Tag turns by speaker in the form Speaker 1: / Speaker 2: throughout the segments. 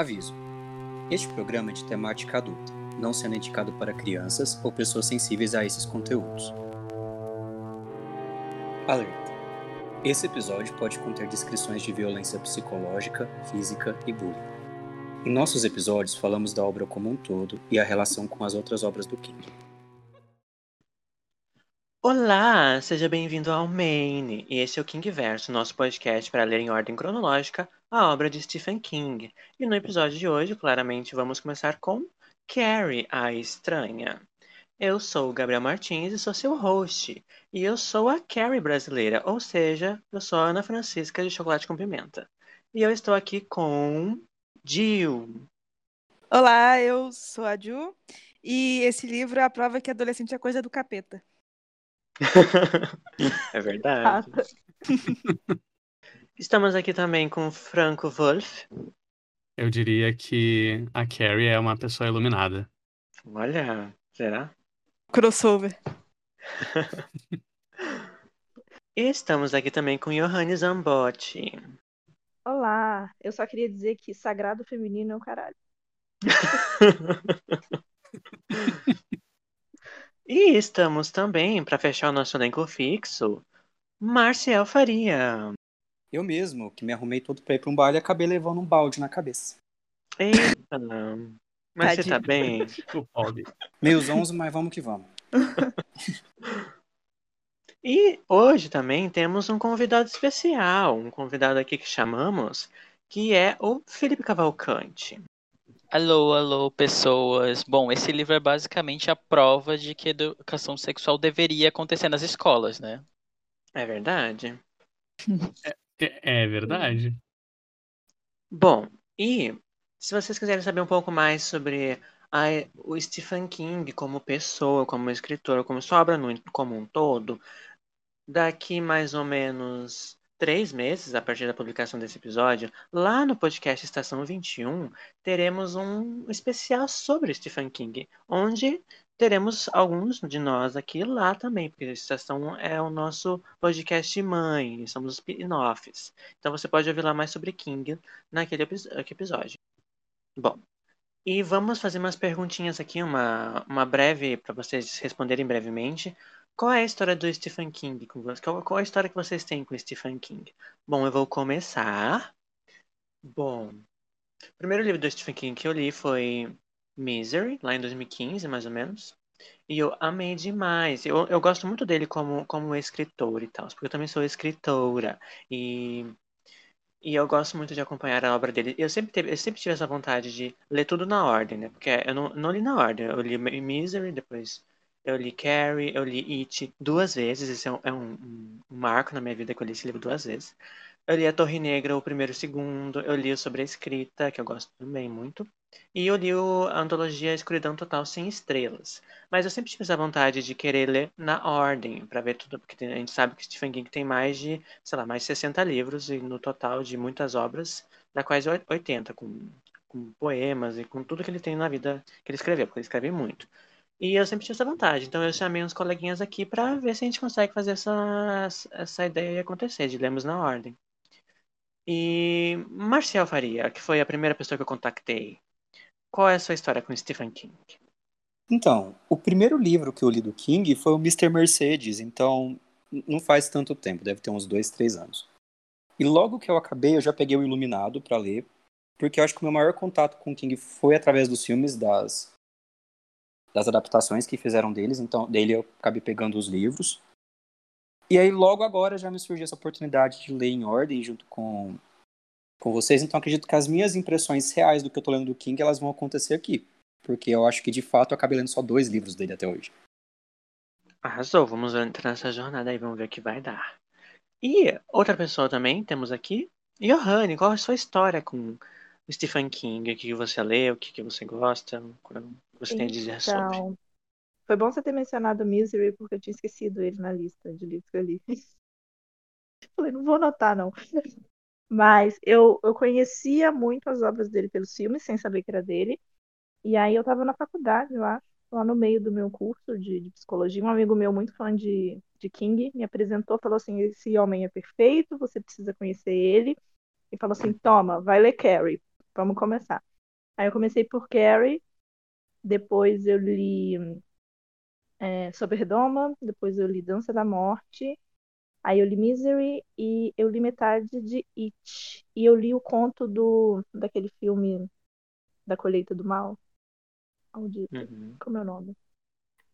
Speaker 1: Aviso: este programa é de temática adulta, não sendo indicado para crianças ou pessoas sensíveis a esses conteúdos. Alerta: esse episódio pode conter descrições de violência psicológica, física e bullying. Em nossos episódios, falamos da obra como um todo e a relação com as outras obras do King.
Speaker 2: Olá, seja bem-vindo ao Maine, e esse é o King Verso, nosso podcast para ler em ordem cronológica a obra de Stephen King. E no episódio de hoje, claramente, vamos começar com Carrie, a Estranha. Eu sou o Gabriel Martins e sou seu host, e eu sou a Carrie brasileira, ou seja, eu sou a Ana Francisca de Chocolate com Pimenta. E eu estou aqui com Jill.
Speaker 3: Olá, eu sou a Ju, e esse livro é a prova que adolescente é coisa do capeta.
Speaker 2: é verdade. Estamos aqui também com Franco Wolf.
Speaker 4: Eu diria que a Carrie é uma pessoa iluminada.
Speaker 2: Olha, será?
Speaker 3: Crossover.
Speaker 2: e estamos aqui também com Johannes Zambotti.
Speaker 5: Olá, eu só queria dizer que sagrado feminino é o caralho.
Speaker 2: E estamos também, para fechar o nosso elenco fixo, Marcel Faria.
Speaker 1: Eu mesmo, que me arrumei todo pra ir pra um baile e acabei levando um balde na cabeça.
Speaker 2: Eita, mas você tá bem?
Speaker 1: Meio zonzo, mas vamos que vamos.
Speaker 2: e hoje também temos um convidado especial, um convidado aqui que chamamos, que é o Felipe Cavalcante.
Speaker 6: Alô, alô, pessoas. Bom, esse livro é basicamente a prova de que a educação sexual deveria acontecer nas escolas, né?
Speaker 2: É verdade.
Speaker 4: É, é, é verdade.
Speaker 2: Bom, e se vocês quiserem saber um pouco mais sobre a, o Stephen King como pessoa, como escritor, como sua obra no, como um todo, daqui mais ou menos três meses a partir da publicação desse episódio, lá no podcast Estação 21, teremos um especial sobre Stephen King, onde teremos alguns de nós aqui lá também, porque a Estação é o nosso podcast mãe, somos os spin-offs. Então você pode ouvir lá mais sobre King naquele episódio. Bom, e vamos fazer umas perguntinhas aqui, uma, uma breve, para vocês responderem brevemente. Qual é a história do Stephen King? Qual, qual é a história que vocês têm com o Stephen King? Bom, eu vou começar. Bom, o primeiro livro do Stephen King que eu li foi Misery, lá em 2015, mais ou menos. E eu amei demais. Eu, eu gosto muito dele como, como escritor e tal, porque eu também sou escritora. E, e eu gosto muito de acompanhar a obra dele. Eu sempre, teve, eu sempre tive essa vontade de ler tudo na ordem, né? Porque eu não, não li na ordem. Eu li Misery, depois eu li Carrie, eu li It duas vezes. Esse é um, é um, um marco na minha vida que eu li esse livro duas vezes. Eu li A Torre Negra, o primeiro e o segundo. Eu li sobre a escrita, que eu gosto também muito. E eu li o, a antologia Escuridão Total Sem Estrelas. Mas eu sempre tive essa vontade de querer ler na ordem, para ver tudo, porque a gente sabe que Stephen King tem mais de, sei lá, mais de 60 livros, e no total de muitas obras, da quase 80, com, com poemas e com tudo que ele tem na vida que ele escreveu, porque ele escreve muito. E eu sempre tive essa vontade. Então eu chamei uns coleguinhas aqui para ver se a gente consegue fazer essa, essa ideia acontecer, de lermos na ordem. E Marcial Faria, que foi a primeira pessoa que eu contactei, qual é a sua história com Stephen King?
Speaker 1: Então, o primeiro livro que eu li do King foi o Mr. Mercedes, então não faz tanto tempo, deve ter uns dois, três anos. E logo que eu acabei, eu já peguei o Iluminado para ler, porque eu acho que o meu maior contato com King foi através dos filmes, das, das adaptações que fizeram deles, então dele eu acabei pegando os livros. E aí logo agora já me surgiu essa oportunidade de ler em ordem junto com com vocês, então acredito que as minhas impressões reais do que eu tô lendo do King, elas vão acontecer aqui, porque eu acho que de fato eu acabei lendo só dois livros dele até hoje.
Speaker 2: Arrasou, vamos entrar nessa jornada aí, vamos ver o que vai dar. E outra pessoa também temos aqui, Johanne, qual é a sua história com Stephen King? O que você lê, o que você gosta, você tem a dizer sobre?
Speaker 5: Então, foi bom você ter mencionado Misery, porque eu tinha esquecido ele na lista de livros que eu li. Falei, não vou anotar, não. Mas eu, eu conhecia muito as obras dele pelos filmes, sem saber que era dele. E aí eu estava na faculdade, acho, lá no meio do meu curso de, de, psicologia. Um amigo meu, muito fã de, de King, me apresentou, falou assim: esse homem é perfeito, você precisa conhecer ele. E falou assim: toma, vai ler Carrie, vamos começar. Aí eu comecei por Carrie, depois eu li é, Soberdoma, depois eu li Dança da Morte, aí eu li Misery e eu li metade de It. E eu li o conto do daquele filme da colheita do mal. Maldito.
Speaker 2: Uhum,
Speaker 5: Como é o nome?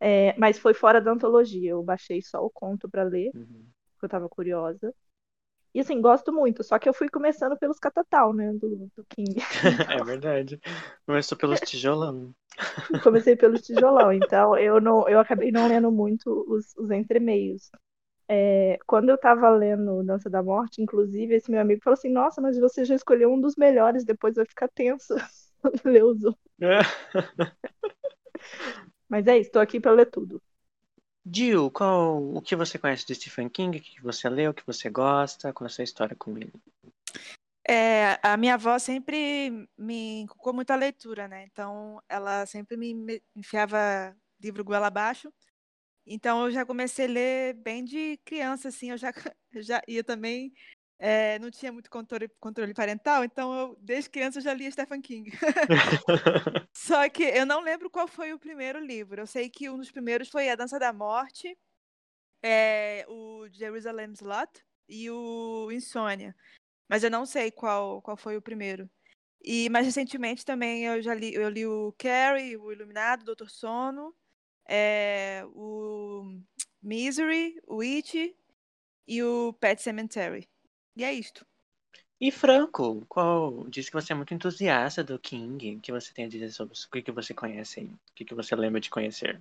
Speaker 5: É, mas foi fora da antologia. Eu baixei só o conto para ler,
Speaker 2: uhum.
Speaker 5: porque eu tava curiosa. E assim, gosto muito, só que eu fui começando pelos catatal, né, do, do King.
Speaker 2: É verdade. Começou pelos tijolão.
Speaker 5: Comecei pelos tijolão, então eu não, eu acabei não lendo muito os, os entremeios. É, quando eu tava lendo Dança da Morte, inclusive, esse meu amigo falou assim: Nossa, mas você já escolheu um dos melhores, depois vai ficar tenso ler os outros. Mas é isso, tô aqui pra ler tudo.
Speaker 2: Jill, qual, o que você conhece de Stephen King? O que você leu? O que você gosta? Qual é a sua história com ele?
Speaker 3: É, a minha avó sempre me inculcou muito leitura, né? Então, ela sempre me enfiava livro goela abaixo. Então, eu já comecei a ler bem de criança, assim. Eu já, já ia também. É, não tinha muito controle, controle parental, então, eu, desde criança, eu já lia Stephen King. Só que eu não lembro qual foi o primeiro livro. Eu sei que um dos primeiros foi A Dança da Morte, é, o Jerusalem's Lot e o Insônia. Mas eu não sei qual, qual foi o primeiro. E mais recentemente também eu já li, eu li o Carrie, o Iluminado, o Doutor Sono, é, o Misery, o It e o Pet Cemetery. E é isto.
Speaker 2: E Franco, qual disse que você é muito entusiasta do King. O que você tem a dizer sobre isso? O que, que você conhece aí? O que, que você lembra de conhecer?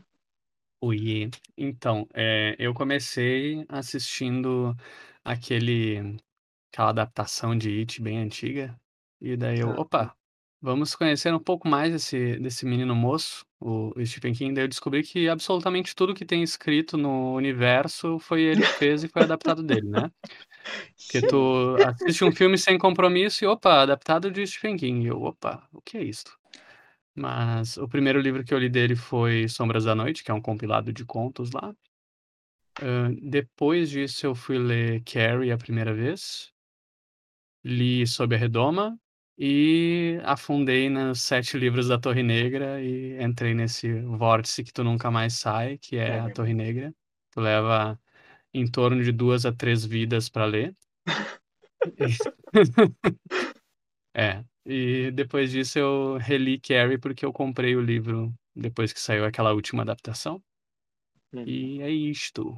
Speaker 4: Oi, então, é, eu comecei assistindo aquele, aquela adaptação de It bem antiga, e daí eu,
Speaker 2: Ah,
Speaker 4: opa, vamos conhecer um pouco mais desse, desse menino moço, o Stephen King. Daí eu descobri que absolutamente tudo que tem escrito no universo foi ele que fez e foi adaptado dele, né?
Speaker 2: Sim.
Speaker 4: tu assiste um filme sem compromisso e, opa, adaptado de Stephen King. E eu, opa, o que é isso? Mas o primeiro livro que eu li dele foi Sombras da Noite, que é um compilado de contos lá. Ahn, depois disso, eu fui ler Carrie a primeira vez. Li Sob a Redoma e afundei nos sete livros da Torre Negra e entrei nesse vórtice que tu nunca mais sai, que é a
Speaker 2: verdade.
Speaker 4: Torre Negra. Tu leva em torno de duas a três vidas para ler. É, e depois disso eu reli Carrie porque eu comprei o livro depois que saiu aquela última adaptação.
Speaker 2: Uhum.
Speaker 4: E é isto.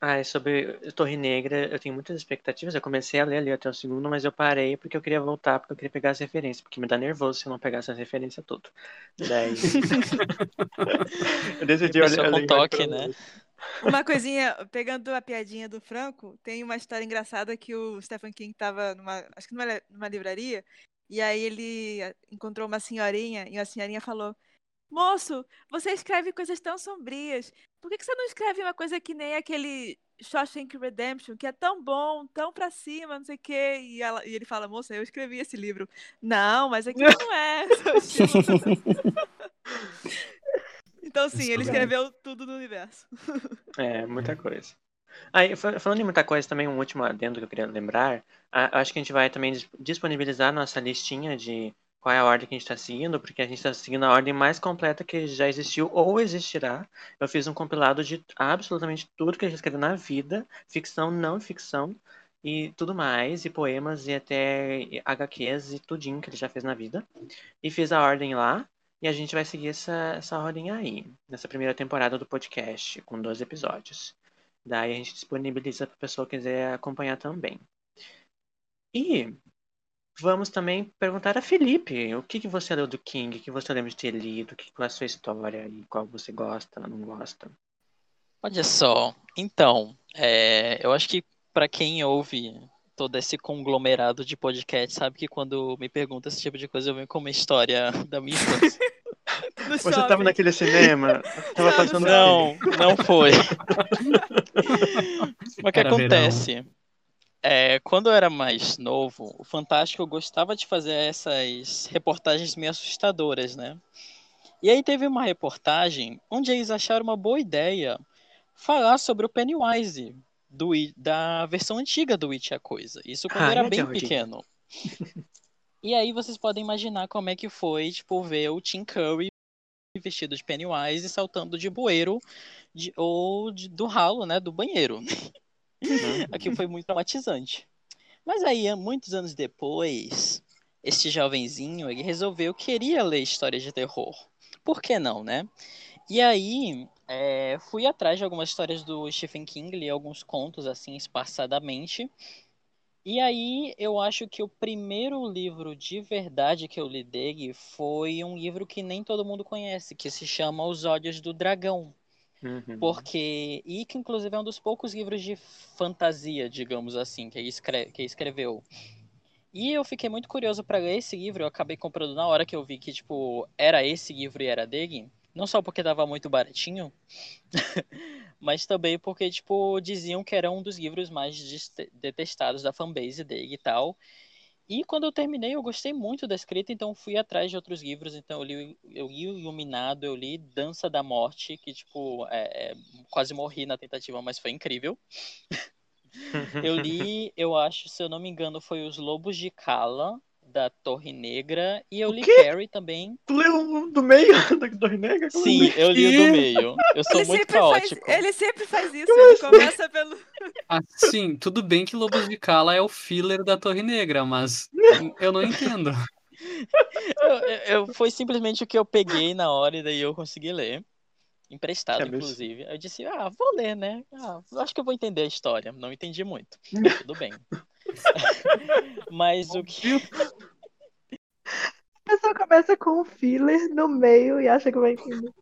Speaker 2: Ah, e sobre Torre Negra, eu tenho muitas expectativas. Eu comecei a ler ali até o segundo, mas eu parei porque eu queria voltar, porque eu queria pegar as referências, porque me dá nervoso se eu não pegasse as referências tudo. Daí. eu decidi olhar
Speaker 6: com toque, né?
Speaker 3: Uma coisinha, pegando a piadinha do Franco, tem uma história engraçada que o Stephen King estava numa, acho que numa, numa livraria, e aí ele ah, encontrou uma senhorinha, e a senhorinha falou: Moço, você escreve coisas tão sombrias. Por que que você não escreve uma coisa que nem aquele Shawshank Redemption, que é tão bom, tão pra cima, não sei o quê? E, ela- e ele fala: Moça, eu escrevi esse livro. Não, mas aquilo não é. seu estilo." então, sim, ele escreveu tudo no universo.
Speaker 2: É, muita coisa. Aí, fa- falando em muita coisa, também um último adendo que eu queria lembrar. a- acho que a gente vai também dis- disponibilizar nossa listinha de qual é a ordem que a gente está seguindo, porque a gente está seguindo a ordem mais completa que já existiu ou existirá. Eu fiz um compilado de absolutamente tudo que a gente escreveu na vida, ficção, não ficção, e tudo mais, e poemas, e até HQs e tudinho que ele já fez na vida. E fiz a ordem lá. E a gente vai seguir essa, essa ordem aí, nessa primeira temporada do podcast, com 12 episódios. Daí a gente disponibiliza para a pessoa que quiser acompanhar também. E vamos também perguntar a Felipe, o que, que você leu do King, o que você lembra de ter lido, o que, qual é a sua história e qual você gosta, não gosta.
Speaker 6: Olha só, então, é, eu acho que para quem ouve todo esse conglomerado de podcast, sabe que quando me pergunta esse tipo de coisa, eu venho com uma história da minha infância.
Speaker 2: Você tava
Speaker 3: shopping.
Speaker 2: naquele cinema? Tava
Speaker 3: Não,
Speaker 2: passando
Speaker 6: Não, não foi. Mas o que acontece? É, quando eu era mais novo, o Fantástico eu gostava de fazer essas reportagens meio assustadoras, né? E aí teve uma reportagem onde eles acharam uma boa ideia falar sobre o Pennywise do, da versão antiga do It a Coisa. Isso quando
Speaker 2: Ah,
Speaker 6: era
Speaker 2: a
Speaker 6: bem pequeno. E aí vocês podem imaginar como é que foi, tipo, ver o Tim Curry vestido de Pennywise e saltando de bueiro de, ou de, do ralo, né, do banheiro. Aquilo foi muito traumatizante. Mas aí, muitos anos depois, este jovenzinho, ele resolveu que queria ler histórias de terror. Por que não, né? E aí, é, fui atrás de algumas histórias do Stephen King, li alguns contos, assim, espaçadamente. E aí, eu acho que o primeiro livro de verdade que eu li dele foi um livro que nem todo mundo conhece, que se chama Os Ódios do Dragão.
Speaker 2: Uhum.
Speaker 6: Porque. E que, inclusive, é um dos poucos livros de fantasia, digamos assim, que ele, escreve, que ele escreveu. E eu fiquei muito curioso para ler esse livro. Eu acabei comprando na hora que eu vi que, tipo, era esse livro e era dele. Não só porque tava muito baratinho, mas também porque, tipo, diziam que era um dos livros mais detestados da fanbase dele e tal. E quando eu terminei, eu gostei muito da escrita, então fui atrás de outros livros. Então eu li, eu li Iluminado, eu li Dança da Morte, que, tipo, é, é, quase morri na tentativa, mas foi incrível. eu li, eu acho, se eu não me engano, foi Os Lobos de Kala, da Torre Negra e eu li Carrie também.
Speaker 2: Tu leu um do meio da Torre Negra?
Speaker 6: Como Sim, eu li o do meio. Eu sou ele muito caótico.
Speaker 3: Faz, ele sempre faz isso, ele começa pelo.
Speaker 4: Assim, tudo bem que Lobos de Cala é o filler da Torre Negra, mas eu não entendo.
Speaker 6: Eu, eu, foi simplesmente o que eu peguei na hora e daí eu consegui ler. Emprestado, é inclusive. Eu disse, ah, vou ler, né? Ah, acho que eu vou entender a história. Não entendi muito. tudo bem. Mas o que.
Speaker 5: A pessoa começa com um filler no meio e acha que vai entender.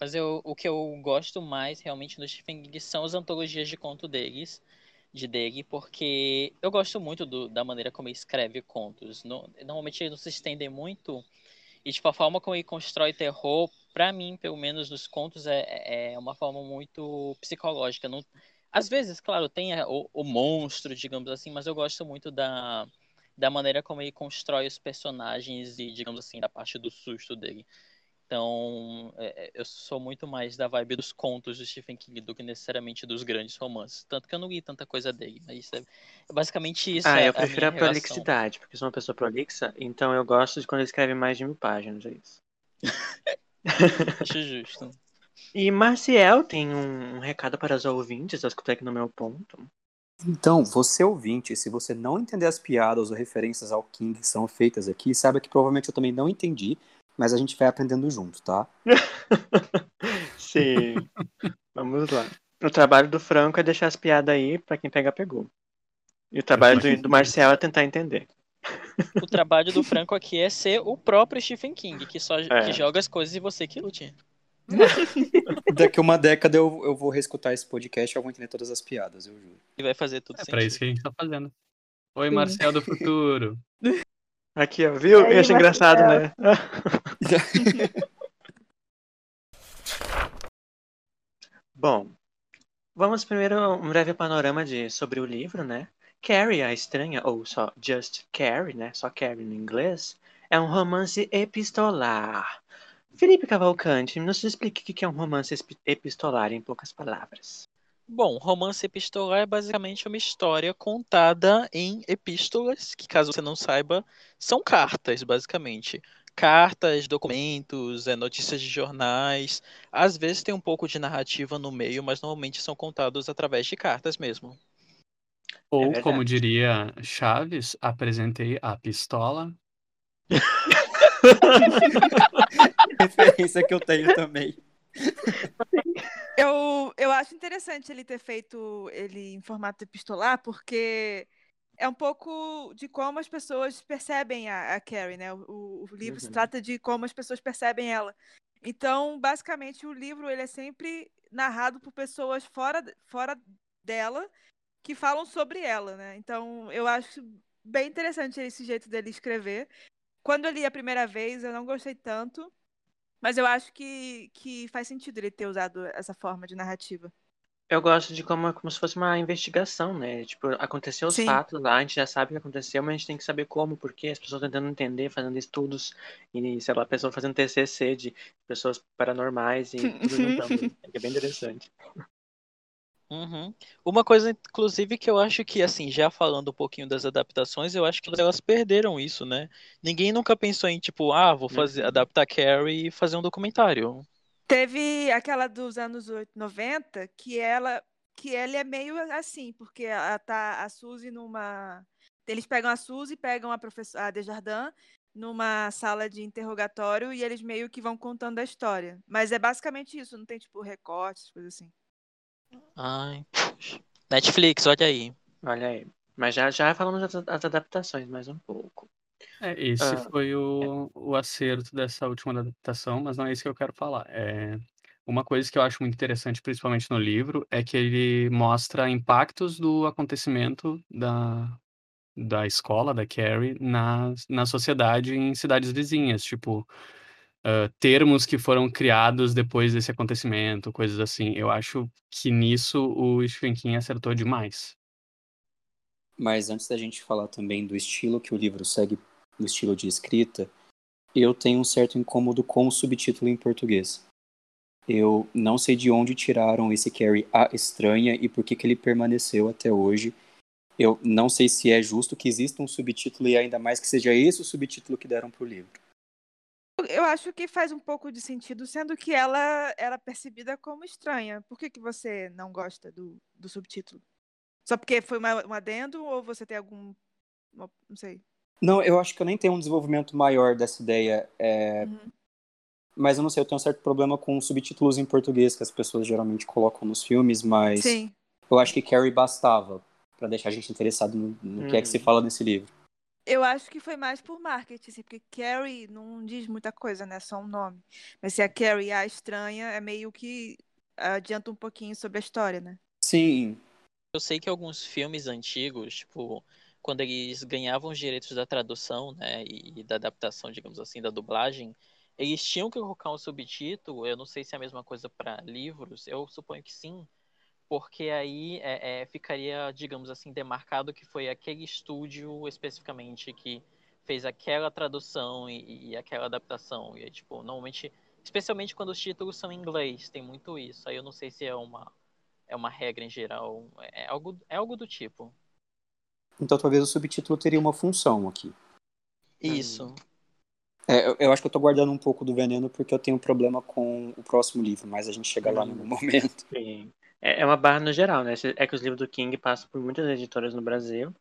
Speaker 6: Mas eu, o que eu gosto mais realmente do Stephen King são as antologias de conto deles, de Deg, porque eu gosto muito do, da maneira como ele escreve contos. No, normalmente eles não se estendem muito. E tipo, a forma como ele constrói terror, para mim, pelo menos nos contos, é, é uma forma muito psicológica. Não, às vezes, claro, tem o, o, monstro, digamos assim, mas eu gosto muito da, da maneira como ele constrói os personagens e, digamos assim, da parte do susto dele. Então, é, é eu sou muito mais da vibe dos contos do Stephen King do que necessariamente dos grandes romances. Tanto que eu não li tanta coisa dele, mas é, é basicamente isso.
Speaker 2: Ah,
Speaker 6: é
Speaker 2: eu prefiro a, a prolixidade, porque sou uma pessoa prolixa, então eu gosto de quando ele escreve mais de mil páginas, é isso.
Speaker 6: Acho justo.
Speaker 2: E Marciel tem um, um recado para os ouvintes, acho que no meu ponto.
Speaker 1: Então, você ouvinte, se você não entender as piadas ou referências ao King que são feitas aqui, saiba que provavelmente eu também não entendi, mas a gente vai aprendendo junto, tá?
Speaker 2: Sim. Vamos lá. O trabalho do Franco é deixar as piadas aí para quem pega, pegou. E o trabalho do, do Marcial é tentar entender.
Speaker 6: O trabalho do Franco aqui é ser o próprio Stephen King, que só é. que joga as coisas e você que lute.
Speaker 1: Daqui uma década eu, eu vou reescutar esse podcast e eu vou entender todas as piadas, eu juro.
Speaker 6: E vai fazer tudo
Speaker 4: É
Speaker 6: sentido.
Speaker 4: pra isso que a gente tá fazendo. Oi, Marcel do futuro.
Speaker 2: Aqui, ó, viu? Aí, eu acho engraçado, né? Bom, vamos primeiro um breve panorama de, sobre o livro, né? Carrie, a estranha, ou só Just Carrie, né? Só Carrie no inglês, é um romance epistolar Felipe Cavalcante, nos explique o que é um romance epistolar em poucas palavras.
Speaker 6: Bom, romance epistolar é basicamente uma história contada em epístolas, que caso você não saiba, são cartas, basicamente. Cartas, documentos, é, notícias de jornais. Às vezes tem um pouco de narrativa no meio, mas normalmente são contados através de cartas mesmo.
Speaker 4: Ou, é como diria Chaves, apresentei a pistola.
Speaker 1: Referência que eu tenho também.
Speaker 3: Eu, eu acho interessante ele ter feito ele em formato epistolar, porque é um pouco de como as pessoas percebem a, a Carrie, né? O, o livro uhum. se trata de como as pessoas percebem ela. Então, basicamente, o livro ele é sempre narrado por pessoas fora, fora dela que falam sobre ela, né? Então, eu acho bem interessante esse jeito dele escrever. Quando eu li a primeira vez, eu não gostei tanto, mas eu acho que, que faz sentido ele ter usado essa forma de narrativa.
Speaker 2: Eu gosto de como, como se fosse uma investigação, né? Tipo, aconteceu os Sim. fatos lá, a gente já sabe o que aconteceu, mas a gente tem que saber como, porque as pessoas tentando entender, fazendo estudos, e, sei lá, a pessoa fazendo TCC de pessoas paranormais e tudo juntando. é bem interessante.
Speaker 6: Uhum. Uma coisa, inclusive, que eu acho que, assim, já falando um pouquinho das adaptações, eu acho que elas perderam isso, né? Ninguém nunca pensou em, tipo, ah, vou fazer,
Speaker 2: Uhum.
Speaker 6: adaptar Carrie e fazer um documentário.
Speaker 3: Teve aquela dos anos 8, 90, que ela que ele é meio assim, porque ela tá a Suzy numa eles pegam a Suzy, pegam a professora a Desjardins numa sala de interrogatório e eles meio que vão contando a história. Mas é basicamente isso, não tem tipo recortes, coisas assim.
Speaker 6: Ai, poxa. Netflix, olha aí.
Speaker 2: Olha aí. Mas já, já falamos das, das adaptações mais um pouco.
Speaker 4: É, esse
Speaker 2: Ah,
Speaker 4: foi o, o acerto dessa última adaptação, mas não é isso que eu quero falar. É, uma coisa que eu acho muito interessante, principalmente no livro, é que ele mostra impactos do acontecimento da, da escola, da Carrie, na, na sociedade em cidades vizinhas. Tipo, ah, termos que foram criados depois desse acontecimento, coisas assim. Eu acho que nisso o Stephen King acertou demais.
Speaker 1: Mas antes da gente falar também do estilo que o livro segue, o estilo de escrita, eu tenho um certo incômodo com o subtítulo em português. Eu não sei de onde tiraram esse Carrie a estranha e por que, que ele permaneceu até hoje. Eu não sei se é justo que exista um subtítulo e ainda mais que seja esse o subtítulo que deram pro livro.
Speaker 3: Eu acho que faz um pouco de sentido, sendo que ela era percebida como estranha. Por que, que você não gosta do, do subtítulo? Só porque foi uma, um adendo ou você tem algum. uma- Não sei.
Speaker 1: Não, eu acho que eu nem tenho um desenvolvimento maior dessa ideia. é,
Speaker 3: Uhum.
Speaker 1: Mas eu não sei, eu tenho um certo problema com subtítulos em português que as pessoas geralmente colocam nos filmes, mas
Speaker 3: Sim.
Speaker 1: eu acho que Carrie bastava pra deixar a gente interessado no, no que é que se
Speaker 2: Uhum.
Speaker 1: fala nesse livro.
Speaker 3: Eu acho que foi mais por marketing, assim, porque Carrie não diz muita coisa, né? Só um nome. Mas se a Carrie é a estranha, é meio que adianta um pouquinho sobre a história, né?
Speaker 1: Sim,
Speaker 6: Eu sei que alguns filmes antigos, tipo, quando eles ganhavam os direitos da tradução, né, e da adaptação, digamos assim, da dublagem, eles tinham que colocar um subtítulo. Eu não sei se é a mesma coisa para livros, eu suponho que sim, porque aí é, é, ficaria, digamos assim, demarcado que foi aquele estúdio especificamente que fez aquela tradução e, e aquela adaptação. E, tipo, normalmente, especialmente quando os títulos são em inglês, tem muito isso. Aí eu não sei se é uma é uma regra em geral, é algo, é algo do tipo.
Speaker 1: então talvez o subtítulo teria uma função aqui.
Speaker 6: Isso.
Speaker 1: É, eu, eu acho que eu tô guardando um pouco do veneno porque eu tenho problema com o próximo livro, mas a gente chega lá em algum momento.
Speaker 2: Sim. É é uma barra no geral, né? É que os livros do King passam por muitas editoras no Brasil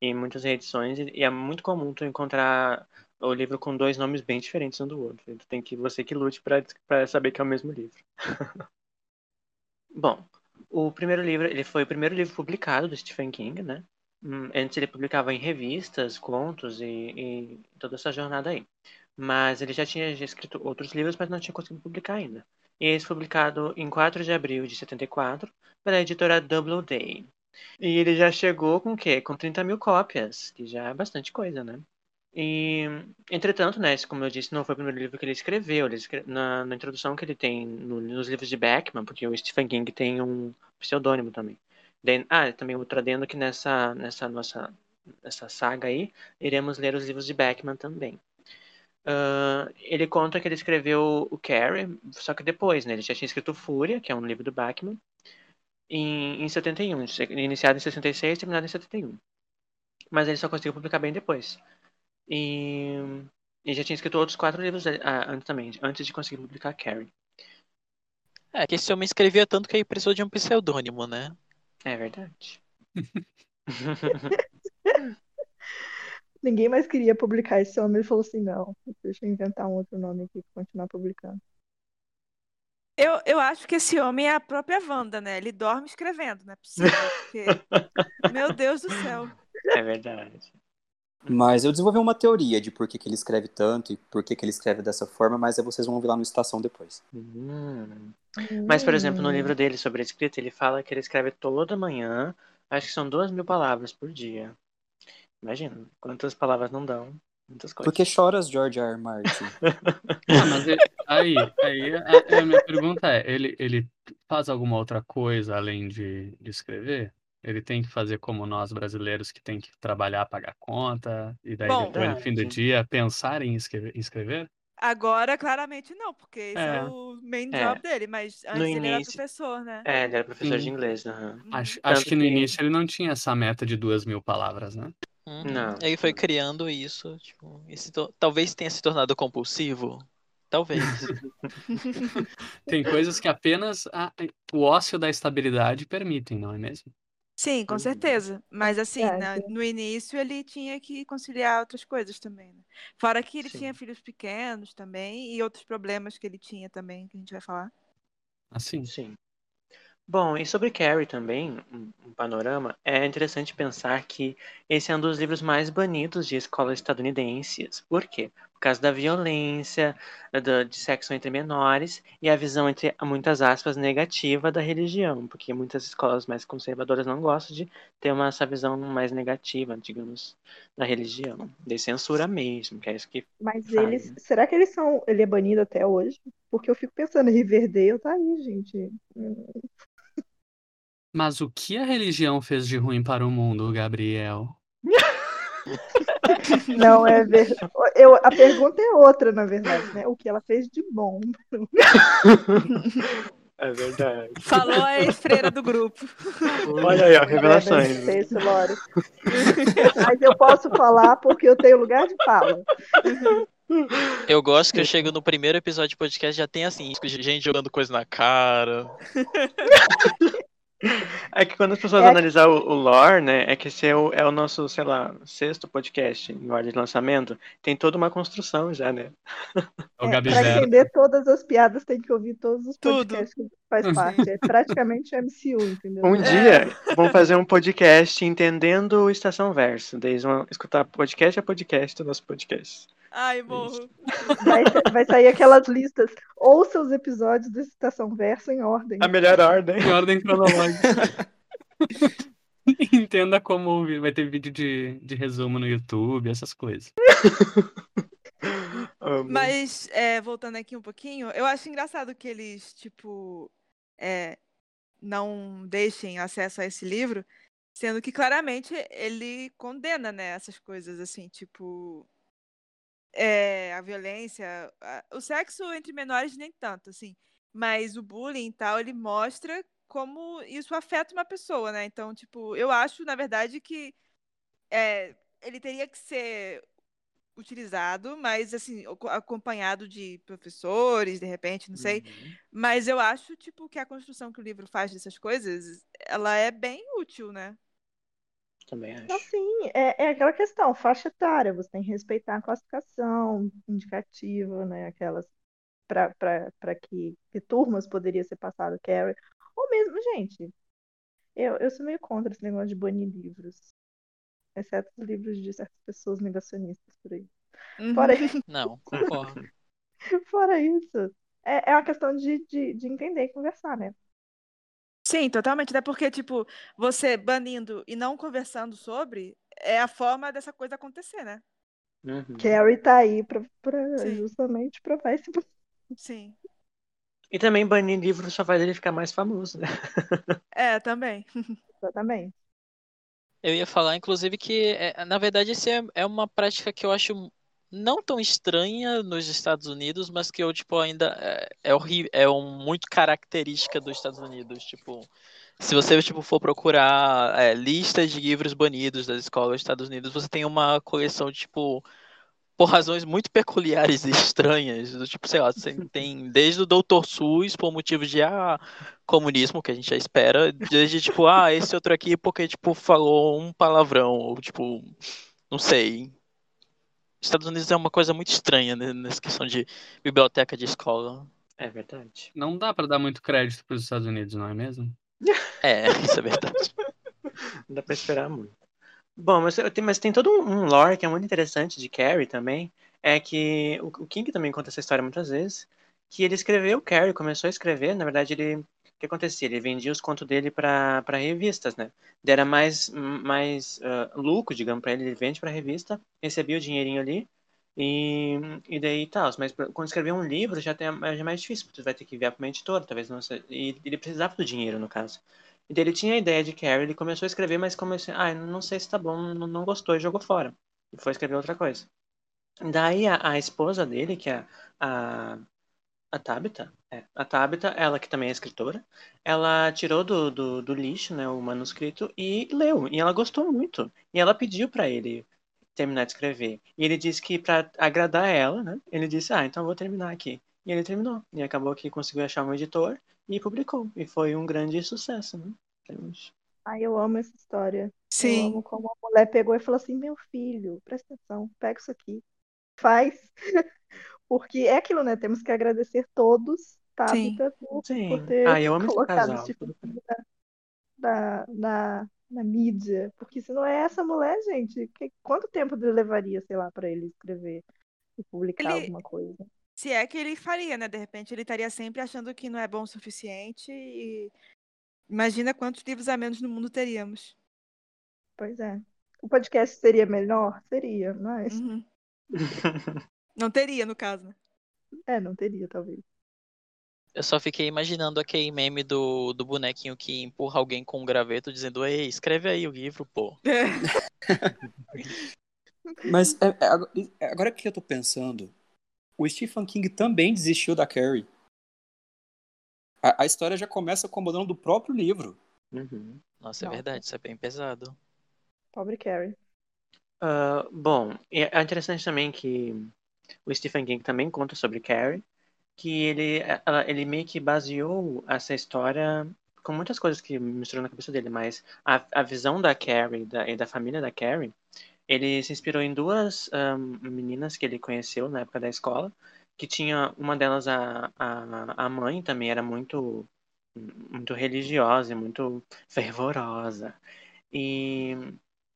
Speaker 2: e muitas reedições, e é muito comum tu encontrar o livro com dois nomes bem diferentes um do outro. Tu tem que você que lute pra saber que é o mesmo livro. Bom, o primeiro livro, ele foi o primeiro livro publicado do Stephen King, né? Hum, Antes ele publicava em revistas, contos e, e toda essa jornada aí. Mas ele já tinha escrito outros livros, mas não tinha conseguido publicar ainda. Esse publicado em 4 de abril de 74 pela editora Doubleday. E ele já chegou com o quê? Com 30 mil cópias, que já é bastante coisa, né? E, entretanto, né, como eu disse, não foi o primeiro livro que ele escreveu. Ele escre- na, na introdução que ele tem no- nos livros de Beckman, porque o Stephen King tem um pseudônimo também. Den- ah, também outro adendo que nessa, nessa nossa nessa saga aí, iremos ler os livros de Beckman também. Ah, ele conta que ele escreveu o Carrie, só que depois, né? Ele já tinha escrito Fúria, que é um livro do Beckman, em, em 71, iniciado em 66 e terminado em 71. Mas ele só conseguiu publicar bem depois. E, e já tinha escrito outros quatro livros ah, antes também, antes de conseguir publicar Carrie.
Speaker 6: É que esse homem escrevia tanto que ele precisou de um pseudônimo, né?
Speaker 2: É verdade.
Speaker 5: Ninguém mais queria publicar esse homem. Ele falou assim: não, deixa eu inventar um outro nome aqui pra continuar publicando.
Speaker 3: Eu, eu acho que esse homem é a própria Wanda, né? Ele dorme escrevendo, não é possível, porque. Meu Deus do céu.
Speaker 2: É verdade.
Speaker 1: Mas eu desenvolvi uma teoria de por que, que ele escreve tanto e por que, que ele escreve dessa forma, mas aí vocês vão ouvir lá no Estação depois.
Speaker 2: Hum. Mas, por exemplo, no livro dele sobre a escrita, ele fala que ele escreve toda manhã, acho que são duas mil palavras por dia. Imagina, quantas palavras não dão, muitas coisas.
Speaker 1: Por que choras, George R. R. Martin?
Speaker 4: Ah, mas ele- aí, aí a, a minha pergunta é, ele, ele faz alguma outra coisa além de, de escrever? Ele tem que fazer como nós brasileiros que tem que trabalhar, pagar conta, e daí
Speaker 3: Bom,
Speaker 4: depois no fim do dia pensar em escrever? em escrever?
Speaker 3: Agora, claramente não, porque esse é,
Speaker 4: É.
Speaker 3: o main
Speaker 2: É.
Speaker 3: job dele, mas antes ele era
Speaker 2: início-
Speaker 3: professor, né?
Speaker 2: É, ele era professor de
Speaker 4: Sim.
Speaker 2: inglês, aham.
Speaker 3: Uhum.
Speaker 4: Acho, acho que no
Speaker 2: que-
Speaker 4: início ele não tinha essa meta de duas mil palavras, né?
Speaker 6: Uhum.
Speaker 2: Não.
Speaker 6: Aí foi criando isso, tipo, e se to- talvez tenha se tornado compulsivo. Talvez.
Speaker 4: Tem coisas que apenas a- o ócio da estabilidade permitem, não é mesmo?
Speaker 3: Sim, com
Speaker 2: Uhum.
Speaker 3: certeza. Mas assim,
Speaker 5: É,
Speaker 3: na- no início ele tinha que conciliar outras coisas também, né? Fora que ele
Speaker 2: Sim.
Speaker 3: tinha filhos pequenos também e outros problemas que ele tinha também, que a gente vai falar.
Speaker 4: Assim.
Speaker 2: Sim. Bom, e sobre Carrie também, um, panorama, é interessante pensar que esse é um dos livros mais banidos de escolas estadunidenses. Por quê? Por causa da violência, da, de sexo entre menores e a visão, entre muitas aspas, negativa da religião, porque muitas escolas mais conservadoras não gostam de ter uma, essa visão mais negativa, digamos, da religião. De censura mesmo, que é isso que
Speaker 5: Mas
Speaker 2: Faz,
Speaker 5: eles.
Speaker 2: né?
Speaker 5: Será que eles são. Ele é banido até hoje? Porque eu fico pensando, Riverdale tá aí, gente.
Speaker 4: Mas o que a religião fez de ruim para o mundo, Gabriel?
Speaker 5: Não, é verdade. Eu, a pergunta é outra, na verdade, né? O que ela fez de bom.
Speaker 2: É verdade.
Speaker 3: Falou a ex-freira do grupo.
Speaker 2: Olha aí, ó,
Speaker 5: É,
Speaker 2: revelações.
Speaker 5: não sei isso, Lore. Mas eu posso falar porque eu tenho lugar de fala.
Speaker 6: Eu gosto que eu chego no primeiro episódio de podcast já tem assim, gente jogando coisa na cara.
Speaker 2: É que quando as pessoas
Speaker 5: É-
Speaker 2: analisar o, o lore, né, é que esse é o, é o nosso, sei lá, sexto podcast em ordem de lançamento, tem toda uma construção já, né?
Speaker 4: É Zero.
Speaker 5: entender todas as piadas, tem que ouvir todos os
Speaker 3: Tudo.
Speaker 5: podcasts que faz parte. É praticamente MCU, entendeu?
Speaker 2: Um
Speaker 3: É.
Speaker 2: dia vamos fazer um podcast entendendo o Estação Verso. Daí eles vão escutar podcast a podcast do nosso podcast.
Speaker 3: Ai, morro.
Speaker 5: Vai, vai sair aquelas listas. Ouça os episódios da Estação Verso em ordem.
Speaker 2: A melhor ordem.
Speaker 4: Em ordem cronológica. Entenda como ouvir. Vai ter vídeo de, de resumo no YouTube, essas coisas.
Speaker 3: Mas, é, voltando aqui um pouquinho, eu acho engraçado que eles, tipo, é, não deixem acesso a esse livro, sendo que claramente ele condena, né, essas coisas, assim, tipo, é, a violência, a- o sexo entre menores nem tanto, assim, mas o bullying e tal, ele mostra como isso afeta uma pessoa, né? Então, tipo, eu acho, na verdade, que é, ele teria que ser utilizado, mas assim, aco- acompanhado de professores, de repente, não sei.
Speaker 2: Uhum.
Speaker 3: Mas eu acho, tipo, que a construção que o livro faz dessas coisas, ela é bem útil, né?
Speaker 2: Também acho.
Speaker 5: Então, sim, é, é aquela questão, faixa etária, você tem que respeitar a classificação indicativa, né? Aquelas para que, que turmas poderia ser passado carry. Ou mesmo, gente, eu, eu sou meio contra esse negócio de banir livros. Exceto os livros de certas pessoas negacionistas por aí.
Speaker 3: Uhum.
Speaker 5: Fora,
Speaker 6: Não, concordo.
Speaker 5: fora isso, é, é uma questão de, de, de entender e conversar, né?
Speaker 3: Sim, totalmente. Até porque, tipo, você banindo e não conversando sobre é a forma dessa coisa acontecer, né?
Speaker 2: Uhum.
Speaker 5: Carrie tá aí pra, pra
Speaker 3: Sim.
Speaker 5: justamente provar esse
Speaker 3: Sim.
Speaker 2: E também banir livro só faz ele ficar mais famoso, né?
Speaker 3: É, também.
Speaker 5: exatamente.
Speaker 6: Eu ia falar, inclusive, que é, na verdade isso é, é uma prática que eu acho não tão estranha nos Estados Unidos, mas que eu, tipo, ainda é, é, é um, muito característica dos Estados Unidos. Tipo, se você tipo, for procurar é, listas de livros banidos das escolas dos Estados Unidos, você tem uma coleção, tipo, por razões muito peculiares e estranhas. Do tipo, sei lá, você tem desde o Dr. Sus por motivos de ah, comunismo, que a gente já espera, desde tipo, ah, esse outro aqui porque, tipo, falou um palavrão, ou tipo, não sei. Estados Unidos é uma coisa muito estranha né, nessa questão de biblioteca de escola.
Speaker 2: É verdade.
Speaker 4: Não dá pra dar muito crédito pros Estados Unidos, não é mesmo?
Speaker 6: É, isso é verdade.
Speaker 2: Não dá pra esperar muito. Bom, mas, mas tem todo um um lore que é muito interessante de Carrie também. É que o, o King também conta essa história muitas vezes. Que ele escreveu Carrie, começou a escrever. Na verdade, ele. Que acontecia? Ele vendia os contos dele para revistas, né? Daí Era mais, mais ah, lucro, digamos, para ele. Ele vende para revista, recebia o dinheirinho ali. E, e daí tal. Mas pra- quando escrever um livro já, tem, já é mais difícil, porque tu vai ter que enviar para uma editora, talvez não sei. E ele precisava do dinheiro, no caso. E daí ele tinha a ideia de Carrie, ele começou a escrever, mas começou, ah, não sei se tá bom, não, não gostou e jogou fora. E foi escrever outra coisa. Daí a, a esposa dele, que é a Tabitha, é, a Tabitha, ela que também é escritora, ela tirou do, do, do lixo, né, o manuscrito e leu, e ela gostou muito. E ela pediu para ele terminar de escrever. E ele disse que para agradar ela, né, ele disse, ah, então eu vou terminar aqui. E ele terminou. E acabou que conseguiu achar um editor e publicou. E foi um grande sucesso, né? Temos-
Speaker 5: Ai, eu amo essa história. Eu
Speaker 3: Sim.
Speaker 5: amo como a mulher pegou e falou assim: meu filho, presta atenção, pega isso aqui, faz. Porque é aquilo, né? Temos que agradecer todos, Tabitha, por,
Speaker 2: Sim.
Speaker 5: por ter
Speaker 2: Ah, eu amo
Speaker 5: colocado esse tipo na, na, na mídia. Porque se não é essa mulher, gente, que- quanto tempo levaria, sei lá, para ele escrever e publicar
Speaker 3: Ele-
Speaker 5: alguma coisa?
Speaker 3: Se é que ele faria, né? De repente ele estaria sempre achando que não é bom o suficiente e imagina quantos livros a menos no mundo teríamos.
Speaker 5: Pois é. O podcast seria melhor? Seria, mas
Speaker 3: Uhum. Não teria, no caso, né?
Speaker 5: é, não teria, talvez.
Speaker 6: Eu só fiquei imaginando aquele meme do, do bonequinho que empurra alguém com um graveto dizendo, ei, escreve aí o livro, pô.
Speaker 1: Mas é- é agora- é que eu tô pensando, o Stephen King também desistiu da Carrie. A, a história já começa com o abandono do próprio livro.
Speaker 2: Uhum.
Speaker 6: Nossa, é
Speaker 5: Nossa.
Speaker 6: verdade, isso é bem pesado.
Speaker 5: Pobre Carrie.
Speaker 2: Ah, bom, é interessante também que o Stephen King também conta sobre Carrie, que ele, ela- ele meio que baseou essa história com muitas coisas que misturou na cabeça dele, mas a, a visão da Carrie da, e da família da Carrie, ele se inspirou em duas ahm, meninas que ele conheceu na época da escola, que tinha uma delas, a, a, a mãe também era muito, muito religiosa e muito fervorosa. E,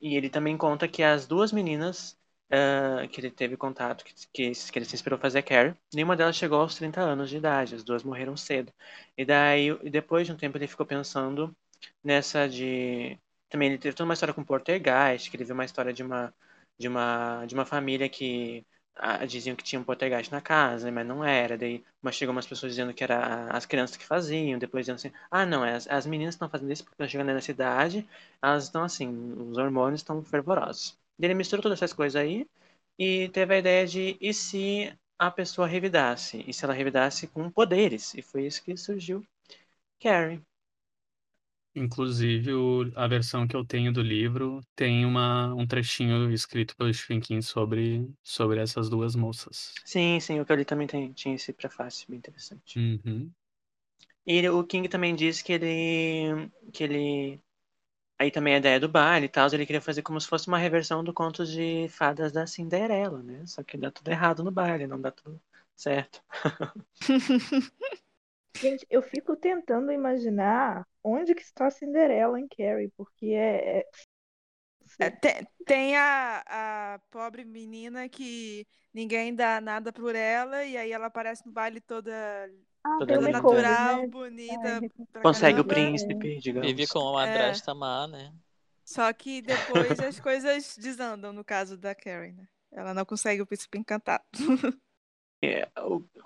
Speaker 2: e ele também conta que as duas meninas ah, que ele teve contato, que, que, que ele se inspirou fazer Carrie, nenhuma delas chegou aos 30 anos de idade, as duas morreram cedo. E daí, depois de um tempo, ele ficou pensando nessa de. Também ele teve toda uma história com Poltergeist, que ele viu uma história de uma, de uma, de uma família que ah, diziam que tinha um poltergeist na casa, mas não era. Daí mas chegou umas pessoas dizendo que era as crianças que faziam, depois dizendo assim, ah, não, as, as meninas estão fazendo isso porque estão chegando nessa idade, elas estão assim, os hormônios estão fervorosos. Ele misturou todas essas coisas aí e teve a ideia de e se a pessoa revidasse? E se ela revidasse com poderes? E foi isso que surgiu Carrie.
Speaker 4: Inclusive, o- a versão que eu tenho do livro tem uma, um trechinho escrito pelo Stephen King sobre, sobre essas duas moças.
Speaker 2: Sim, sim, o que eu li também tem, tinha esse prefácio bem interessante.
Speaker 4: Uhum.
Speaker 2: E o King também disse que ele. que ele. Aí também a ideia do baile e tal, ele queria fazer como se fosse uma reversão do conto de fadas da Cinderela, né? Só que dá tudo errado no baile, não dá tudo certo.
Speaker 5: Gente, eu fico tentando imaginar onde que está a Cinderela em Carrie, porque é, é-
Speaker 3: É, tem, tem a, a pobre menina que ninguém dá nada por ela e aí ela aparece no baile toda,
Speaker 5: Ah,
Speaker 2: Toda
Speaker 3: natural,
Speaker 5: né?
Speaker 3: bonita pra
Speaker 2: Consegue o
Speaker 3: caramba.
Speaker 2: príncipe, digamos.
Speaker 6: Vive com uma madrasta má, né?
Speaker 3: Só que depois as coisas desandam no caso da Carrie, né? Ela não consegue o príncipe encantado.
Speaker 2: É,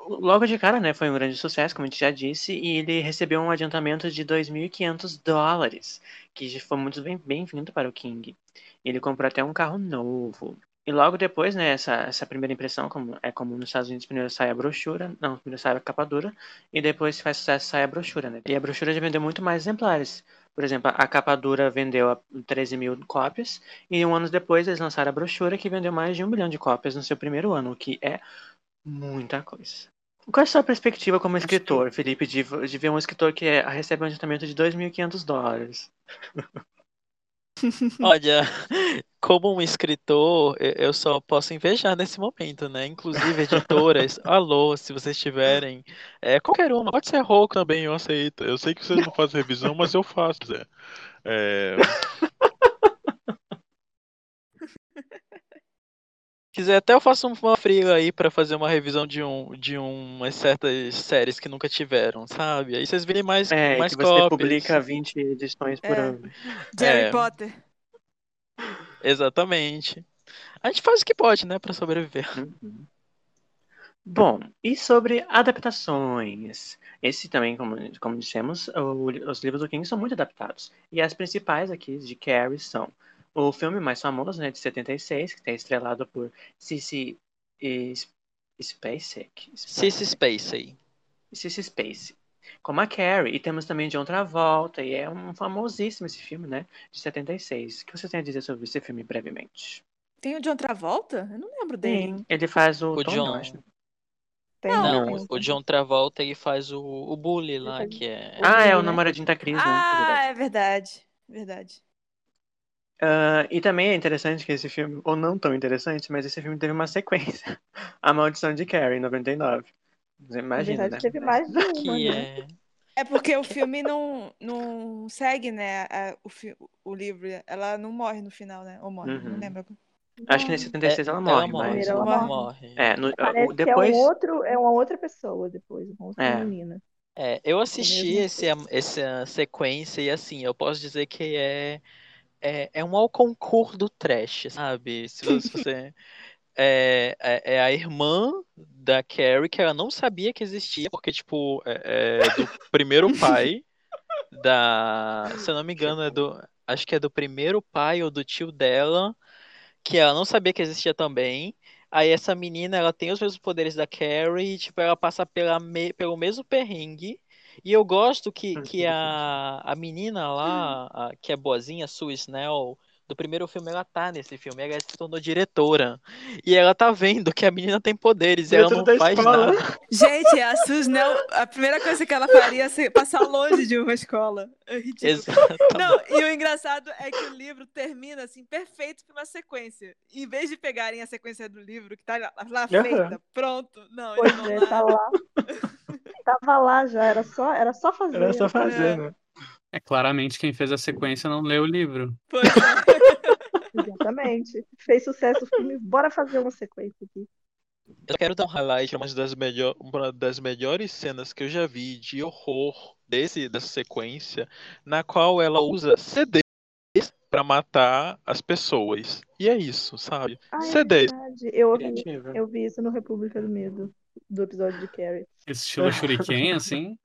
Speaker 2: Logo de cara, né, foi um grande sucesso, como a gente já disse, e ele recebeu um adiantamento de 2.500 dólares, que já foi muito bem- bem-vindo para o King. Ele comprou até um carro novo. E logo depois, né, essa, essa primeira impressão, como é comum nos Estados Unidos, primeiro sai a brochura, não, primeiro sai a capa dura, e depois se faz sucesso sai a brochura, né? E a brochura já vendeu muito mais exemplares. Por exemplo, a capa dura vendeu a 13 mil cópias, e um ano depois eles lançaram a brochura, que vendeu mais de um milhão de cópias no seu primeiro ano, o que é Muita coisa. Qual é a sua perspectiva como escritor, Felipe, de, de ver um escritor que é- recebe um adiantamento de 2.500 dólares?
Speaker 6: Olha, como um escritor, eu só posso invejar nesse momento, né? Inclusive, editoras, alô, se vocês tiverem, é, qualquer uma, pode ser rouco também, eu aceito. Eu sei que vocês não fazem revisão, mas eu faço, Zé. É... Quiser até eu faço uma fria aí pra fazer uma revisão de um de umas certas séries que nunca tiveram, sabe? Aí vocês virem mais
Speaker 2: É,
Speaker 6: mais
Speaker 2: que você publica 20 edições por
Speaker 3: É.
Speaker 2: ano.
Speaker 3: De Harry
Speaker 6: É.
Speaker 3: Potter.
Speaker 6: Exatamente. A gente faz o que pode, né, Pra sobreviver.
Speaker 2: Uhum. Bom, e sobre adaptações? Esse também, como, como dissemos, o- os livros do King são muito adaptados. E as principais aqui de Carrie são o filme mais famoso, né, de 76, que está estrelado por Cici Spacek.
Speaker 6: Cissy Space aí.
Speaker 2: Cissy Space. Como a Carrie. E temos também John Travolta. E é um famosíssimo esse filme, né? De 76. O que você tem a dizer sobre esse filme brevemente?
Speaker 3: Tem o John Travolta? Eu não lembro dele.
Speaker 2: Sim, ele faz o,
Speaker 6: O
Speaker 2: Tom
Speaker 6: John.
Speaker 2: Né?
Speaker 5: Tem,
Speaker 6: Não,
Speaker 5: tem.
Speaker 6: o John Travolta ele faz o, o bully lá, que é.
Speaker 2: Ah, é o
Speaker 5: né?
Speaker 2: namoradinho da Cris, né?
Speaker 3: Ah, é verdade. Verdade.
Speaker 2: Ah, e também é interessante que esse filme, ou não tão interessante, mas esse filme teve uma sequência. A Maldição de Carrie, em 99. Você
Speaker 5: Na
Speaker 2: imagina,
Speaker 5: verdade,
Speaker 2: né?
Speaker 5: teve mais de uma,
Speaker 6: Que
Speaker 5: né?
Speaker 6: é.
Speaker 3: É porque o filme não, não segue, né? a- o, fi- o livro. Ela não morre no final, né? Ou morre, não
Speaker 2: Uhum.
Speaker 3: lembro.
Speaker 2: Acho que em 76 ela morre,
Speaker 6: ela morre,
Speaker 2: mas...
Speaker 5: ela morre.
Speaker 6: morre.
Speaker 2: É, no,
Speaker 5: Parece
Speaker 2: o- depois...
Speaker 5: é, um outro, é uma outra pessoa depois, uma outra
Speaker 2: É.
Speaker 5: menina.
Speaker 6: É, eu assisti
Speaker 5: mesmo
Speaker 6: esse, essa sequência e assim, eu posso dizer que é, é, é um ao do trash, sabe? Se você- é, é, é a irmã da Carrie que ela não sabia que existia, porque, tipo, é, é do primeiro pai da. Se eu não me engano, é do. Acho que é do primeiro pai ou do tio dela, que ela não sabia que existia também. Aí essa menina, ela tem os mesmos poderes da Carrie, e, tipo, ela passa pela me- pelo mesmo perrengue. E eu gosto que, que a, a menina lá, a- que é boazinha, Sue Snell, do primeiro filme, ela tá nesse filme, ela se tornou diretora. E ela tá vendo que a menina tem poderes, e ela não faz
Speaker 2: escola.
Speaker 6: nada.
Speaker 3: Gente, a Susnel, a primeira coisa que ela faria é passar longe de uma escola. É ridículo.
Speaker 6: Exatamente.
Speaker 3: Não, e o engraçado é que o livro termina assim, perfeito para uma sequência. Em vez de pegarem a sequência do livro, que tá lá, lá feita, pronto. Não,
Speaker 5: Pois
Speaker 3: eles vão
Speaker 5: é,
Speaker 3: lá.
Speaker 5: tá lá. Tava lá já, era só, era só fazer.
Speaker 2: Era só
Speaker 3: É.
Speaker 2: fazer, né?
Speaker 4: É claramente quem fez a sequência não leu o livro.
Speaker 3: Pois é.
Speaker 5: Exatamente. Fez sucesso o filme, bora fazer uma sequência aqui.
Speaker 6: Eu quero dar um highlight uma das, melhor, uma das melhores cenas que eu já vi de horror desse, dessa sequência, na qual ela usa CDs pra matar as pessoas. E é isso, sabe?
Speaker 5: Ah, é
Speaker 6: CDs.
Speaker 5: Eu ouvi, eu vi isso no República do Medo, do episódio de Carrie.
Speaker 4: Estilo Shuriken, assim.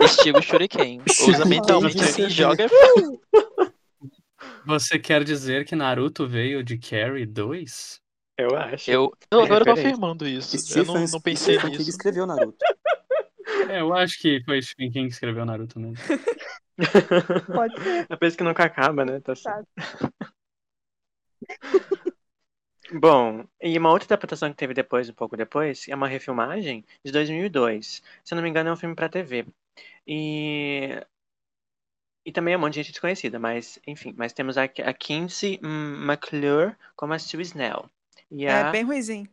Speaker 6: Estilo Shuriken. Usa mentalmente assim,
Speaker 2: CD.
Speaker 6: joga.
Speaker 4: Você quer dizer que Naruto veio de Carrie 2?
Speaker 2: Eu acho.
Speaker 6: Eu, eu agora tô
Speaker 2: referência.
Speaker 6: afirmando isso. Eu
Speaker 1: Stephen,
Speaker 6: não, não pensei
Speaker 1: Stephen King
Speaker 6: nisso.
Speaker 1: escreveu Naruto.
Speaker 4: É, eu acho que foi Stephen King que escreveu Naruto mesmo.
Speaker 5: Pode ser.
Speaker 2: É por isso que nunca acaba, né? Tá certo. Bom, e uma outra adaptação que teve depois, um pouco depois, é uma refilmagem de 2002. Se eu não me engano, é um filme pra TV. E e também é um monte de gente desconhecida, mas enfim, mas temos a, a Kinsey McClure como a Sue Snell e
Speaker 3: É
Speaker 2: a,
Speaker 3: bem ruizinho.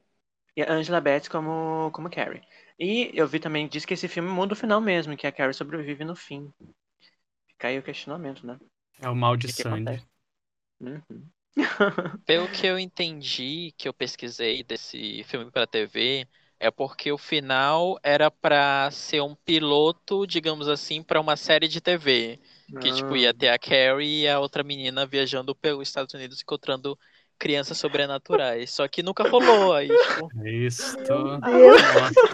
Speaker 2: e a Angela Betts como como Carrie. E eu vi também diz que esse filme muda o final mesmo, que a Carrie sobrevive no fim. Fica aí o questionamento, né?
Speaker 4: É o mal de
Speaker 2: O que que
Speaker 4: Sandy.
Speaker 2: acontece? Uhum.
Speaker 6: Pelo que eu entendi, que eu pesquisei desse filme pra TV, é porque o final era pra ser um piloto, digamos assim, pra uma série de TV. Que, tipo, ia ter a Carrie e a outra menina viajando pelos Estados Unidos encontrando crianças sobrenaturais. Só que nunca rolou. Aí, tipo,
Speaker 4: Isto.
Speaker 5: Deus.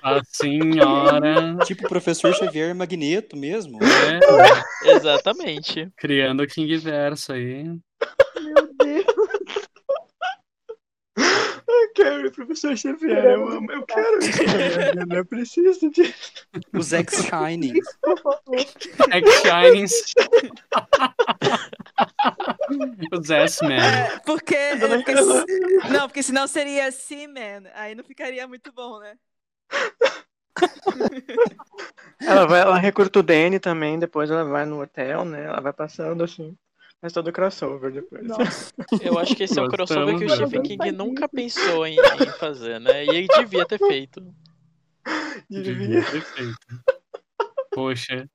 Speaker 4: Nossa senhora.
Speaker 1: Tipo o professor Xavier Magneto mesmo.
Speaker 4: É,
Speaker 6: exatamente.
Speaker 4: criando o King Verso aí.
Speaker 5: Meu Deus.
Speaker 2: Carrie, professor Xavier, eu amo, eu quero. Eu não preciso disso.
Speaker 1: Os X-Shining.
Speaker 5: Por favor.
Speaker 4: X-Shinings. Os S-Men.
Speaker 3: É, porque, é, porque se- não, porque senão seria Seaman. Aí não ficaria muito bom, né?
Speaker 2: Ela vai, ela recruta o Danny também, depois ela vai no hotel, né? Ela vai passando assim. Faz todo o crossover depois.
Speaker 5: Nossa.
Speaker 6: Eu acho que esse é um crossover que o Stephen? King nunca pensou em, em fazer, né? E ele devia ter feito.
Speaker 2: Devia.
Speaker 4: Devia ter feito. Poxa.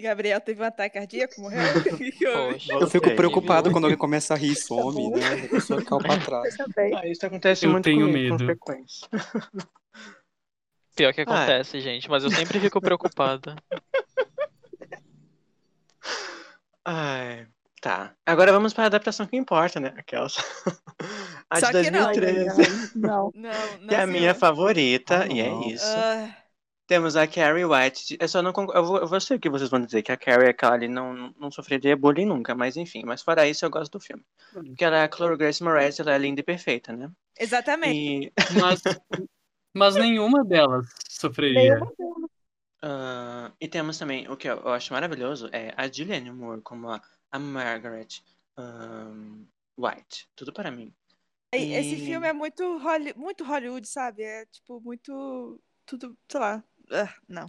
Speaker 3: Gabriel teve um ataque cardíaco, morreu?
Speaker 6: Poxa.
Speaker 1: Eu fico preocupado quando alguém começa a rir e some, né? A pessoa calma pra trás.
Speaker 2: Ah, isso acontece
Speaker 4: Eu
Speaker 2: muito
Speaker 4: tenho
Speaker 2: comigo, com
Speaker 4: medo.
Speaker 2: frequência.
Speaker 6: Pior que acontece, gente, mas eu sempre fico preocupada.
Speaker 2: Ai, tá. Agora vamos para a adaptação que importa, né? Aquelas. A de
Speaker 3: Só que não.
Speaker 2: 2013.
Speaker 5: Não.
Speaker 3: Não, não.
Speaker 2: Que é a minha favorita,
Speaker 1: Ah,
Speaker 2: e é
Speaker 1: não.
Speaker 2: isso.
Speaker 3: Ah,
Speaker 2: Temos a Carrie White. Eu só não eu, vou, eu vou sei o que vocês vão dizer, que a Carrie é aquela ali não, não- sofreria bullying nunca, mas enfim. Mas fora isso, eu gosto do filme. Porque ela é a Chloe Grace Moretz, ela é linda e perfeita, né?
Speaker 3: Exatamente.
Speaker 2: E
Speaker 4: Mas, mas nenhuma delas sofreria.
Speaker 5: Nenhuma delas.
Speaker 2: Ah, e temos também, o que eu, eu acho maravilhoso, é a Julianne Moore como a, a Margaret ahn, White. Tudo para mim.
Speaker 3: E Esse
Speaker 2: E-
Speaker 3: filme é muito, Holly- muito Hollywood, sabe? É tipo muito. Tudo, sei lá. Ah, não.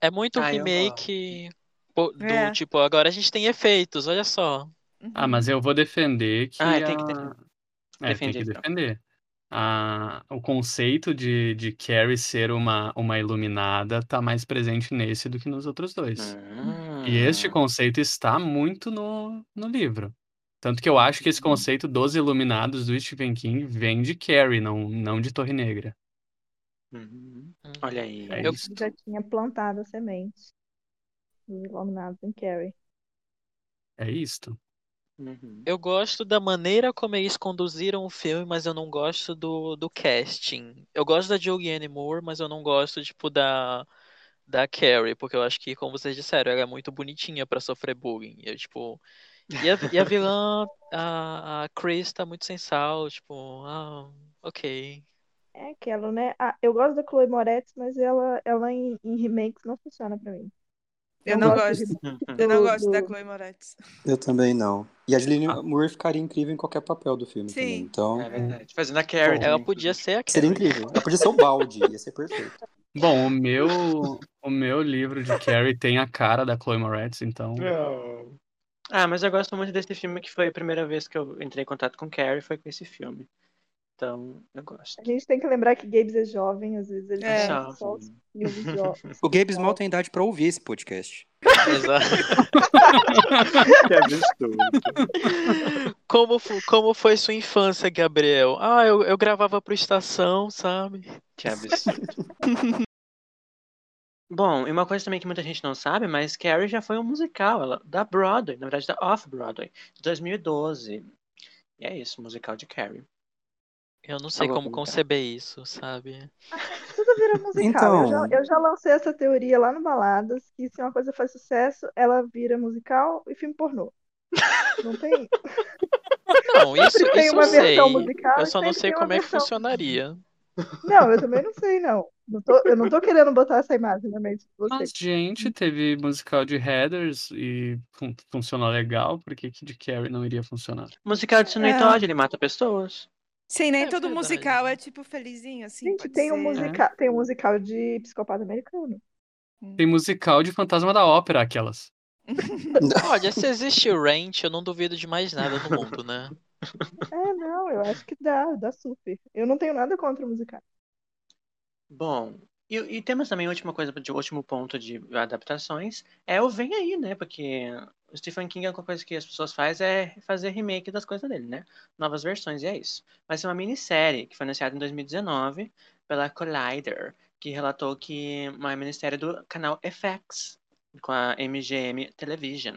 Speaker 6: É muito
Speaker 2: Ah,
Speaker 6: remake do
Speaker 3: É.
Speaker 6: tipo, agora a gente tem efeitos, olha só.
Speaker 3: Uhum.
Speaker 4: Ah, mas eu vou defender que
Speaker 2: Ah, tem que
Speaker 4: a-
Speaker 2: defender.
Speaker 4: É, tem
Speaker 2: Defende,
Speaker 4: que
Speaker 2: então.
Speaker 4: defender. A- o conceito de, de Carrie ser uma, uma iluminada tá mais presente nesse do que nos outros dois. E este conceito está muito no, no livro. Tanto que eu acho que esse conceito dos iluminados do Stephen King vem de Carrie, não, não de Torre Negra.
Speaker 2: Uhum. Olha aí.
Speaker 4: É
Speaker 6: Eu-
Speaker 4: isso.
Speaker 5: Já tinha plantado a semente dos iluminados em Carrie.
Speaker 4: É isto.
Speaker 2: Uhum.
Speaker 6: Eu gosto da maneira como eles conduziram o filme, mas eu não gosto do, do casting. Eu gosto da Julianne Moore, mas eu não gosto, tipo, da, da Carrie, porque eu acho que, como vocês disseram, ela é muito bonitinha pra sofrer bullying. Eu, tipo, e a, e a vilã, a, a Chris, tá muito sem sal, tipo, ah, ok.
Speaker 5: É aquela, né? Ah, eu gosto da Chloe Moretz, mas ela, ela em, em remakes não funciona pra mim.
Speaker 3: Eu
Speaker 5: Não
Speaker 3: não
Speaker 5: gosto
Speaker 3: gosto.
Speaker 2: Uhum.
Speaker 3: Eu não
Speaker 5: do-
Speaker 3: gosto da Chloe Moretz.
Speaker 1: Eu também não. E a Julianne
Speaker 4: Ah.
Speaker 1: Moore ficaria incrível em qualquer papel do filme
Speaker 3: Sim.
Speaker 1: também. Então,
Speaker 2: É verdade. Fazendo a Carrie.
Speaker 1: Bom,
Speaker 6: Ela podia ser a
Speaker 1: seria
Speaker 6: Carrie.
Speaker 1: incrível. Ela podia ser o balde, ia ser perfeito.
Speaker 4: Bom, o meu, o meu livro de Carrie tem a cara da Chloe Moretz, então.
Speaker 2: Ah, mas eu gosto muito desse filme que foi a primeira vez que eu entrei em contato com Carrie, foi com esse filme. Então, eu gosto.
Speaker 5: A gente tem que lembrar que Gabes é jovem, às vezes ele
Speaker 3: É.
Speaker 5: assiste só os.
Speaker 1: O Gabe Small tem idade pra ouvir esse podcast.
Speaker 6: Exato.
Speaker 2: Que absurdo.
Speaker 6: Como, como foi sua infância, Gabriel? Ah, eu, eu gravava pro Estação, sabe?
Speaker 2: Que absurdo. Bom, e uma coisa também que muita gente não sabe, mas Carrie já foi um musical, ela, da Broadway, na verdade da Off-Broadway, de 2012. E é isso, musical de Carrie.
Speaker 6: Eu não sei como conceber isso, sabe?
Speaker 5: Tudo vira musical.
Speaker 1: Então-
Speaker 5: Eu, já, eu já lancei essa teoria lá no Baladas, que se uma coisa faz sucesso, ela vira musical e filme pornô. Não tem.
Speaker 6: Não, isso,
Speaker 5: Sempre tem
Speaker 6: isso
Speaker 5: uma
Speaker 6: eu sei.
Speaker 5: versão musical
Speaker 6: Eu só não sei como é que
Speaker 5: versão-
Speaker 6: funcionaria.
Speaker 5: Não, eu também não sei, não. Não tô- eu não tô querendo botar essa imagem na mente de
Speaker 4: Mas,
Speaker 5: vocês.
Speaker 4: gente, teve musical de Heathers e fun- funcionou legal, por que de Carrie não iria funcionar?
Speaker 2: Musical de Snowy
Speaker 3: É.
Speaker 2: Todd, ele mata pessoas.
Speaker 3: Sim, nem
Speaker 6: É
Speaker 3: todo
Speaker 6: verdade.
Speaker 3: musical é tipo felizinho, assim.
Speaker 5: Gente, tem um, musica... tem um musical de psicopata americano.
Speaker 4: Tem musical de Fantasma da Ópera, aquelas.
Speaker 6: Olha, se existe o Ranch, eu não duvido de mais nada no mundo, né?
Speaker 5: É, não, eu acho que dá, dá super. Eu não tenho nada contra musical.
Speaker 2: Bom, e, e temos também a última coisa, de último ponto de adaptações, é o Vem Aí, né? Porque o Stephen King, a única coisa que as pessoas fazem é fazer remake das coisas dele, né? Novas versões, e é isso. Vai ser uma minissérie que foi anunciada em 2019 pela Collider, que relatou que uma minissérie do canal FX, com a MGM Television.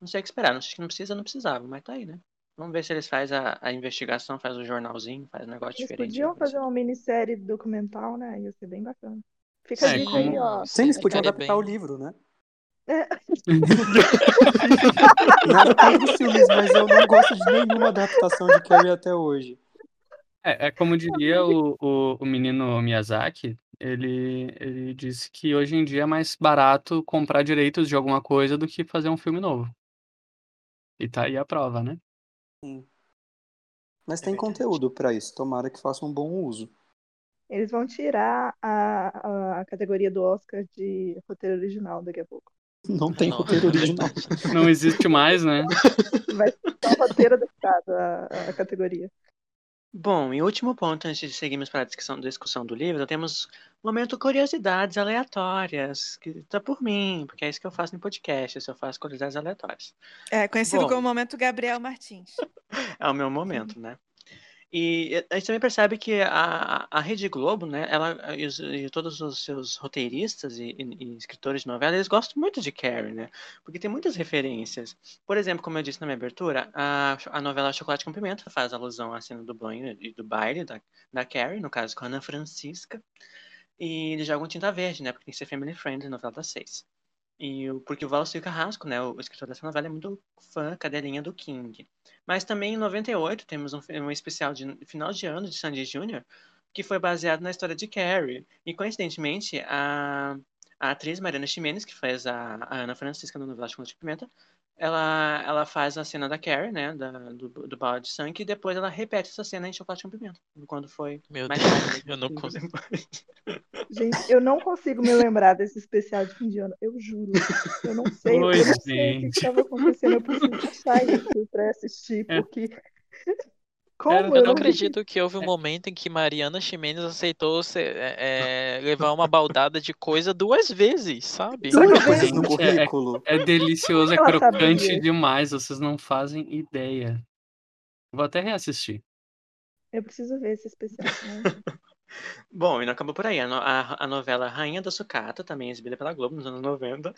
Speaker 2: Não sei o que esperar, acho que não precisa, não precisava, mas tá aí, né? Vamos ver se eles fazem a, a investigação, faz o jornalzinho, faz um negócio
Speaker 5: Eles
Speaker 2: diferente.
Speaker 5: podiam fazer uma minissérie documental, né? Ia ser bem bacana. Fica a
Speaker 4: É,
Speaker 5: dica aí,
Speaker 4: como-
Speaker 5: ó.
Speaker 1: Sim, eles podiam
Speaker 6: Ficaria
Speaker 1: adaptar o
Speaker 6: bem.
Speaker 1: livro, né?
Speaker 5: É.
Speaker 1: Nada contra os filmes, mas eu não gosto de nenhuma adaptação de Carrie até hoje.
Speaker 4: É, é como diria o, o, o menino Miyazaki, ele, ele disse que hoje em dia é mais barato comprar direitos de alguma coisa do que fazer um filme novo. E tá aí a prova, né?
Speaker 1: Mas
Speaker 2: É
Speaker 1: tem
Speaker 2: verdade.
Speaker 1: conteúdo pra isso. Tomara que façam um bom uso.
Speaker 5: Eles vão tirar a, a, a categoria do Oscar de roteiro original daqui a pouco.
Speaker 1: Não tem
Speaker 6: Não,
Speaker 1: roteiro original.
Speaker 4: Não existe mais, né?
Speaker 5: Vai ser só roteiro adaptado a, a categoria.
Speaker 2: Bom, e último ponto antes de seguirmos para a discussão, discussão do livro, temos o momento curiosidades aleatórias, que tá por mim, porque é isso que eu faço no podcast, eu faço curiosidades aleatórias.
Speaker 3: É conhecido
Speaker 2: Bom.
Speaker 3: como momento Gabriel Martins.
Speaker 2: É o meu momento, né? E a gente também percebe que a, a Rede Globo, né, ela e, os- e todos os seus roteiristas e, e- e escritores de novela, eles gostam muito de Carrie, né? Porque tem muitas referências. Por exemplo, como eu disse na minha abertura, a, a novela Chocolate com Pimenta faz alusão à cena do banho e do baile da, da Carrie, no caso com a Ana Francisca. E eles jogam tinta verde, né? Porque tem que ser family friendly, novela das seis. E o, porque o Valcio Carrasco, né, o escritor dessa novela, é muito fã, cadelinha do King. Mas também em 98 temos um, um especial de final de ano de Sandy Jr., que foi baseado na história de Carrie. E coincidentemente, a, a atriz Mariana Ximenes, que faz a, a Ana Francisca no novela Chocolate de Pimenta, ela, ela faz a cena da Carrie, né, da, do, do balde de sangue, e depois ela repete essa cena em Chocolate com Pimenta, quando foi
Speaker 6: Meu
Speaker 2: mais
Speaker 6: Deus,
Speaker 2: tarde,
Speaker 6: eu não consigo.
Speaker 2: depois.
Speaker 5: Gente, eu não consigo me lembrar desse especial de fim de ano. Eu juro. Eu não sei.
Speaker 4: Oi,
Speaker 5: eu não sei o que estava acontecendo. Eu preciso achar isso pra assistir,
Speaker 4: É.
Speaker 5: Como
Speaker 4: Era-
Speaker 5: eu,
Speaker 6: Eu não
Speaker 5: vi-
Speaker 6: acredito que houve um momento em que Mariana Ximenes aceitou ser- é, é, levar uma baldada de coisa duas vezes, sabe?
Speaker 5: Duas vezes.
Speaker 1: no
Speaker 4: Gente, é-
Speaker 1: currículo?
Speaker 4: É delicioso, é
Speaker 5: Ela
Speaker 4: crocante
Speaker 5: sabia.
Speaker 4: demais, vocês não fazem ideia. Vou até reassistir.
Speaker 5: Eu preciso ver esse especial. Né?
Speaker 2: Bom, e não acabou por aí. A, no- a- a novela Rainha da Sucata, também exibida pela Globo nos anos 90,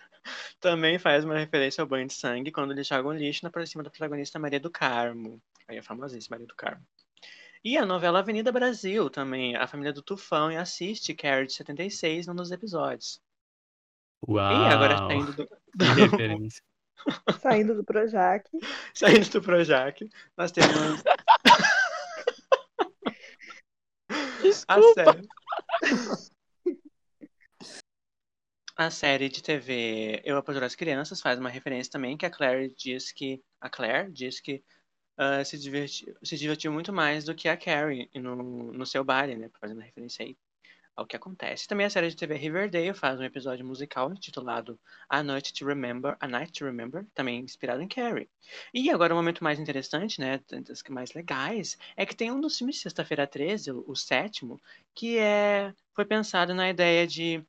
Speaker 2: também faz uma referência ao banho de sangue quando eles jogam lixo na por cima da protagonista Maria do Carmo. Aí é famosíssima Maria do Carmo. E a novela Avenida Brasil também, a família do Tufão e assiste Carrie de 76 num dos episódios.
Speaker 4: Uau!
Speaker 2: E agora saindo do,
Speaker 4: Que referência.
Speaker 5: Saindo do Projac.
Speaker 2: saindo do Projac, nós temos a série. A série de TV Eu Apaduro as Crianças faz uma referência também que a Claire diz que a Claire diz que ah, se, divertiu, se divertiu muito mais do que a Carrie no, no seu baile, né? Fazendo referência aí ao que acontece. Também a série de TV Riverdale faz um episódio musical intitulado A Night to Remember, A Night to Remember, também inspirado em Carrie. E agora o momento mais interessante, né, das mais legais, é que tem um dos filmes de Sexta-feira 13, o, o sétimo, que é foi pensado na ideia de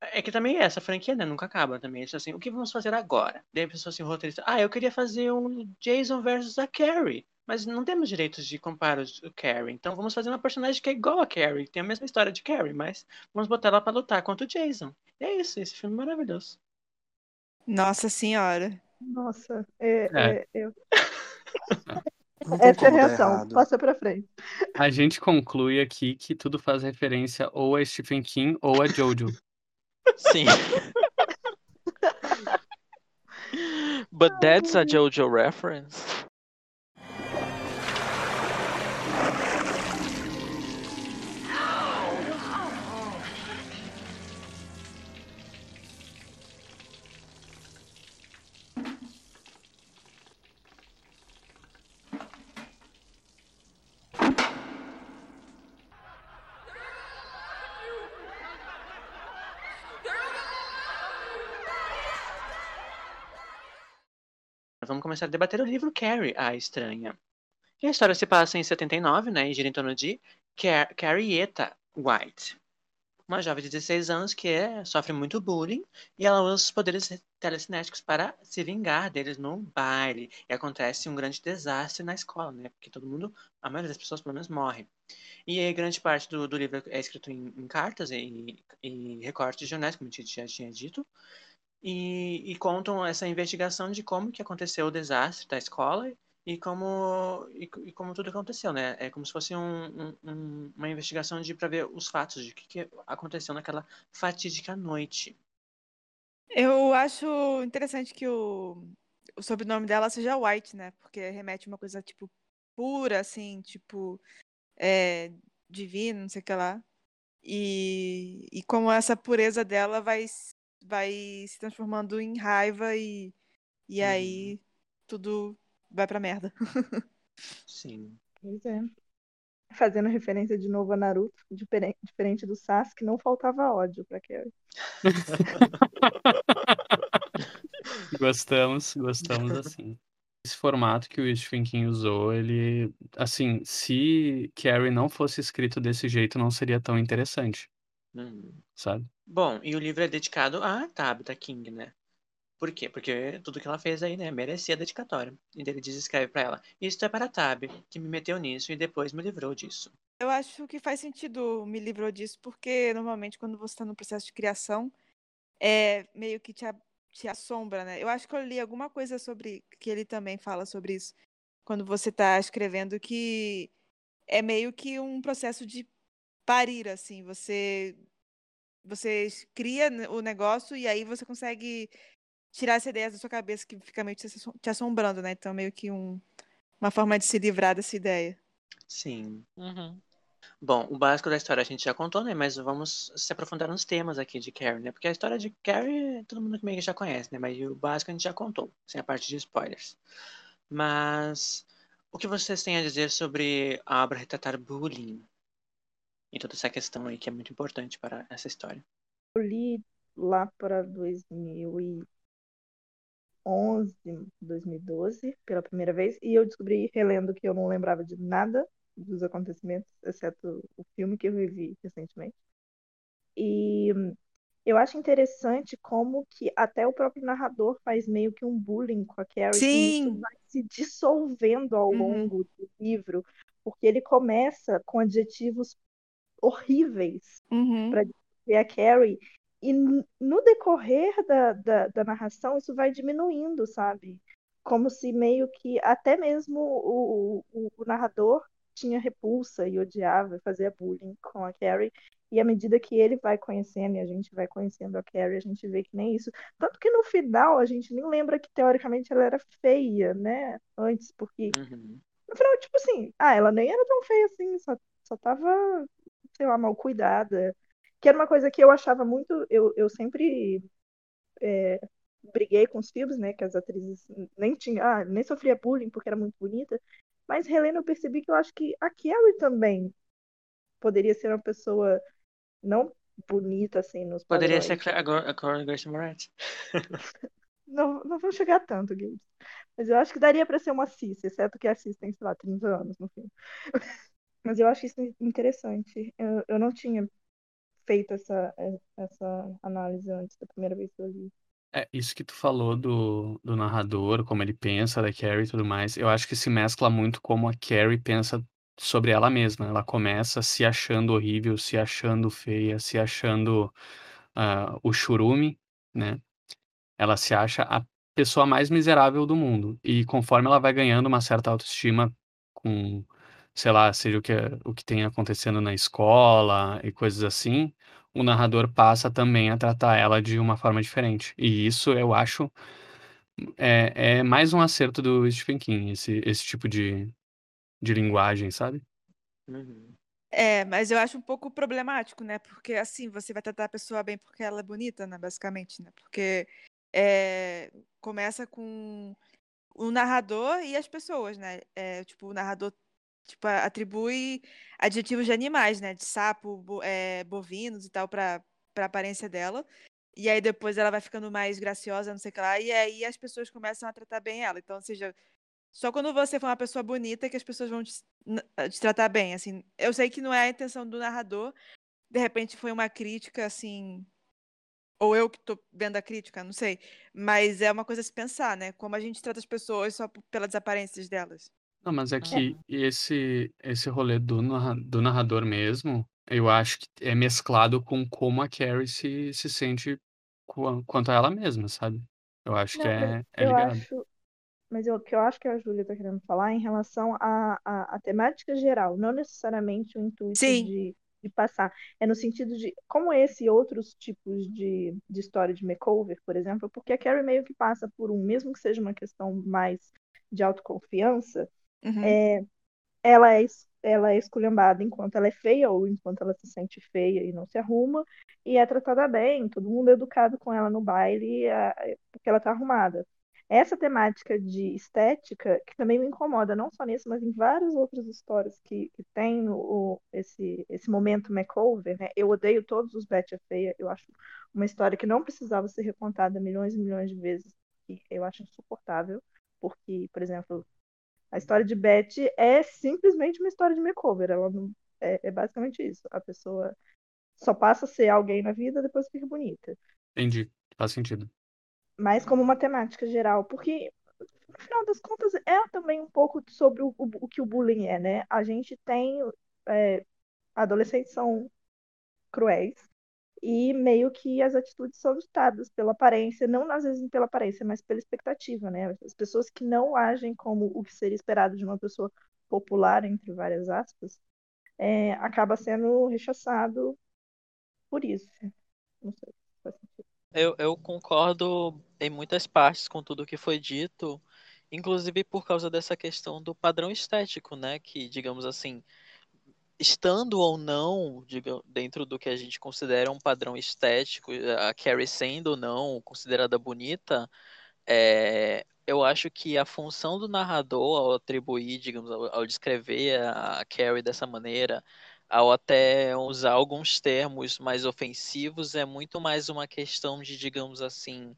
Speaker 2: é que também essa franquia, né, nunca acaba também. Eles assim, o que vamos fazer agora? Daí a pessoa assim, roteirista, ah, eu queria fazer um Jason versus a Carrie, mas não temos direitos de comparar os- o Carrie, então vamos fazer uma personagem que é igual a Carrie, tem a mesma história de Carrie, mas vamos botar ela pra lutar contra o Jason. E é isso, esse filme é maravilhoso.
Speaker 3: Nossa senhora.
Speaker 5: Nossa, é,
Speaker 4: É.
Speaker 5: é- eu- essa é a reação.
Speaker 1: errado.
Speaker 5: Passa pra frente.
Speaker 4: A gente conclui aqui que tudo faz referência ou a Stephen King ou a Jojo.
Speaker 6: Sim. But that's a JoJo reference.
Speaker 2: Começar a debater o livro Carrie, a Estranha. E a história se passa em 79, né, e gira em torno de Car Carrieta White, uma jovem de 16 anos que é, sofre muito bullying e ela usa os poderes telecinéticos para se vingar deles num baile. E acontece um grande desastre na escola, né, porque todo mundo, a maioria das pessoas pelo menos morre. E aí, grande parte do, do livro é escrito em, em cartas e, e recortes de jornais, como a gente já tinha dito. E, e contam essa investigação de como que aconteceu o desastre da escola e como e, e como tudo aconteceu, né? É como se fosse um, um- um- uma investigação de para ver os fatos de o que, que aconteceu naquela fatídica noite.
Speaker 3: Eu acho interessante que o, o sobrenome dela seja White, né? Porque remete a uma coisa, tipo, pura, assim, tipo, é, divina, não sei o que lá. E, e como essa pureza dela vai, vai se transformando em raiva e, e
Speaker 2: Uhum.
Speaker 3: aí tudo vai pra merda.
Speaker 2: Sim.
Speaker 5: Pois é. Fazendo referência de novo a Naruto, diferente, diferente do Sasuke, não faltava ódio pra Carrie.
Speaker 4: Gostamos, gostamos assim. Esse formato que o Stephen King usou, ele, assim, se Carrie não fosse escrito desse jeito, não seria tão interessante,
Speaker 2: Uhum.
Speaker 4: sabe?
Speaker 2: Bom, e o livro é dedicado a Tabitha King, né? Por quê? Porque tudo que ela fez aí, né, merecia dedicatória. E ele diz, escreve pra ela, isto é para Tab, que me meteu nisso e depois me livrou disso.
Speaker 3: Eu acho que faz sentido me livrou disso, porque normalmente quando você está no processo de criação, é meio que te, te assombra, né? Eu acho que eu li alguma coisa sobre que ele também fala sobre isso. Quando você está escrevendo que é meio que um processo de parir, assim. Você, você cria o negócio e aí você consegue tirar essa ideia da sua cabeça que fica meio te assombrando, né? Então, meio que um, uma forma de se livrar dessa ideia.
Speaker 2: Sim.
Speaker 6: Uhum.
Speaker 2: Bom, o básico da história a gente já contou, né? Mas vamos se aprofundar nos temas aqui de Carrie, né? Porque a história de Carrie todo mundo meio que já conhece, né? Mas o básico a gente já contou, sem a parte de spoilers. Mas o que vocês têm a dizer sobre a obra retratar bullying? E toda essa questão aí que é muito importante para essa história.
Speaker 5: Eu li lá para 2011, 2012, pela primeira vez, e eu descobri relendo que eu não lembrava de nada dos acontecimentos, exceto o filme que eu revi recentemente. E eu acho interessante como que até o próprio narrador faz meio que um bullying com a Carrie
Speaker 3: Sim.
Speaker 5: e isso vai se dissolvendo ao
Speaker 3: Uhum.
Speaker 5: longo do livro, porque ele começa com adjetivos horríveis
Speaker 3: Uhum.
Speaker 5: para descrever a Carrie e no decorrer da, da, da narração isso vai diminuindo, sabe? Como se meio que até mesmo o, o, o narrador tinha repulsa e odiava e fazia bullying com a Carrie. E à medida que ele vai conhecendo e a gente vai conhecendo a Carrie, a gente vê que nem isso. Tanto que no final a gente nem lembra que teoricamente ela era feia, né? Antes, porque
Speaker 2: Uhum.
Speaker 5: no final, tipo assim, ah, ela nem era tão feia assim, só, só tava, sei lá, mal cuidada. Que era uma coisa que eu achava muito. Eu, eu sempre é, briguei com os filmes, né? Que as atrizes nem tinham, ah, nem sofria bullying porque era muito bonita. Mas relendo, eu percebi que eu acho que a Carrie também poderia ser uma pessoa não bonita, assim, nos
Speaker 2: Poderia
Speaker 5: padrões.
Speaker 2: ser a Cla- a Gor- a Cor- Grace Moretz.
Speaker 5: Não, não vou chegar tanto, Games. Mas eu acho que daria pra ser uma cis, exceto que a cis tem, sei lá, 30 anos no filme. Mas eu acho isso interessante. Eu, eu não tinha feito essa, essa análise antes da primeira vez que eu li.
Speaker 4: É, isso que tu falou do, do narrador, como ele pensa da Carrie e tudo mais, eu acho que se mescla muito como a Carrie pensa sobre ela mesma. Ela começa se achando horrível, se achando feia, se achando ah, o churume, né? Ela se acha a pessoa mais miserável do mundo. E conforme ela vai ganhando uma certa autoestima com, sei lá, seja o que, o que tem acontecendo na escola e coisas assim, o narrador passa também a tratar ela de uma forma diferente. E isso eu acho é, é mais um acerto do Stephen King, esse, esse tipo de, de linguagem, sabe?
Speaker 2: Uhum.
Speaker 3: É, mas eu acho um pouco problemático, né? Porque assim, você vai tratar a pessoa bem porque ela é bonita, né? Basicamente, né? Porque é, começa com o narrador e as pessoas, né? É, tipo, o narrador tipo, a- atribui adjetivos de animais, né? De sapo, bo- é, bovinos e tal, pra, pra aparência dela. E aí depois ela vai ficando mais graciosa, não sei o que lá. E aí as pessoas começam a tratar bem ela. Então, ou seja, só quando você for uma pessoa bonita que as pessoas vão te, te tratar bem, assim. Eu sei que não é a intenção do narrador. De repente foi uma crítica, assim. Ou eu que tô vendo a crítica, não sei. Mas é uma coisa a se pensar, né? Como a gente trata as pessoas só pelas aparências delas.
Speaker 4: Não, mas é que esse, esse rolê do, narra- do narrador mesmo, eu acho que é mesclado com como a Carrie se, se sente qua- quanto a ela mesma, sabe? Eu acho que
Speaker 5: Não, mas
Speaker 4: é, é
Speaker 5: eu
Speaker 4: ligado.
Speaker 5: acho, mas eu- o que eu acho que a Júlia está querendo falar é em relação à à à temática geral, não necessariamente o intuito
Speaker 3: Sim.
Speaker 5: de, de passar. É no sentido de, como esse e outros tipos de, de história de makeover, por exemplo, porque a Carrie meio que passa por um, mesmo que seja uma questão mais de autoconfiança,
Speaker 3: Uhum.
Speaker 5: é, ela é, ela é esculhambada enquanto ela é feia ou enquanto ela se sente feia e não se arruma, e é tratada bem, todo mundo é educado com ela no baile, a- porque ela tá arrumada. Essa temática de estética, que também me incomoda, não só nisso, mas em várias outras histórias que, que tem o, esse, esse momento makeover, né? Eu odeio todos os Betty a Feia, eu acho uma história que não precisava ser recontada milhões e milhões de vezes, que eu acho insuportável, porque, por exemplo, a história de Betty é simplesmente uma história de makeover. Ela não, é, é basicamente isso. A pessoa só passa a ser alguém na vida depois fica bonita.
Speaker 4: Entendi, faz sentido.
Speaker 5: Mas como uma temática geral, porque no final das contas é também um pouco sobre o, o, o que o bullying é, né? A gente tem é, adolescentes são cruéis e meio que as atitudes são ditadas pela aparência, não às vezes pela aparência, mas pela expectativa, né? As pessoas que não agem como o que seria esperado de uma pessoa popular, entre várias aspas, é, acaba sendo rechaçado por isso. Não sei se faz sentido.
Speaker 6: Eu, eu concordo em muitas partes com tudo que foi dito, inclusive por causa dessa questão do padrão estético, né? Que, digamos assim, estando ou não dentro do que a gente considera um padrão estético, a Carrie sendo ou não considerada bonita, é, eu acho que a função do narrador ao atribuir, digamos, ao, ao descrever a Carrie dessa maneira, ao até usar alguns termos mais ofensivos, é muito mais uma questão de, digamos assim,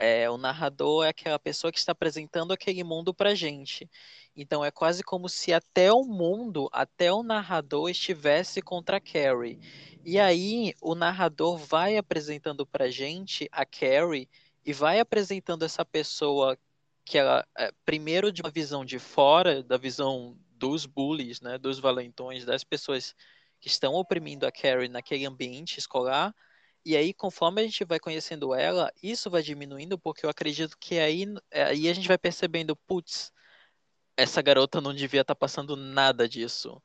Speaker 6: é, o narrador é aquela pessoa que está apresentando aquele mundo para gente. Então é quase como se até o mundo, até o narrador estivesse contra a Carrie. E aí o narrador vai apresentando para gente a Carrie e vai apresentando essa pessoa que ela, é, primeiro de uma visão de fora, da visão dos bullies, né, dos valentões, das pessoas que estão oprimindo a Carrie naquele ambiente escolar. E aí, conforme a gente vai conhecendo ela, isso vai diminuindo, porque eu acredito que aí, aí a gente vai percebendo, putz, essa garota não devia estar tá passando nada disso.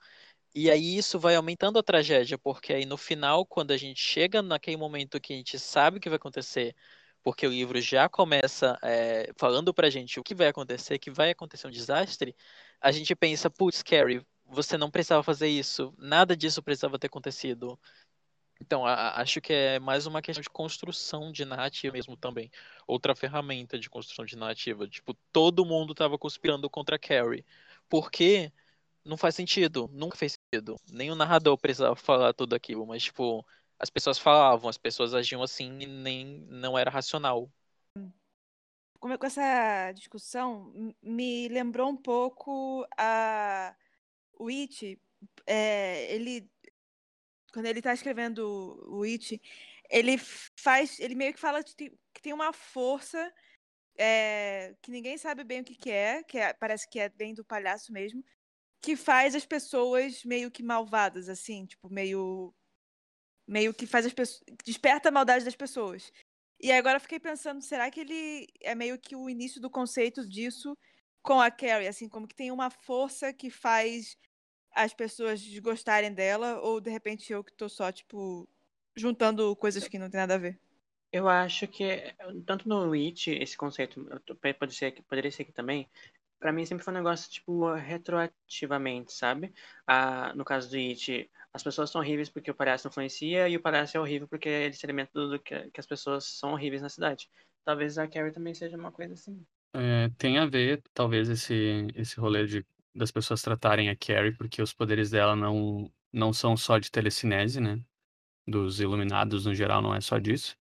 Speaker 6: E aí isso vai aumentando a tragédia, porque aí no final, quando a gente chega naquele momento que a gente sabe o que vai acontecer, porque o livro já começa é, falando pra gente o que vai acontecer, que vai acontecer um desastre, a gente pensa, putz, Carrie, você não precisava fazer isso, nada disso precisava ter acontecido. Então, a, acho que é mais uma questão de construção de narrativa mesmo também. Outra ferramenta de construção de narrativa. Tipo, todo mundo estava conspirando contra a Carrie. Porque não faz sentido, nunca fez sentido. Nem o narrador precisava falar tudo aquilo, mas, tipo, as pessoas falavam, as pessoas agiam assim e nem não era racional.
Speaker 3: Com essa discussão, me lembrou um pouco a o é, ele quando ele está escrevendo o It, ele faz, ele meio que fala que tem uma força é, que ninguém sabe bem o que, que é, que é, parece que é bem do palhaço mesmo, que faz as pessoas meio que malvadas, assim, tipo, meio meio que faz as pessoas. desperta a maldade das pessoas. E agora eu fiquei pensando, será que ele é meio que o início do conceito disso com a Carrie, assim, como que tem uma força que faz as pessoas desgostarem dela, ou de repente eu que tô só, tipo, juntando coisas que não tem nada a ver?
Speaker 2: Eu acho que, tanto no Witch, esse conceito, pode ser, poderia ser aqui também, para mim sempre foi um negócio, tipo, retroativamente, sabe? Ah, no caso do It, as pessoas são horríveis porque o palhaço influencia e o palhaço é horrível porque ele se alimenta do que, que as pessoas são horríveis na cidade. Talvez a Carrie também seja uma coisa assim.
Speaker 4: É, tem a ver, talvez, esse, esse rolê de, das pessoas tratarem a Carrie, porque os poderes dela não, não são só de telecinese, né? Dos iluminados, no geral, não é só disso.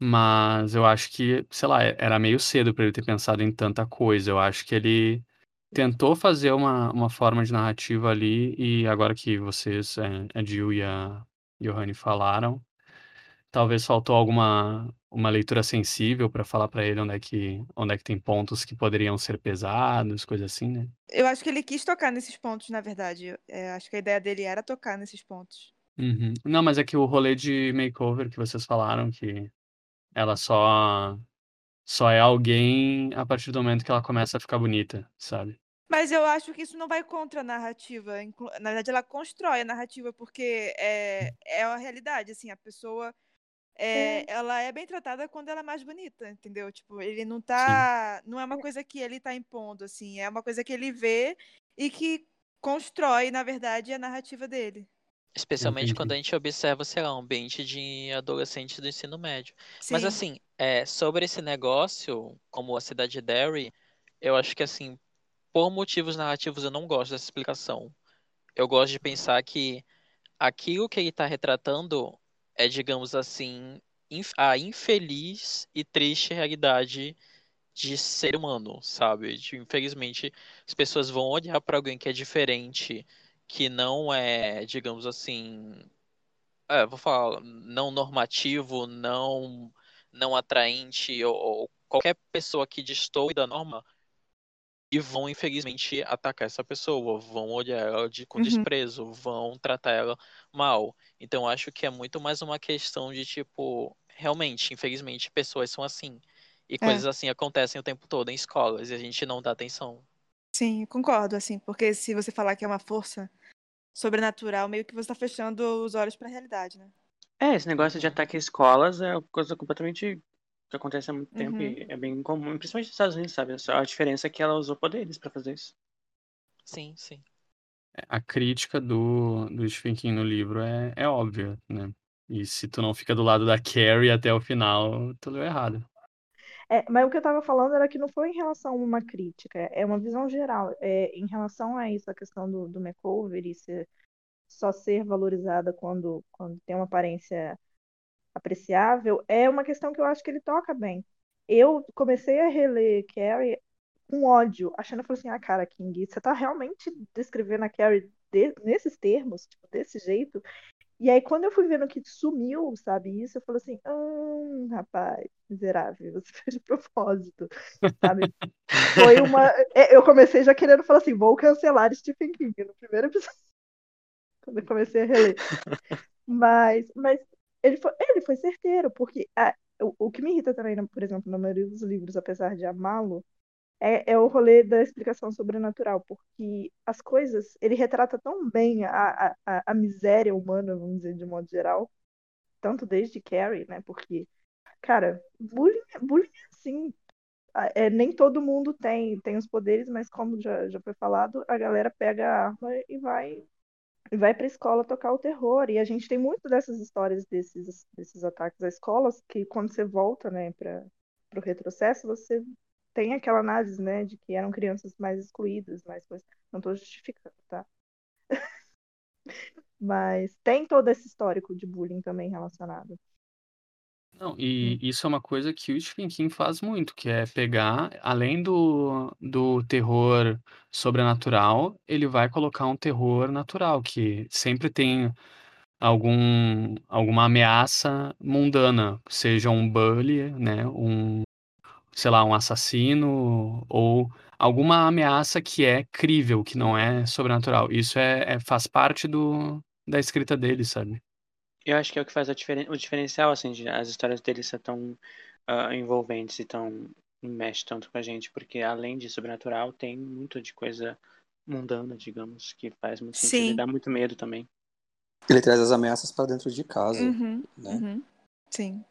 Speaker 4: Mas eu acho que, sei lá, era meio cedo para ele ter pensado em tanta coisa. Eu acho que ele tentou fazer uma, uma forma de narrativa ali, e agora que vocês, é, a Jill e a Johanny falaram, talvez faltou alguma uma leitura sensível para falar para ele onde é que onde é que tem pontos que poderiam ser pesados, coisa assim, né?
Speaker 3: Eu acho que ele quis tocar nesses pontos, na verdade. É, acho que a ideia dele era tocar nesses pontos.
Speaker 4: Uhum. Não, mas é que o rolê de makeover que vocês falaram, que ela só só é alguém a partir do momento que ela começa a ficar bonita, sabe?
Speaker 3: Mas eu acho que isso não vai contra a narrativa. Na verdade, ela constrói a narrativa, porque é, é a realidade, assim, a pessoa é, ela é bem tratada quando ela é mais bonita, entendeu? Tipo, ele não tá. Sim. Não é uma coisa que ele tá impondo, assim, é uma coisa que ele vê e que constrói, na verdade, a narrativa dele.
Speaker 6: Especialmente Entendi. quando a gente observa, sei lá, um ambiente de adolescentes do ensino médio. Sim. Mas assim, é, sobre esse negócio, como a cidade de Derry, eu acho que assim, por motivos narrativos eu não gosto dessa explicação. Eu gosto de pensar que aquilo que ele está retratando é, digamos assim, a infeliz e triste realidade de ser humano, sabe? De, infelizmente, as pessoas vão olhar para alguém que é diferente, que não é, digamos assim, é, vou falar, não normativo, não não atraente ou, ou qualquer pessoa que destoe da norma e vão infelizmente atacar essa pessoa, vão olhar ela de, com uhum. desprezo, vão tratar ela mal. Então acho que é muito mais uma questão de tipo, realmente, infelizmente, pessoas são assim. E é. coisas assim acontecem o tempo todo em escolas e a gente não dá atenção.
Speaker 3: Sim, concordo, assim, porque se você falar que é uma força sobrenatural, meio que você tá fechando os olhos pra realidade, né?
Speaker 2: É, esse negócio de ataque a escolas é uma coisa completamente que acontece há muito tempo
Speaker 3: Uhum.
Speaker 2: e é bem comum, principalmente nos Estados Unidos, sabe? A diferença é que ela usou poderes pra fazer isso.
Speaker 6: Sim, sim.
Speaker 4: A crítica do, do Stephen King no livro é, é óbvia, né? E se tu não fica do lado da Carrie até o final, tu leu errado.
Speaker 5: É, mas o que eu tava falando era que não foi em relação a uma crítica, é uma visão geral. É, em relação a isso, a questão do, do makeover e ser, só ser valorizada quando, quando tem uma aparência apreciável, é uma questão que eu acho que ele toca bem. Eu comecei a reler Carrie com ódio, achando, falei assim, ah, cara, King, você tá realmente descrevendo a Carrie de- nesses termos, tipo, desse jeito? E aí, quando eu fui vendo que sumiu, sabe, isso, eu falei assim, hum, rapaz, miserável, você fez de propósito, sabe? Foi uma... é, Eu comecei já querendo falar assim, vou cancelar Stephen King no primeiro episódio, quando eu comecei a reler. Mas, mas ele foi, ele foi certeiro, porque a- o, o que me irrita também, por exemplo, na maioria dos livros, apesar de amá-lo, é, é o rolê da explicação sobrenatural, porque as coisas, ele retrata tão bem a, a, a- miséria humana, vamos dizer, de modo geral, tanto desde Carrie, né? Porque, cara, bullying, bullying é assim. É, nem todo mundo tem, tem os poderes, mas como já, já foi falado, a galera pega a arma e vai vai para a escola tocar o terror. E a gente tem muito dessas histórias desses, desses ataques às escolas, que quando você volta, né, para o retrocesso, você tem aquela análise, né, de que eram crianças mais excluídas, coisas. Não estou justificando, tá? Mas tem todo esse histórico de bullying também relacionado.
Speaker 4: Não, e isso é uma coisa que o Stephen King faz muito, que é pegar, além do, do terror sobrenatural, ele vai colocar um terror natural, que sempre tem algum, alguma ameaça mundana, seja um bully, né, um, sei lá, um assassino, ou alguma ameaça que é crível, que não é sobrenatural. Isso é, é- faz parte do, da escrita dele, sabe?
Speaker 2: Eu acho que é o que faz a diferen... o diferencial, assim, de as histórias dele ser tão ah, envolventes e tão mexe tanto com a gente, porque além de sobrenatural, tem muito de coisa mundana, digamos, que faz muito sentido
Speaker 3: Sim.
Speaker 2: e dá muito medo também.
Speaker 1: Ele traz as ameaças pra dentro de casa,
Speaker 3: Uhum,
Speaker 1: né?
Speaker 3: uhum. Sim.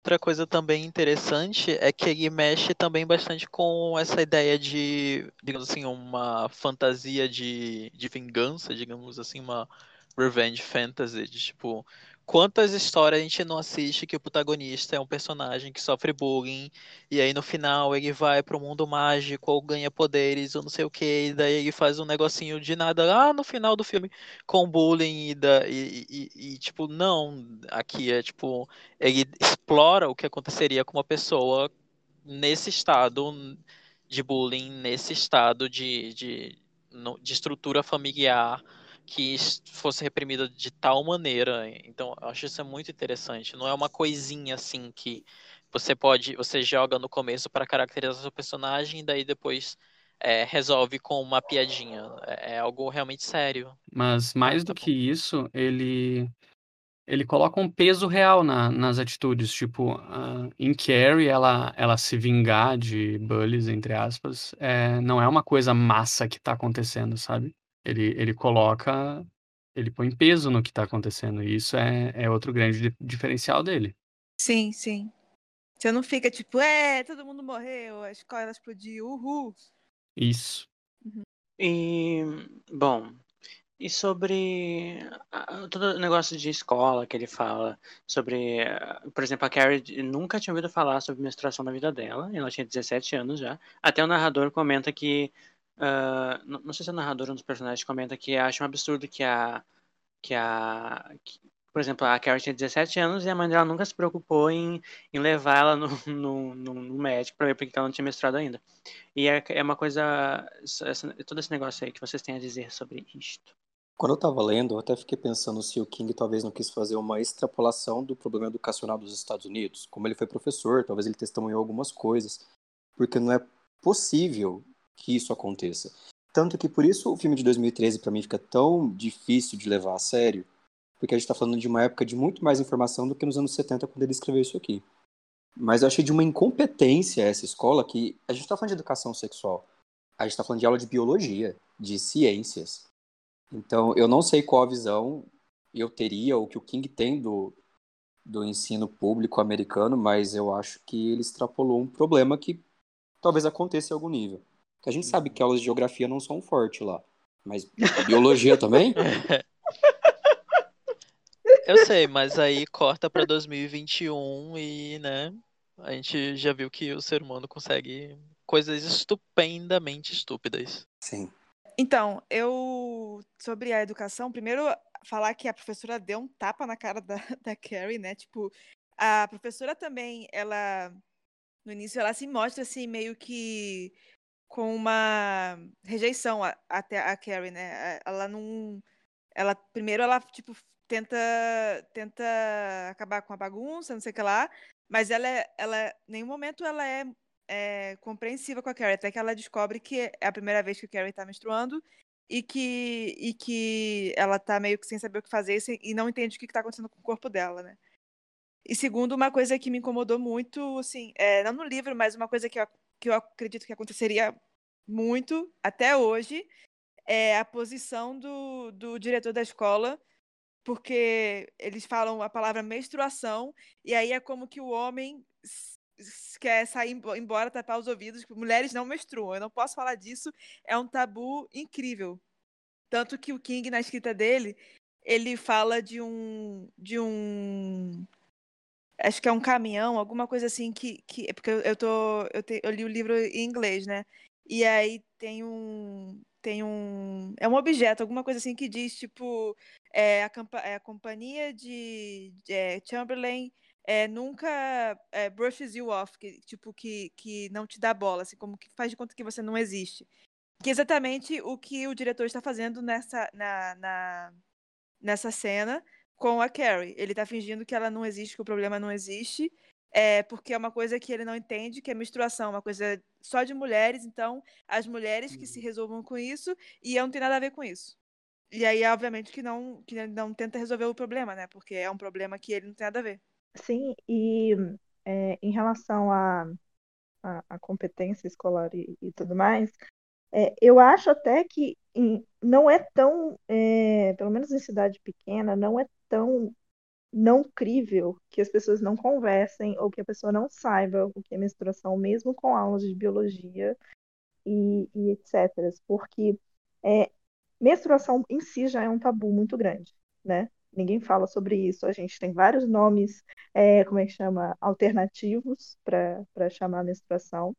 Speaker 6: Outra coisa também interessante é que ele mexe também bastante com essa ideia de, digamos assim, uma fantasia de, de vingança, digamos assim, uma revenge fantasy, de tipo, quantas histórias a gente não assiste que o protagonista é um personagem que sofre bullying e aí no final ele vai pro mundo mágico ou ganha poderes ou não sei o que, e daí ele faz um negocinho de nada lá no final do filme com bullying e, da, e, e- e, tipo, não, aqui é tipo ele explora o que aconteceria com uma pessoa nesse estado de bullying, nesse estado de, de, de estrutura familiar que fosse reprimida de tal maneira. Então, eu acho isso é muito interessante. Não é uma coisinha assim que você pode, você joga no começo para caracterizar seu personagem e daí depois é, resolve com uma piadinha. É, é algo realmente sério.
Speaker 4: Mas mais
Speaker 6: tá
Speaker 4: do
Speaker 6: bom.
Speaker 4: que isso, ele ele coloca um peso real na- nas atitudes. Tipo, ah, em Carrie, ela, ela se vingar de bullies, entre aspas, é, não é uma coisa massa que tá acontecendo, sabe? Ele, ele coloca, ele põe peso no que tá acontecendo. E isso é, é outro grande di- diferencial dele.
Speaker 3: Sim, sim. Você não fica tipo, é, todo mundo morreu, a escola explodiu, uhul.
Speaker 4: Isso.
Speaker 2: E, bom, e sobre todo o negócio de escola que ele fala, sobre, ah, por exemplo, a Carrie nunca tinha ouvido falar sobre menstruação na vida dela, ela tinha 17 anos já. Até o narrador comenta que, ah, não, não sei se é o narrador ou um dos personagens comenta que acha um absurdo que a, que a, que- por exemplo, a Carrie tinha 17 anos e a mãe dela nunca se preocupou em, em levar ela no, no, no, médico para ver porque ela não tinha menstruado ainda. E é, é uma coisa, essa- todo esse negócio aí que vocês têm a dizer sobre isto.
Speaker 1: Quando eu tava lendo, eu até fiquei pensando se o King talvez não quis fazer uma extrapolação do problema educacional dos Estados Unidos. Como ele foi professor, talvez ele testemunhou algumas coisas. Porque não é possível que isso aconteça. Tanto que por isso o filme de 2013 pra mim fica tão difícil de levar a sério, porque a gente tá falando de uma época de muito mais informação do que nos anos 70 quando ele escreveu isso aqui. Mas eu achei de uma incompetência essa escola que a gente tá falando de educação sexual. A gente tá falando de aula de biologia, de ciências. Então, eu não sei qual a visão eu teria, ou que o King tem do, do ensino público americano, mas eu acho que ele extrapolou um problema que talvez aconteça em algum nível. Porque a gente sabe que aulas de geografia não são fortes lá. Mas biologia também?
Speaker 6: Eu sei, mas aí corta pra 2021 e, né, a gente já viu que o ser humano consegue coisas estupendamente estúpidas.
Speaker 1: Sim.
Speaker 3: Então, eu. Sobre a educação, primeiro falar que a professora deu um tapa na cara da, da Carrie, né? Tipo, a professora também, ela. No início, ela se mostra assim, meio que com uma rejeição a- até a Carrie, né? A- Ela não. Ela, primeiro, ela, tipo, tenta, tenta acabar com a bagunça, não sei o que lá, mas ela, é- ela, nenhum momento ela é, é compreensiva com a Carrie, até que ela descobre que é a primeira vez que a Carrie tá menstruando e que, e que ela tá meio que sem saber o que fazer e não entende o que, que tá acontecendo com o corpo dela, né? E segundo, uma coisa que me incomodou muito, assim, é, não no livro, mas uma coisa que eu, que eu acredito que aconteceria muito até hoje é a posição do, do diretor da escola, porque eles falam a palavra menstruação, e aí é como que o homem quer sair embo- embora, tapar os ouvidos, mulheres não menstruam. Eu não posso falar disso, é um tabu incrível. Tanto que o King, na escrita dele, ele fala de um. de um. Acho que é um caminhão, alguma coisa assim que. que é porque eu, tô. Eu, te- eu li o livro em inglês, né? E aí tem um. Tem um. É um objeto, alguma coisa assim que diz, tipo. É, a, é, a companhia de, de é, Chamberlain é, nunca é, brushes you off, que, tipo, que, que não te dá bola, assim, como que faz de conta que você não existe. Que é exatamente o que o diretor está fazendo nessa, na, na- nessa cena com a Carrie. Ele está fingindo que ela não existe, que o problema não existe, é, porque é uma coisa que ele não entende, que é menstruação, uma coisa só de mulheres, então as mulheres que se resolvam com isso, e eu não tenho nada a ver com isso. E aí, obviamente, que não, que não tenta resolver o problema, né? Porque é um problema que ele não tem nada a ver.
Speaker 5: Sim, e é, em relação à à à competência escolar e, e tudo mais, é, eu acho até que em- não é tão, é, pelo menos em cidade pequena, não é tão não crível que as pessoas não conversem ou que a pessoa não saiba o que é menstruação, mesmo com aulas de biologia e, e etc. Porque é, menstruação em si já é um tabu muito grande, né? Ninguém fala sobre isso. A gente tem vários nomes, é, como é que chama, alternativos para chamar menstruação.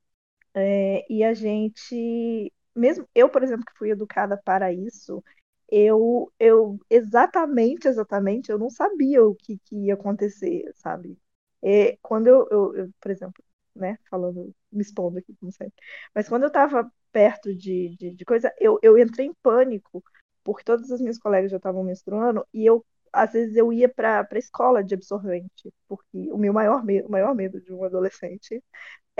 Speaker 5: É, e a gente, mesmo eu, por exemplo, que fui educada para isso, eu, eu exatamente, exatamente, eu não sabia o que, que ia acontecer, sabe? É, quando eu, eu, eu, por exemplo, né, falando, me expondo aqui, como sempre, mas quando eu estava perto de, de, de coisa, eu, eu entrei em pânico, porque todas as minhas colegas já estavam menstruando, e eu, às vezes, eu ia para a escola de absorvente, porque o meu maior medo, o maior medo de um adolescente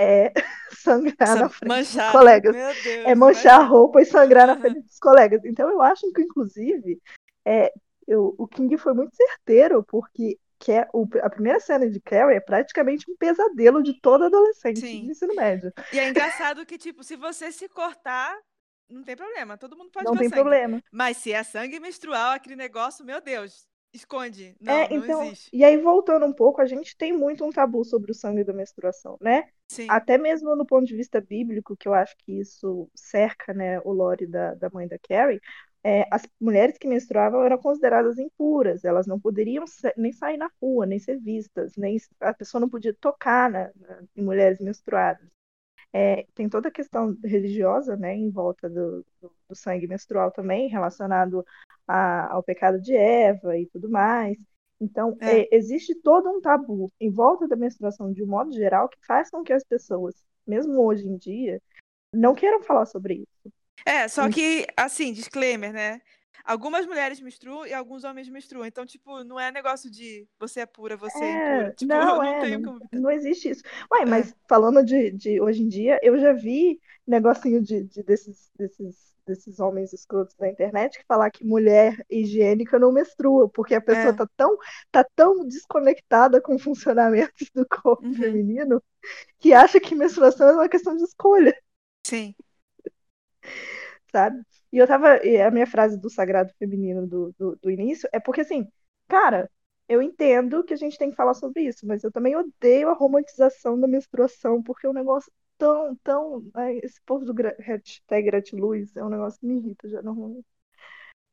Speaker 5: é sangrar na frente
Speaker 3: manchar,
Speaker 5: dos colegas.
Speaker 3: Deus.
Speaker 5: É manchar a
Speaker 3: imagina.
Speaker 5: roupa e sangrar na frente dos colegas. Então eu acho que, inclusive, é, eu- o King foi muito certeiro, porque que é o- a primeira cena de Carrie é praticamente um pesadelo de todo adolescente
Speaker 3: Sim.
Speaker 5: de ensino médio.
Speaker 3: E é engraçado que, tipo, se você se cortar, não tem problema. Todo mundo pode
Speaker 5: Não tem
Speaker 3: sangue.
Speaker 5: problema.
Speaker 3: Mas se é sangue menstrual, aquele negócio, meu Deus, esconde. Não,
Speaker 5: é,
Speaker 3: não
Speaker 5: então,
Speaker 3: existe.
Speaker 5: e aí voltando um pouco, a gente tem muito um tabu sobre o sangue da menstruação, né?
Speaker 3: Sim.
Speaker 5: Até mesmo no ponto de vista bíblico, que eu acho que isso cerca, né, o lore da, da mãe da Carrie, é, as mulheres que menstruavam eram consideradas impuras, elas não poderiam sa- nem sair na rua, nem ser vistas, nem a pessoa não podia tocar na- na- em mulheres menstruadas. É, tem toda a questão religiosa, né, em volta do, do- do sangue menstrual também, relacionado a- ao pecado de Eva e tudo mais. Então,
Speaker 3: É.
Speaker 5: é, existe todo um tabu em volta da menstruação de um modo geral que faz com que as pessoas, mesmo hoje em dia, não queiram falar sobre isso.
Speaker 3: É, só que, assim, disclaimer, né? Algumas mulheres menstruam e alguns homens menstruam. Então, tipo, não é negócio de você é pura, você é,
Speaker 5: É,
Speaker 3: impura. Tipo,
Speaker 5: não,
Speaker 3: não
Speaker 5: é,
Speaker 3: tem
Speaker 5: não,
Speaker 3: como
Speaker 5: não existe isso. Ué,
Speaker 3: É.
Speaker 5: mas falando de, de hoje em dia, eu já vi negocinho de, de- desses, desses, desses homens escrotos da internet que falar que mulher higiênica não menstrua, porque a pessoa
Speaker 3: É.
Speaker 5: tá tão, tá tão desconectada com funcionamentos do corpo
Speaker 3: Uhum.
Speaker 5: feminino que acha que menstruação é uma questão de escolha,
Speaker 3: Sim.
Speaker 5: sabe? E eu tava. E a minha frase do sagrado feminino do, do, do início é porque, assim, cara, eu entendo que a gente tem que falar sobre isso, mas eu também odeio a romantização da menstruação, porque é um negócio tão, tão. ai, esse povo do hashtag gratiluz é um negócio que me irrita já normalmente.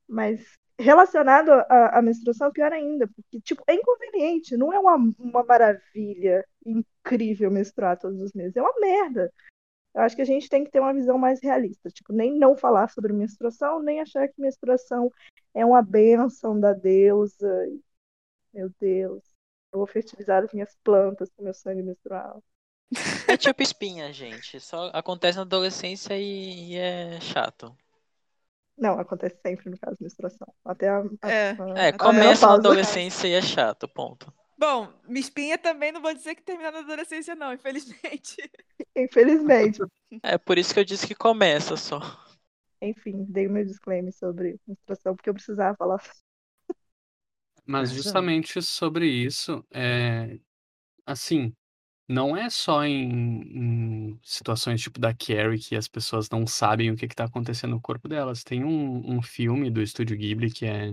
Speaker 5: Mas relacionado à, à menstruação, pior ainda, porque, tipo, é inconveniente, não é uma, uma maravilha incrível menstruar todos os meses, é uma merda. Eu acho que a gente tem que ter uma visão mais realista, tipo, nem não falar sobre menstruação, nem achar que menstruação é uma bênção da deusa. Meu Deus, eu vou fertilizar as minhas plantas com meu sangue menstrual.
Speaker 6: É tipo espinha, gente. Só acontece na adolescência e, e é chato.
Speaker 5: Não, acontece sempre no caso de menstruação. Até a, a,
Speaker 3: É.
Speaker 5: a-
Speaker 6: É,
Speaker 5: a
Speaker 6: começa na adolescência e é chato, ponto.
Speaker 3: Bom, minha espinha também não vou dizer que termina na adolescência, não, infelizmente.
Speaker 5: Infelizmente.
Speaker 6: É por isso que eu disse que começa só.
Speaker 5: Enfim, dei o meu disclaimer sobre menstruação, porque eu precisava falar.
Speaker 4: Mas justamente sobre isso, é, assim, não é só em, em situações tipo da Carrie que as pessoas não sabem o que está acontecendo no corpo delas. Tem um, um filme do Estúdio Ghibli que é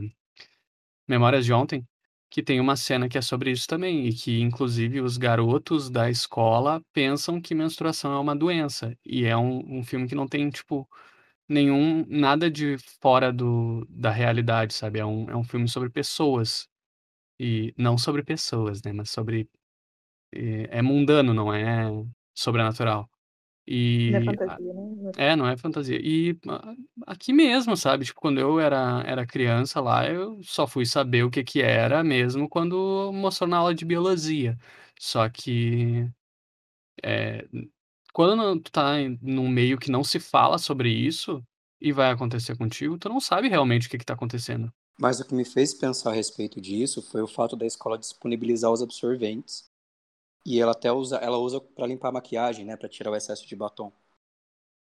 Speaker 4: Memórias de Ontem, que tem uma cena que é sobre isso também, e que inclusive os garotos da escola pensam que menstruação é uma doença. E é um, um filme que não tem, tipo, nenhum, nada de fora do, da realidade, sabe? É um, é um filme sobre pessoas. E não sobre pessoas, né? Mas sobre. É, é mundano, não é sobrenatural.
Speaker 5: Não é
Speaker 4: E.
Speaker 5: fantasia, né? Não é-
Speaker 4: É, não é fantasia. E aqui mesmo, sabe? Tipo, quando eu era, era criança lá, eu só fui saber o que que era mesmo quando mostrou na aula de biologia. Só que. É, quando não- tu tá em- num meio que não se fala sobre isso e vai acontecer contigo, tu não sabe realmente o que que tá acontecendo.
Speaker 1: Mas o que me fez pensar a respeito disso foi o fato da escola disponibilizar os absorventes. E ela até usa, ela usa para limpar a maquiagem, né, para tirar o excesso de batom.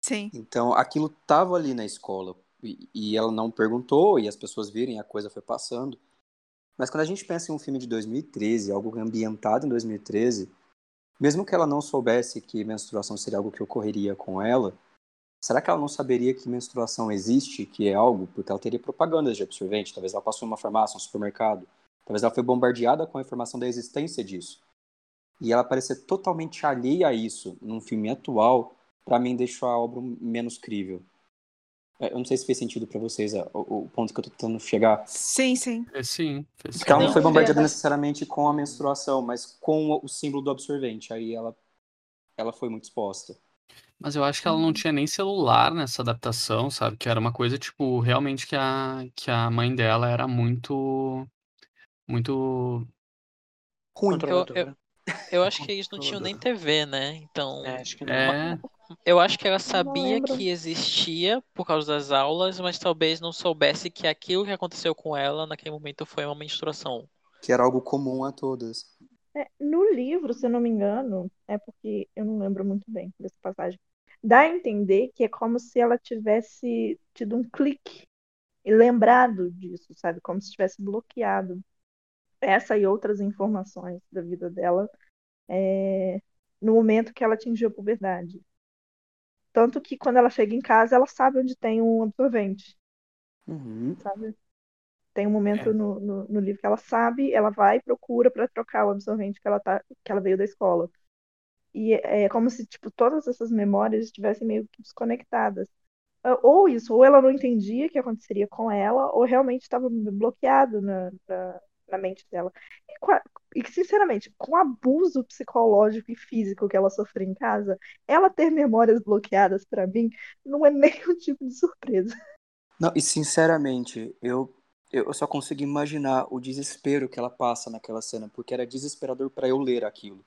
Speaker 3: Sim.
Speaker 1: Então, aquilo tava ali na escola e, e ela não perguntou e as pessoas viram e a coisa foi passando. Mas quando a gente pensa em um filme de 2013, algo ambientado em 2013, mesmo que ela não soubesse que menstruação seria algo que ocorreria com ela, será que ela não saberia que menstruação existe, que é algo? Porque ela teria propagandas de absorvente, talvez ela passou em uma farmácia, um supermercado, talvez ela foi bombardeada com a informação da existência disso. E ela parecer totalmente alheia a isso num filme atual, pra mim deixou a obra menos crível. É, Eu não sei se fez sentido pra vocês o, o ponto que eu tô tentando chegar.
Speaker 3: Sim, sim.
Speaker 4: É, sim, fez
Speaker 1: Porque ela não foi bombardeada
Speaker 5: é-
Speaker 1: necessariamente com a menstruação, mas com o símbolo do absorvente. Aí ela, ela foi muito exposta.
Speaker 4: Mas eu acho que ela não tinha nem celular nessa adaptação, sabe? Que era uma coisa, tipo, realmente que a, que a mãe dela era muito. Muito.
Speaker 1: Ruim.
Speaker 6: Eu,
Speaker 2: Controladora.
Speaker 6: Eu acho que eles não tinham nem TV, né? Então,
Speaker 2: É, acho que não.
Speaker 4: É.
Speaker 6: eu acho que ela sabia que existia por causa das aulas, mas talvez não soubesse que aquilo que aconteceu com ela naquele momento foi uma menstruação.
Speaker 1: Que era algo comum a todas.
Speaker 5: É, no livro, se eu não me engano, é porque eu não lembro muito bem dessa passagem. Dá a entender que é como se ela tivesse tido um clique e lembrado disso, sabe? Como se tivesse bloqueado essa e outras informações da vida dela é, no momento que ela atingiu a puberdade. Tanto que quando ela chega em casa, ela sabe onde tem um absorvente,
Speaker 1: Uhum.
Speaker 5: sabe? Tem um momento
Speaker 4: É.
Speaker 5: no, no, no livro que ela sabe, ela vai e procura para trocar o absorvente que ela tá, que ela veio da escola. E é como se, tipo, todas essas memórias estivessem meio que desconectadas. Ah, Ou isso, ou ela não entendia o que aconteceria com ela, ou realmente estava bloqueado na, na, na mente dela. E, com a- e, sinceramente, com o abuso psicológico e físico que ela sofreu em casa, ela ter memórias bloqueadas para mim não é nenhum tipo de surpresa.
Speaker 1: Não, e sinceramente, eu, eu só consigo imaginar o desespero que ela passa naquela cena, porque era desesperador para eu ler aquilo.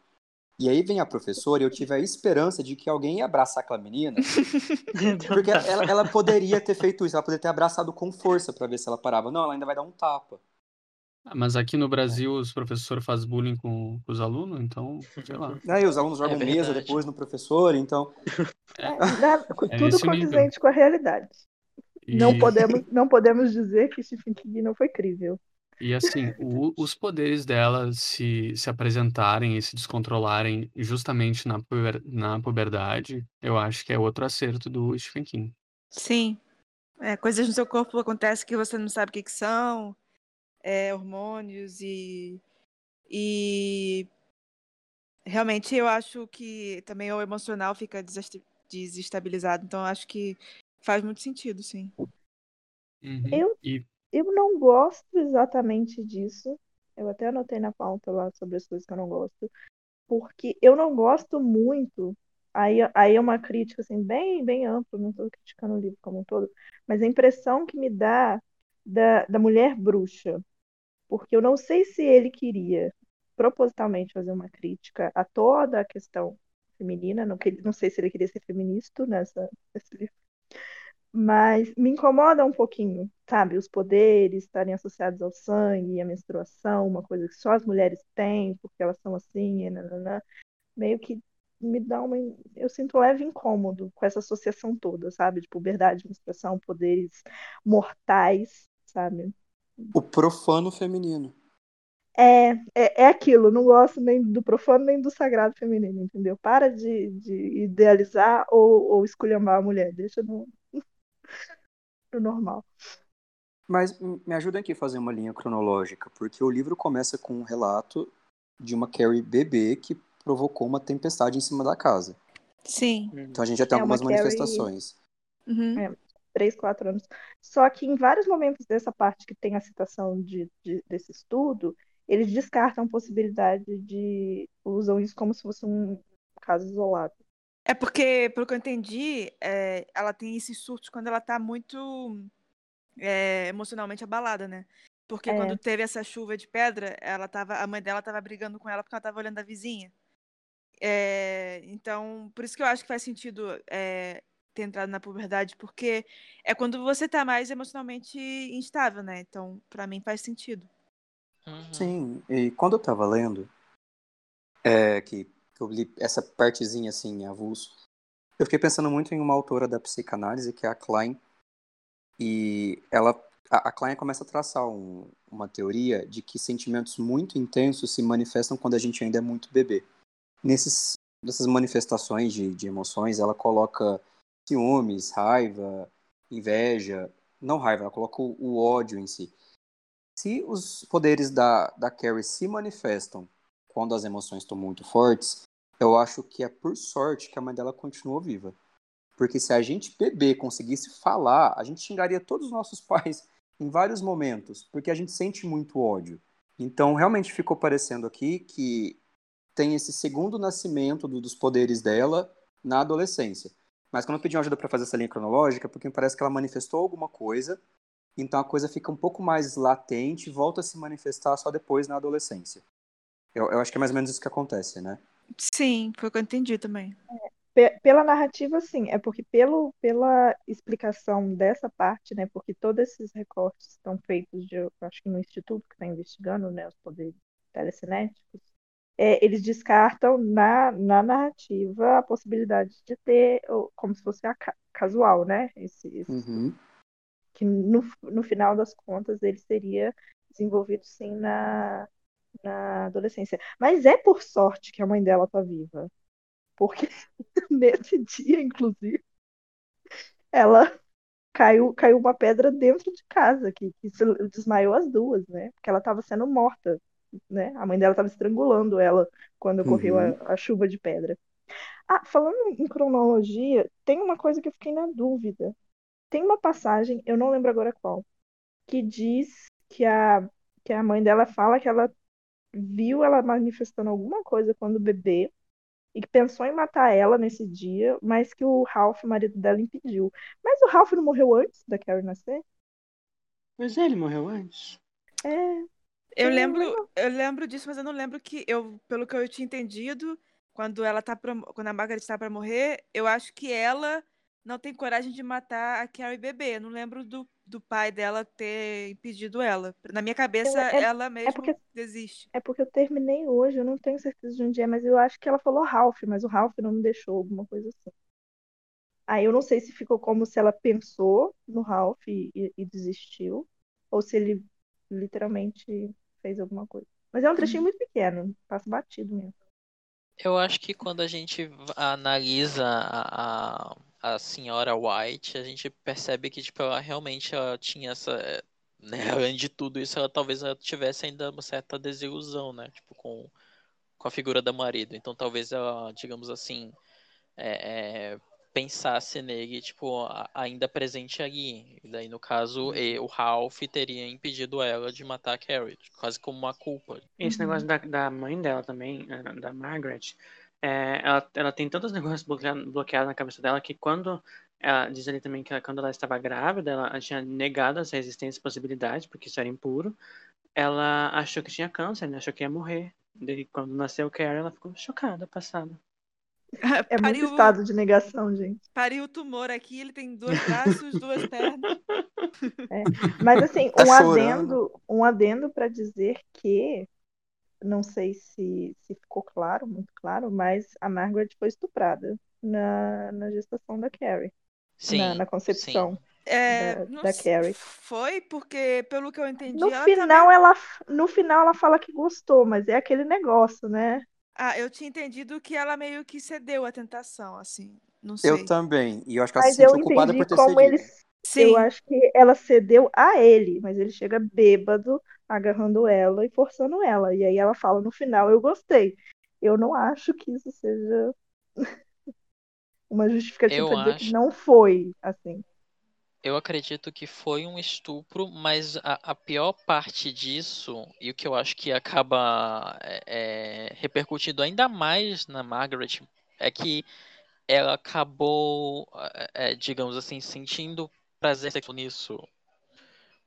Speaker 1: E aí vem a professora e eu tive a esperança de que alguém ia abraçar aquela menina, porque ela, ela poderia ter feito isso, ela poderia ter abraçado com força para ver se ela parava. Não, ela ainda vai dar um tapa.
Speaker 4: Ah, Mas aqui no Brasil os professores fazem bullying com, com os alunos, então, sei lá.
Speaker 1: Aí os alunos jogam mesa
Speaker 6: verdade.
Speaker 1: depois no professor, então.
Speaker 5: É, dá-
Speaker 4: É
Speaker 5: tudo
Speaker 4: o nível.
Speaker 5: condizente com a realidade.
Speaker 4: E,
Speaker 5: Não podemos, não podemos dizer que Stephen King não foi crível.
Speaker 4: e assim, o- os poderes dela se, se apresentarem e se descontrolarem justamente na, puber- na puberdade, eu acho que é outro acerto do Stephen King.
Speaker 3: Sim. É, coisas no seu corpo acontecem que você não sabe o que, que são, é, hormônios e, e realmente eu acho que também o emocional fica desestabilizado, então acho que faz muito sentido, sim.
Speaker 4: Uhum.
Speaker 5: Eu,
Speaker 4: E
Speaker 5: eu não gosto exatamente disso. Eu até anotei na pauta lá sobre as coisas que eu não gosto. Porque eu não gosto muito. Aí, aí é uma crítica assim, bem, bem ampla, não estou criticando o livro como um todo, mas a impressão que me dá da, da mulher bruxa. Porque eu não sei se ele queria propositalmente fazer uma crítica a toda a questão feminina, não, não sei se ele queria ser feminista nessa, nesse livro, mas me incomoda um pouquinho, sabe? Os poderes estarem associados ao sangue, à menstruação, uma coisa que só as mulheres têm, porque elas são assim, e nananã. meio que me dá uma. Eu sinto um leve incômodo com essa associação toda, sabe? De puberdade, menstruação, poderes mortais, sabe?
Speaker 1: O profano feminino.
Speaker 5: É, é, é aquilo, não gosto nem do profano nem do sagrado feminino, entendeu? Para de, de idealizar ou, ou esculhambar a mulher, deixa no, no normal.
Speaker 1: Mas me ajuda aqui a fazer uma linha cronológica, porque o livro começa com um relato de uma Carrie bebê que provocou uma tempestade em cima da casa.
Speaker 3: Sim.
Speaker 1: Então a gente já tem
Speaker 5: É uma
Speaker 1: algumas
Speaker 5: Carrie-
Speaker 1: manifestações.
Speaker 3: Uhum.
Speaker 5: É. Três, quatro anos. Só que em vários momentos dessa parte que tem a citação de, de- desse estudo, eles descartam a possibilidade de. usam isso como se fosse um caso isolado.
Speaker 3: É porque, pelo que eu entendi, é, ela tem esses surtos quando ela tá muito é, emocionalmente abalada, né? Porque
Speaker 5: É.
Speaker 3: quando teve essa chuva de pedra, ela tava, a mãe dela tava brigando com ela porque ela tava olhando a vizinha. É, então, por isso que eu acho que faz sentido é, ter entrado na puberdade, porque é quando você tá mais emocionalmente instável, né? Então, pra mim faz sentido.
Speaker 6: Uhum.
Speaker 1: Sim, e quando eu tava lendo, é, que, que eu li essa partezinha assim, em avulso, eu fiquei pensando muito em uma autora da psicanálise, que é a Klein, e ela, a, a Klein começa a traçar um- uma teoria de que sentimentos muito intensos se manifestam quando a gente ainda é muito bebê. Nesses, nessas manifestações de, de emoções, ela coloca ciúmes, raiva, inveja, não raiva, ela coloca o, ódio em si. Se os poderes da, da Carrie se manifestam quando as emoções estão muito fortes, eu acho que é por sorte que a mãe dela continuou viva. Porque se a gente bebê conseguisse falar, a gente xingaria todos os nossos pais em vários momentos, porque a gente sente muito ódio. Então, realmente ficou parecendo aqui que tem esse segundo nascimento do- dos poderes dela na adolescência. Mas quando eu pedi uma ajuda para fazer essa linha cronológica, porque me parece que ela manifestou alguma coisa, então a coisa fica um pouco mais latente e volta a se manifestar só depois na adolescência. Eu, eu acho que é mais ou menos isso que acontece, né?
Speaker 3: Sim, foi o que eu entendi também.
Speaker 5: Pe- Pela narrativa, sim, é porque pelo, pela explicação dessa parte, né, porque todos esses recortes estão feitos de, eu acho que no instituto que está investigando, né, os poderes telecinéticos, é, eles descartam na, na narrativa a possibilidade de ter, como se fosse a ca- casual, né, esse, esse-
Speaker 1: Uhum.
Speaker 5: que no, no final das contas ele seria desenvolvido sim na, na adolescência. Mas é por sorte que a mãe dela tá viva. Porque nesse dia, inclusive, ela caiu, caiu uma pedra dentro de casa, que, que desmaiou as duas, né? Porque ela estava sendo morta, né? A mãe dela estava estrangulando ela quando ocorreu
Speaker 1: Uhum.
Speaker 5: a, a chuva de pedra. Ah, falando em cronologia, tem uma coisa que eu fiquei na dúvida. Tem uma passagem, eu não lembro agora qual, que diz que a, que a mãe dela fala que ela viu ela manifestando alguma coisa quando bebê e que pensou em matar ela nesse dia, mas que o Ralph, o marido dela, impediu. Mas o Ralph não morreu antes da Carrie nascer?
Speaker 2: Mas ele morreu antes.
Speaker 5: É,
Speaker 3: Eu lembro, eu lembro disso, mas eu não lembro que eu, pelo que eu tinha entendido, quando ela tá pra, quando a Margaret está para morrer, eu acho que ela não tem coragem de matar a Carrie bebê. Eu não lembro do, do pai dela ter impedido ela. Na minha cabeça,
Speaker 5: é-
Speaker 3: ela mesmo
Speaker 5: porque-
Speaker 3: desiste.
Speaker 5: é porque eu terminei hoje, eu não tenho certeza de onde é, mas eu acho que ela falou Ralph, mas o Ralph não me deixou, alguma coisa assim. Aí eu não sei se ficou como se ela pensou no Ralph e, e- e desistiu, ou se ele literalmente fez alguma coisa. Mas é um trechinho muito pequeno, passa batido mesmo.
Speaker 6: Eu acho que quando a gente analisa a, a, a senhora White, a gente percebe que, tipo, ela realmente ela tinha essa. Né, além de tudo isso, ela talvez ela tivesse ainda uma certa desilusão, né? Tipo, com, com a figura do marido. Então talvez ela, digamos assim, é, é, pensasse nele, tipo, ainda presente ali. E daí, no caso, e- o Ralph teria impedido ela de matar a Carrie, quase como uma culpa.
Speaker 2: Esse
Speaker 5: Uhum.
Speaker 2: negócio da, da mãe dela também, eh, da Margaret, é, ela, ela tem tantos negócios bloqueados bloqueados na cabeça dela que quando ela diz ali também que ela- quando ela estava grávida, ela tinha negado essa existência e possibilidade, porque isso era impuro. Ela achou que tinha câncer, né? Achou que ia morrer. Daí, quando nasceu o Carrie, ela ficou chocada, passada.
Speaker 5: É muito
Speaker 3: pariu,
Speaker 5: estado de negação, gente.
Speaker 3: pariu o tumor aqui, ele tem dois braços, duas pernas.
Speaker 5: Mas assim,
Speaker 1: Tá
Speaker 5: um
Speaker 1: chorando.
Speaker 5: adendo, um adendo para dizer que não sei se, se ficou claro, muito claro, mas a Margaret foi estuprada na, na gestação da Carrie,
Speaker 6: Sim,
Speaker 5: na, na concepção.
Speaker 3: É,
Speaker 5: Da- da Carrie.
Speaker 3: Foi, porque pelo que eu entendi,
Speaker 5: No
Speaker 3: ela
Speaker 5: final
Speaker 3: também...
Speaker 5: ela, no final ela fala que gostou, mas é aquele negócio, né?
Speaker 3: Ah, eu tinha entendido que ela meio que cedeu à tentação, assim. Não
Speaker 1: Eu
Speaker 3: sei.
Speaker 1: também. E eu acho que ela se
Speaker 5: Mas eu
Speaker 1: sentiu culpada por ter
Speaker 5: como
Speaker 1: cedido.
Speaker 5: ele,
Speaker 3: Sim,
Speaker 5: eu acho que ela cedeu a ele, mas ele chega bêbado, agarrando ela e forçando ela. E aí ela fala no final, eu gostei. Eu não acho que isso seja uma justificativa
Speaker 6: Eu
Speaker 5: para dizer que
Speaker 6: acho-
Speaker 5: não foi assim.
Speaker 6: Eu acredito que foi um estupro, mas a, a pior parte disso, e o que eu acho que acaba é, é, repercutindo ainda mais na Margaret, é que ela acabou, é, é, digamos assim, sentindo prazer nisso.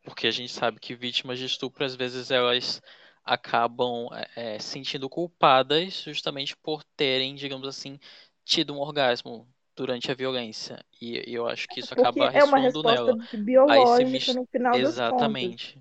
Speaker 6: Porque a gente sabe que vítimas de estupro, às vezes, elas acabam é, é, sentindo culpadas justamente por terem, digamos assim, tido um orgasmo durante a violência. E, e eu acho que isso
Speaker 5: Porque
Speaker 6: acaba
Speaker 5: é uma
Speaker 6: ressoando
Speaker 5: resposta
Speaker 6: nela.
Speaker 5: biológica
Speaker 6: mis-
Speaker 5: no final.
Speaker 6: Exatamente.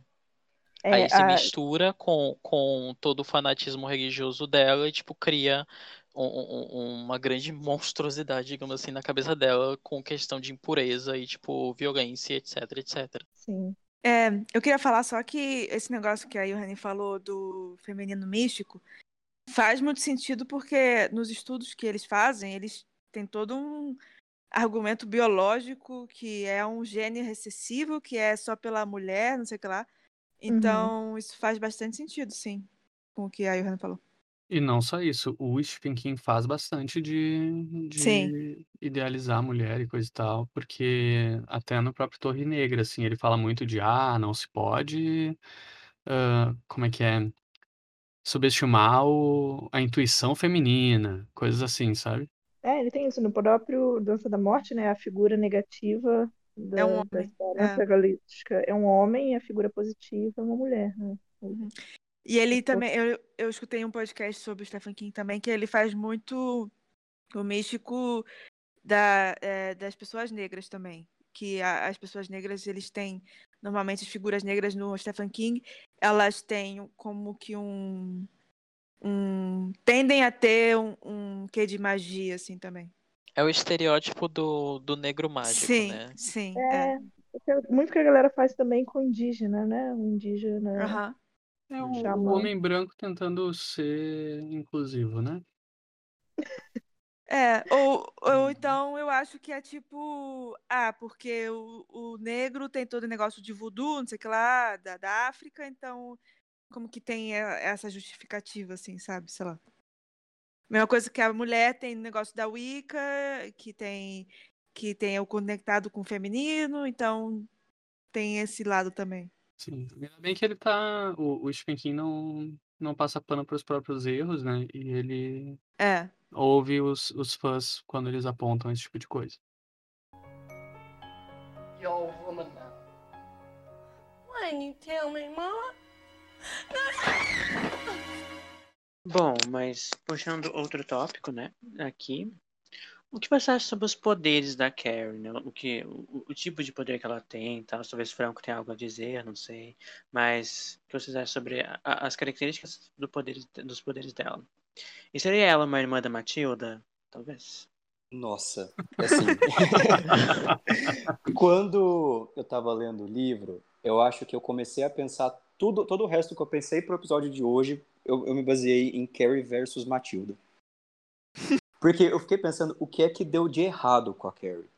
Speaker 5: É,
Speaker 6: Aí se
Speaker 5: a-
Speaker 6: mistura com, com todo o fanatismo religioso dela e, tipo, cria um- um- uma grande monstruosidade, digamos assim, na cabeça dela com questão de impureza e, tipo, violência, etc, etc.
Speaker 5: sim.
Speaker 3: É, eu queria falar só que esse negócio que a Johanny falou do feminino místico faz muito sentido porque nos estudos que eles fazem, eles têm todo um argumento biológico que é um gene recessivo, que é só pela mulher, não sei o que lá. Então, isso faz bastante sentido, sim, com o que a Johanny falou.
Speaker 4: E não só isso, o Stephen King faz bastante de, de idealizar a mulher e coisa e tal, porque até no próprio Torre Negra, assim, ele fala muito de, ah, não se pode, ah, como é que é, subestimar o- a intuição feminina, coisas assim, sabe?
Speaker 5: É, ele tem isso no próprio Dança da Morte, né? A figura negativa da,
Speaker 3: É um
Speaker 5: da
Speaker 3: homem,
Speaker 5: história
Speaker 3: é.
Speaker 5: protagonística é um homem e a figura positiva é uma mulher, né?
Speaker 3: E ele
Speaker 5: Tipo-
Speaker 3: também, eu, eu escutei um podcast sobre o Stephen King também, que ele faz muito o místico da, é, das pessoas negras também. Que a- as pessoas negras, eles têm, normalmente as figuras negras no Stephen King, elas têm como que um. Um tendem a ter um, um quê de magia, assim, também.
Speaker 6: É o estereótipo do, do negro mágico,
Speaker 3: sim,
Speaker 6: né?
Speaker 3: sim.
Speaker 5: É,
Speaker 3: É.
Speaker 5: muito que a galera faz também com indígena, né? O indígena.
Speaker 4: É o, o
Speaker 5: Xamã.
Speaker 4: homem branco tentando ser inclusivo, né?
Speaker 3: É, ou, ou então eu acho que é tipo, ah, porque o, o negro tem todo o negócio de voodoo, não sei o que lá, da, da África, então como que tem e- essa justificativa, assim, sabe? Sei lá. Mesma coisa que a mulher tem negócio da Wicca, que tem que tem o conectado com o feminino, então tem esse lado também.
Speaker 4: Sim. Ainda bem que ele tá. O, o Stephen King não, não passa pano pros próprios erros, né? E ele
Speaker 3: É.
Speaker 4: ouve os, os fãs quando eles apontam esse tipo de coisa.
Speaker 7: You're a woman now. Why didn't you tell me, Mama?
Speaker 2: Bom, mas puxando outro tópico, né? Aqui. O que você acha sobre os poderes da Carrie, né? O que, o, o tipo de poder que ela tem, tal? Talvez Franco tenha algo a dizer, não sei. Mas o que vocês acham sobre a- as características do poderes, dos poderes dela? E seria ela uma irmã da Matilda? Talvez.
Speaker 1: Nossa, assim. Quando eu tava lendo o livro, eu acho que eu comecei a pensar tudo, todo o resto que eu pensei pro episódio de hoje, eu, eu me baseei em Carrie versus Matilda. Porque eu fiquei pensando o que é que deu de errado com a Carrie.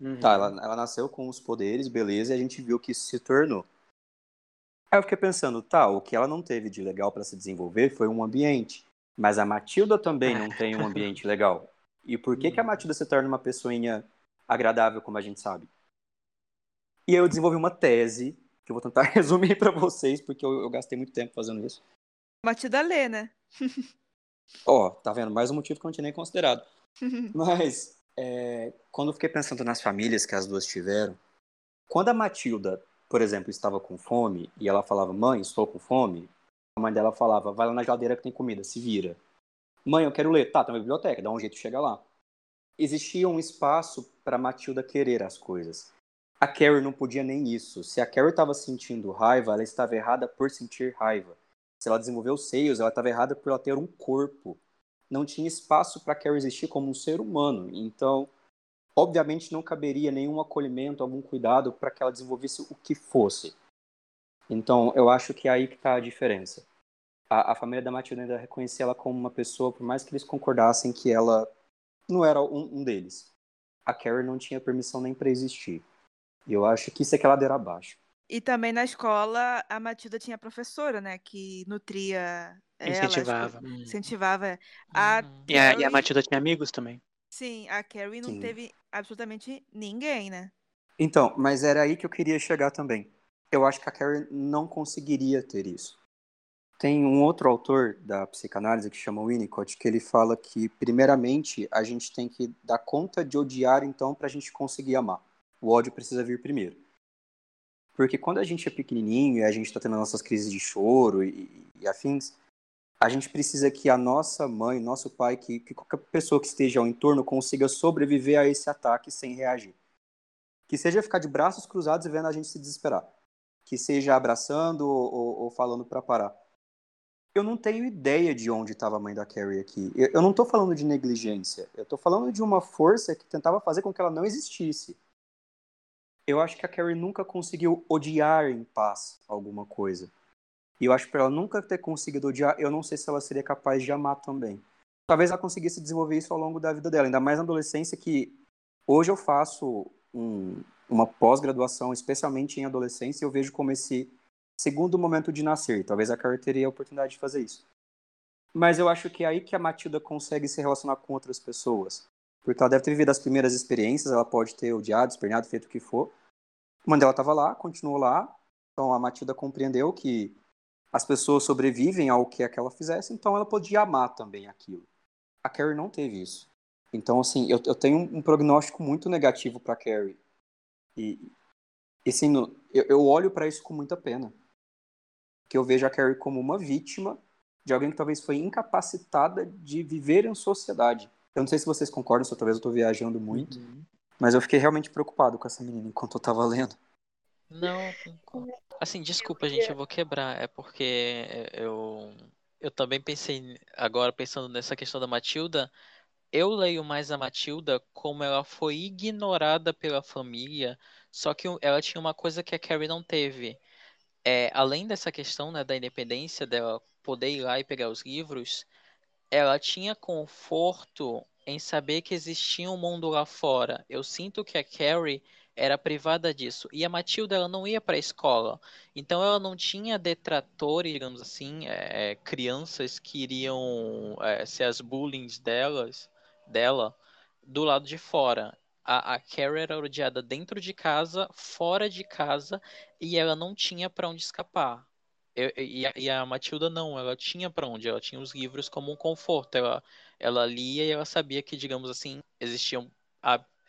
Speaker 2: Uhum.
Speaker 1: Tá, ela, ela nasceu com os poderes, beleza, e a gente viu que isso se tornou. Aí eu fiquei pensando, tá, o que ela não teve de legal para se desenvolver foi um ambiente. Mas a Matilda também não tem um ambiente legal. E por que, que a Matilda se torna uma pessoinha agradável, como a gente sabe? E aí eu desenvolvi uma tese, eu vou tentar resumir para vocês, porque eu, eu gastei muito tempo fazendo isso.
Speaker 3: Matilda lê, né?
Speaker 1: Ó, tá vendo? Mais um motivo que eu não tinha nem considerado. Mas, é, quando eu fiquei pensando nas famílias que as duas tiveram, quando a Matilda, por exemplo, estava com fome e ela falava, mãe, estou com fome, a mãe dela falava, vai lá na geladeira que tem comida, se vira. Mãe, eu quero ler. Tá, tem uma biblioteca, dá um jeito de chegar lá. Existia um espaço para Matilda querer as coisas. A Carrie não podia nem isso. Se a Carrie estava sentindo raiva, ela estava errada por sentir raiva. Se ela desenvolveu seios, ela estava errada por ela ter um corpo. Não tinha espaço para Carrie existir como um ser humano. Então, obviamente, não caberia nenhum acolhimento, algum cuidado para que ela desenvolvesse o que fosse. Então, eu acho que é aí que está a diferença. A, a, família da Matilda ainda reconhecia ela como uma pessoa, por mais que eles concordassem que ela não era um, um deles. A Carrie não tinha permissão nem para existir. E eu acho que isso é que é ladeira abaixo.
Speaker 3: E também na escola, a Matilda tinha professora, né? Que nutria ela.
Speaker 2: Incentivava.
Speaker 3: tipo, incentivava. A
Speaker 6: Uhum.
Speaker 2: E a, e a Matilda tinha amigos também.
Speaker 3: Sim, a Carrie não
Speaker 1: Sim.
Speaker 3: teve absolutamente ninguém, né?
Speaker 1: Então, mas era aí que eu queria chegar também. Eu acho que a Carrie não conseguiria ter isso. Tem um outro autor da psicanálise que chama Winnicott, que ele fala que, primeiramente, a gente tem que dar conta de odiar, então, para a gente conseguir amar. O ódio precisa vir primeiro. Porque quando a gente é pequenininho e a gente está tendo nossas crises de choro e, e afins, a gente precisa que a nossa mãe, nosso pai, que, que qualquer pessoa que esteja ao entorno consiga sobreviver a esse ataque sem reagir. Que seja ficar de braços cruzados e vendo a gente se desesperar. Que seja abraçando ou, ou- falando para parar. Eu não tenho ideia de onde estava a mãe da Carrie aqui. Eu, eu não estou falando de negligência. Eu estou falando de uma força que tentava fazer com que ela não existisse. Eu acho que a Carrie nunca conseguiu odiar em paz alguma coisa. E eu acho que para ela nunca ter conseguido odiar, eu não sei se ela seria capaz de amar também. Talvez ela conseguisse desenvolver isso ao longo da vida dela, ainda mais na adolescência, que hoje eu faço um- uma pós-graduação, especialmente em adolescência, e eu vejo como esse segundo momento de nascer. Talvez a Carrie teria a oportunidade de fazer isso. Mas eu acho que é aí que a Matilda consegue se relacionar com outras pessoas. Porque ela deve ter vivido as primeiras experiências, ela pode ter odiado, espernhado, feito o que for. Mandela estava lá, continuou lá. Então a Matilda compreendeu que as pessoas sobrevivem ao que aquela fizesse, então ela podia amar também aquilo. A Carrie não teve isso. Então, assim, eu, eu tenho um prognóstico muito negativo para Carrie. E, e assim, eu, eu olho para isso com muita pena. Que eu vejo a Carrie como uma vítima de alguém que talvez foi incapacitada de viver em sociedade. Eu não sei se vocês concordam, se talvez eu estou viajando muito,
Speaker 2: Uhum.
Speaker 1: mas eu fiquei realmente preocupado com essa menina enquanto eu estava lendo.
Speaker 6: Não. Assim, desculpa, gente, eu vou quebrar. É porque eu, eu também pensei, agora pensando nessa questão da Matilda, eu leio mais a Matilda como ela foi ignorada pela família, só que ela tinha uma coisa que a Carrie não teve. É, além dessa questão, né, da independência dela poder ir lá e pegar os livros, ela tinha conforto em saber que existia um mundo lá fora. Eu sinto que a Carrie era privada disso. E a Matilda, ela não ia para a escola. Então ela não tinha detratores, digamos assim, é, crianças que iriam é, ser as bullies delas, dela, do lado de fora. A, a Carrie era odiada dentro de casa, fora de casa, e ela não tinha para onde escapar. E, a, e a Matilda não, ela tinha para onde, ela tinha os livros como um conforto. Ela, ela lia e ela sabia que, digamos assim, existiam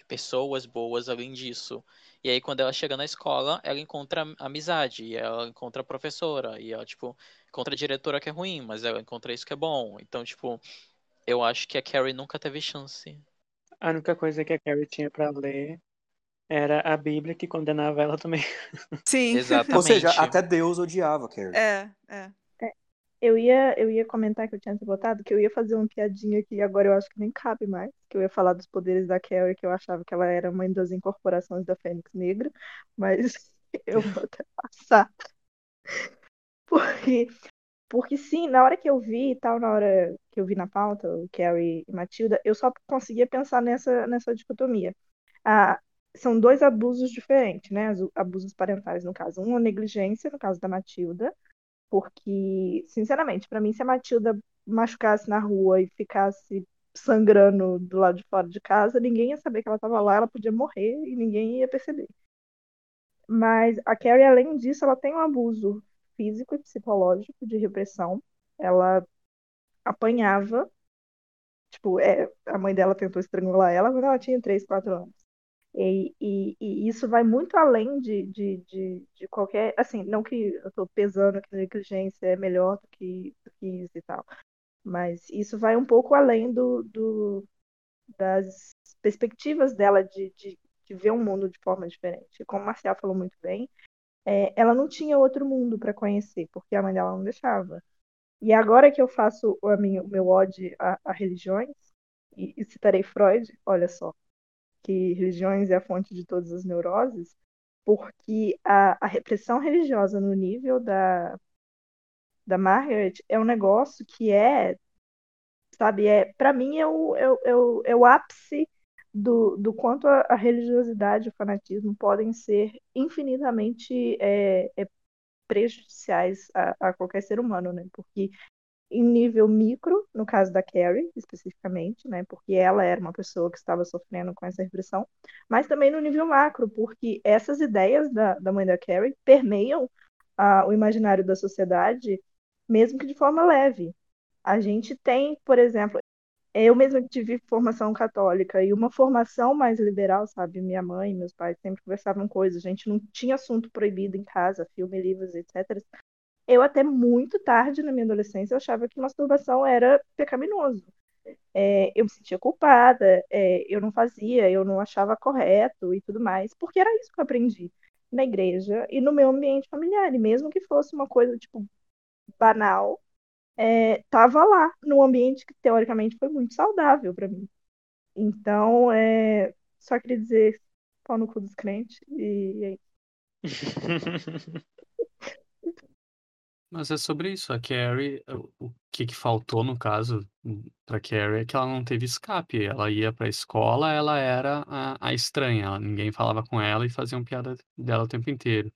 Speaker 6: pessoas boas além disso. E aí, quando ela chega na escola, ela encontra am- amizade, ela encontra a professora, e ela, tipo, encontra a diretora que é ruim, mas ela encontra isso que é bom. Então, tipo, eu acho que a Carrie nunca teve chance.
Speaker 2: A única coisa que a Carrie tinha pra ler era a Bíblia que condenava ela também.
Speaker 3: Sim.
Speaker 6: Exatamente.
Speaker 1: Ou seja, até Deus odiava a Carrie.
Speaker 3: É, é.
Speaker 5: Eu ia, eu ia comentar que eu tinha botado, que eu ia fazer uma piadinha que agora eu acho que nem cabe mais, que eu ia falar dos poderes da Carrie, que eu achava que ela era uma das incorporações da Fênix Negra, mas eu vou até passar. Porque, porque sim, na hora que eu vi e tal, na hora que eu vi na pauta, o Carrie e Matilda, eu só conseguia pensar nessa, nessa dicotomia. A, são dois abusos diferentes, né? Abusos parentais, no caso. Um, a negligência, no caso da Matilda, porque, sinceramente, pra mim, se a Matilda machucasse na rua e ficasse sangrando do lado de fora de casa, ninguém ia saber que ela estava lá, ela podia morrer e ninguém ia perceber. Mas a Carrie, além disso, ela tem um abuso físico e psicológico de repressão. Ela apanhava, tipo, é, a mãe dela tentou estrangular ela quando ela tinha 3, 4 anos. E, e, e isso vai muito além de, de, de, de qualquer. Assim, não que eu estou pesando que negligência é melhor do que, do que isso e tal. Mas isso vai um pouco além do, do, das perspectivas dela de, de, de ver um mundo de forma diferente. Como o Marcial falou muito bem, é, ela não tinha outro mundo para conhecer, porque a mãe dela não deixava. E agora que eu faço o meu ode a, a religiões, e, e citarei Freud, olha só, que religiões é a fonte de todas as neuroses, porque a, a repressão religiosa no nível da, da Margaret é um negócio que é, sabe, é, para mim é o, é, o- é, o, é o ápice do, do quanto a, a religiosidade e o fanatismo podem ser infinitamente é, é, prejudiciais a, a qualquer ser humano, né? Porque em nível micro, no caso da Carrie, especificamente, né? Porque ela era uma pessoa que estava sofrendo com essa repressão, mas também no nível macro, porque essas ideias da, da mãe da Carrie permeiam ah, o imaginário da sociedade, mesmo que de forma leve. A gente tem, por exemplo, eu mesma tive formação católica e uma formação mais liberal, sabe? Minha mãe meus pais sempre conversavam coisas, a gente não tinha assunto proibido em casa, filme, livros, etc. Eu até muito tarde na minha adolescência eu achava que masturbação era pecaminoso. É, eu me sentia culpada, é, eu não fazia, eu não achava correto e tudo mais, porque era isso que eu aprendi na igreja e no meu ambiente familiar. E mesmo que fosse uma coisa, tipo, banal, é, tava lá, num ambiente que teoricamente foi muito saudável para mim. Então, é, só queria dizer pau no cu dos crentes e, e é isso.
Speaker 4: Mas é sobre isso. A Carrie, o o que que faltou, no caso, hum, pra Carrie é que ela não teve escape. Ela ia pra escola, ela era a, a estranha. ninguém falava com ela e faziam piada dela o tempo inteiro.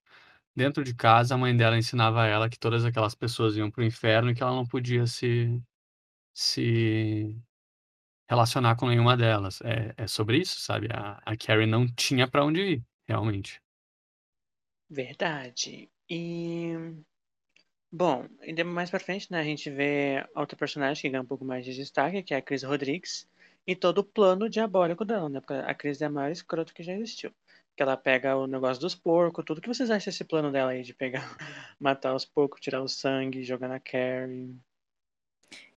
Speaker 4: Dentro de casa, a mãe dela ensinava ela que todas aquelas pessoas iam pro inferno e que ela não podia se, se relacionar com nenhuma delas. É, é sobre isso, sabe? A, a Carrie não tinha pra onde ir, realmente.
Speaker 2: Verdade. E. Bom, ainda mais pra frente, né, a gente vê outra personagem que ganha um pouco mais de destaque, que é a Chris Rodrigues, e todo o plano diabólico dela, né? Porque a Chris é a maior escrota que já existiu. Que ela pega o negócio dos porcos, tudo. O que vocês acham desse plano dela aí de pegar, matar os porcos, tirar o sangue, jogar na Carrie?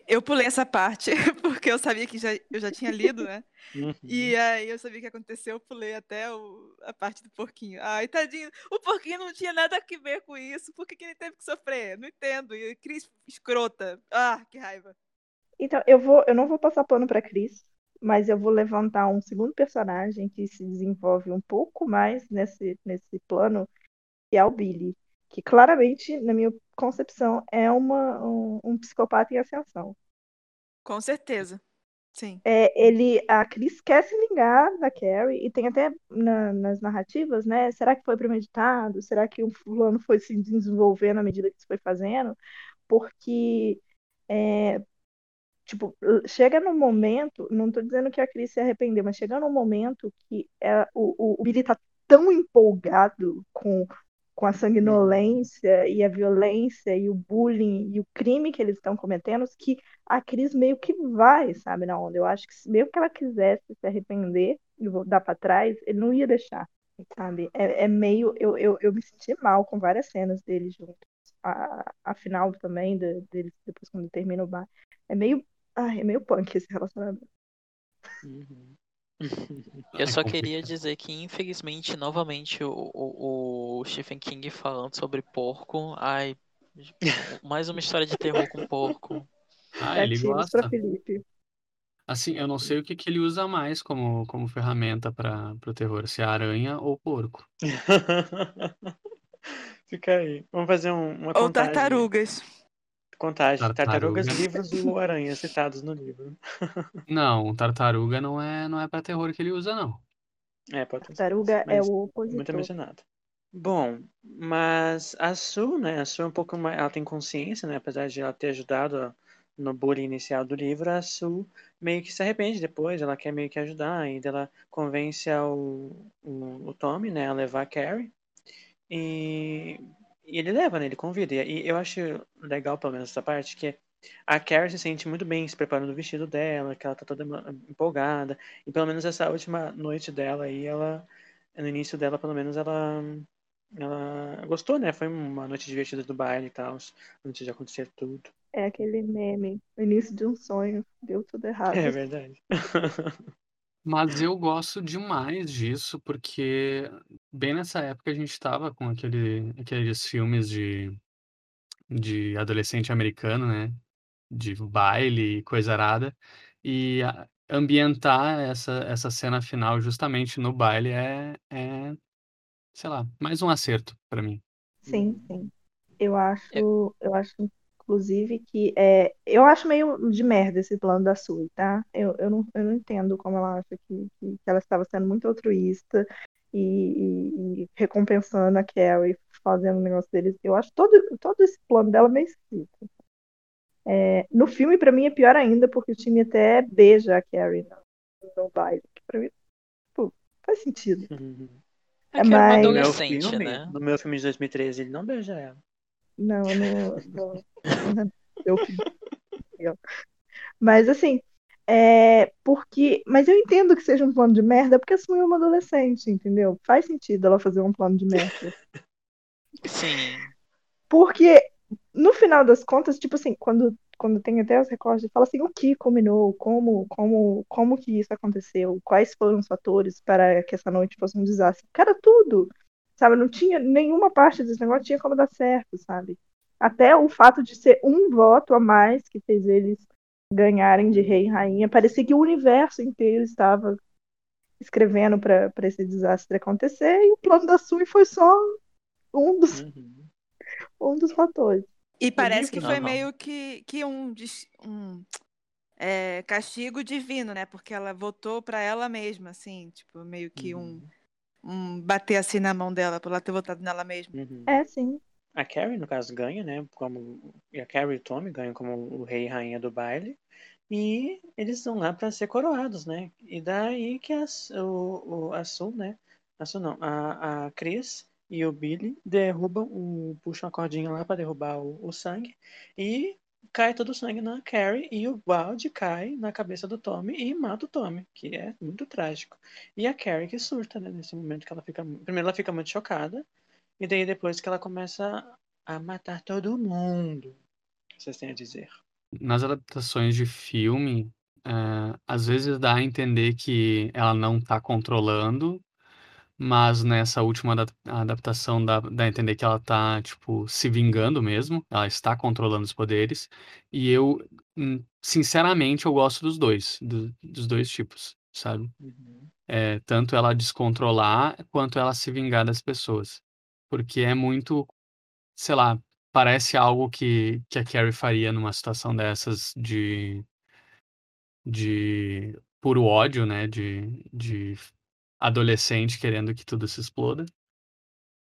Speaker 3: Eu pulei essa parte, porque eu sabia que já, eu já tinha lido, né?
Speaker 2: Uhum.
Speaker 3: E aí eu sabia o que aconteceu, eu pulei até o- a parte do porquinho. Ai, tadinho, o porquinho não tinha nada a ver com isso. Por que, que ele teve que sofrer? Não entendo. E Cris escrota. Ah, que raiva.
Speaker 5: Então, eu vou, eu não vou passar pano para Cris, mas eu vou levantar um segundo personagem que se desenvolve um pouco mais nesse, nesse plano, que é o Billy, que claramente, na minha concepção, é uma, um, um psicopata em ascensão.
Speaker 3: Com certeza. Sim.
Speaker 5: É, ele, a Cris quer se vingar da Carrie, e tem até na- nas narrativas, né? Será que foi premeditado? Será que o fulano foi se desenvolvendo à medida que se foi fazendo? Porque, é, tipo, chega num momento, não tô dizendo que a Cris se arrependeu, mas chega num momento que é, o, o, o Billy tá tão empolgado com, com a sanguinolência e a violência e o bullying e o crime que eles estão cometendo, que a Cris meio que vai, sabe, na onda. Eu acho que mesmo que ela quisesse se arrepender e voltar pra trás, ele não ia deixar, sabe? É, é meio. Eu, eu, eu me senti mal com várias cenas deles juntos. A, a final também, de- deles, depois quando termina o bar. É meio. Ai, é meio punk esse relacionamento.
Speaker 2: Uhum.
Speaker 6: Eu só queria dizer que, infelizmente, novamente, o, o, o Stephen King falando sobre porco. Ai, mais uma história de terror com porco.
Speaker 4: Ah, ele
Speaker 5: pra
Speaker 4: gosta.
Speaker 5: Felipe.
Speaker 4: Assim, eu não sei o que que ele usa mais como, como ferramenta para o terror, se é aranha ou porco.
Speaker 2: Fica aí. Vamos fazer um- uma
Speaker 3: Ou
Speaker 2: contagem.
Speaker 3: tartarugas.
Speaker 2: Contagem. Tartarugas,
Speaker 4: Tartaruga.
Speaker 2: livros do Aranha citados no livro.
Speaker 4: Não, tartaruga não é, não é para terror que ele usa, não.
Speaker 2: É, pode ter
Speaker 5: Tartaruga é
Speaker 2: mas
Speaker 5: o
Speaker 2: muito
Speaker 5: opositor.
Speaker 2: mencionado. Bom, mas a Sue, né? A Sue é um pouco mais. Ela tem consciência, né? Apesar de ela ter ajudado no bullying inicial do livro, a Sue meio que se arrepende depois. Ela quer meio que ajudar. Ainda ela convence ao, o, o Tommy, né? A levar a Carrie. E, e ele leva, né? Ele convida. E eu acho legal, pelo menos, essa parte, que a Carrie se sente muito bem se preparando o vestido dela, que ela tá toda empolgada. E pelo menos essa última noite dela aí, ela. No início dela, pelo menos, ela. Ela gostou, né? Foi uma noite divertida do baile e tal, antes de acontecer tudo.
Speaker 5: É aquele meme, o início de um sonho, deu tudo errado.
Speaker 2: É verdade.
Speaker 4: Mas eu gosto demais disso, porque bem nessa época a gente tava com aquele, aqueles filmes de, de adolescente americano, né? De baile e coisa arada. E a- ambientar essa, essa cena final justamente no baile é, é, sei lá, mais um acerto pra mim.
Speaker 5: Sim, sim. Eu acho, eu acho, inclusive, que é, eu acho meio de merda esse plano da Sui, tá? Eu, eu, não, eu não entendo como ela acha que, que, que ela estava sendo muito altruísta e, e- e recompensando a Carrie, fazendo o negócio deles. Eu acho todo, todo esse plano dela meio esquisito. É, no filme, pra mim, é pior ainda, porque o time até beija a Carrie no, no baile. Que pra mim, pô, faz sentido.
Speaker 6: É que era uma
Speaker 5: Mas-
Speaker 2: No meu
Speaker 6: adolescente,
Speaker 2: filme,
Speaker 6: né?
Speaker 2: no meu filme de 2013, ele não beija ela.
Speaker 5: Não, no, no, eu Mas assim, é porque. Mas eu entendo que seja um plano de merda, porque a Sumi é uma adolescente, entendeu? Faz sentido ela fazer um plano de merda.
Speaker 6: Sim.
Speaker 5: Porque, no final das contas, tipo assim, quando, quando tem até os recortes, fala assim, o que combinou, como, como, como que isso aconteceu, quais foram os fatores para que essa noite fosse um desastre. Cara, tudo. Sabe, não tinha nenhuma parte desse negócio tinha como dar certo, sabe? Até o fato de ser um voto a mais que fez eles ganharem de rei e rainha, parecia que o universo inteiro estava escrevendo para esse desastre acontecer, e o plano da Sui foi só um dos,
Speaker 2: Uhum.
Speaker 5: um dos fatores.
Speaker 3: E parece que foi meio que, que um, um é, castigo divino, né? Porque ela votou pra ela mesma, assim, tipo, meio que um, um bater assim na mão dela por ela ter votado nela mesma.
Speaker 2: Uhum.
Speaker 5: É, sim.
Speaker 2: A Carrie, no caso, ganha, né? Como... E a Carrie e o Tommy ganham como o rei e rainha do baile. E eles vão lá para ser coroados, né? E daí que a, o, o, a Sue, né? A Sue não, a, a Chris e o Billy derrubam, o, puxam a cordinha lá para derrubar o, o sangue. E cai todo o sangue na Carrie e o balde cai na cabeça do Tommy e mata o Tommy, que é muito trágico. E a Carrie que surta, né? Nesse momento que ela fica. Primeiro ela fica muito chocada. E daí depois que ela começa a matar todo mundo. Vocês têm a dizer?
Speaker 4: Nas adaptações de filme, eh, às vezes dá a entender que ela não tá controlando, mas nessa última adap- adaptação dá, dá a entender que ela tá, tipo, se vingando mesmo, ela está controlando os poderes, e eu, hum, sinceramente, eu gosto dos dois, do- dos dois tipos, sabe? É, tanto ela descontrolar quanto ela se vingar das pessoas. Porque é muito, sei lá, parece algo que, que a Carrie faria numa situação dessas de, de puro ódio, né? De, de adolescente querendo que tudo se exploda.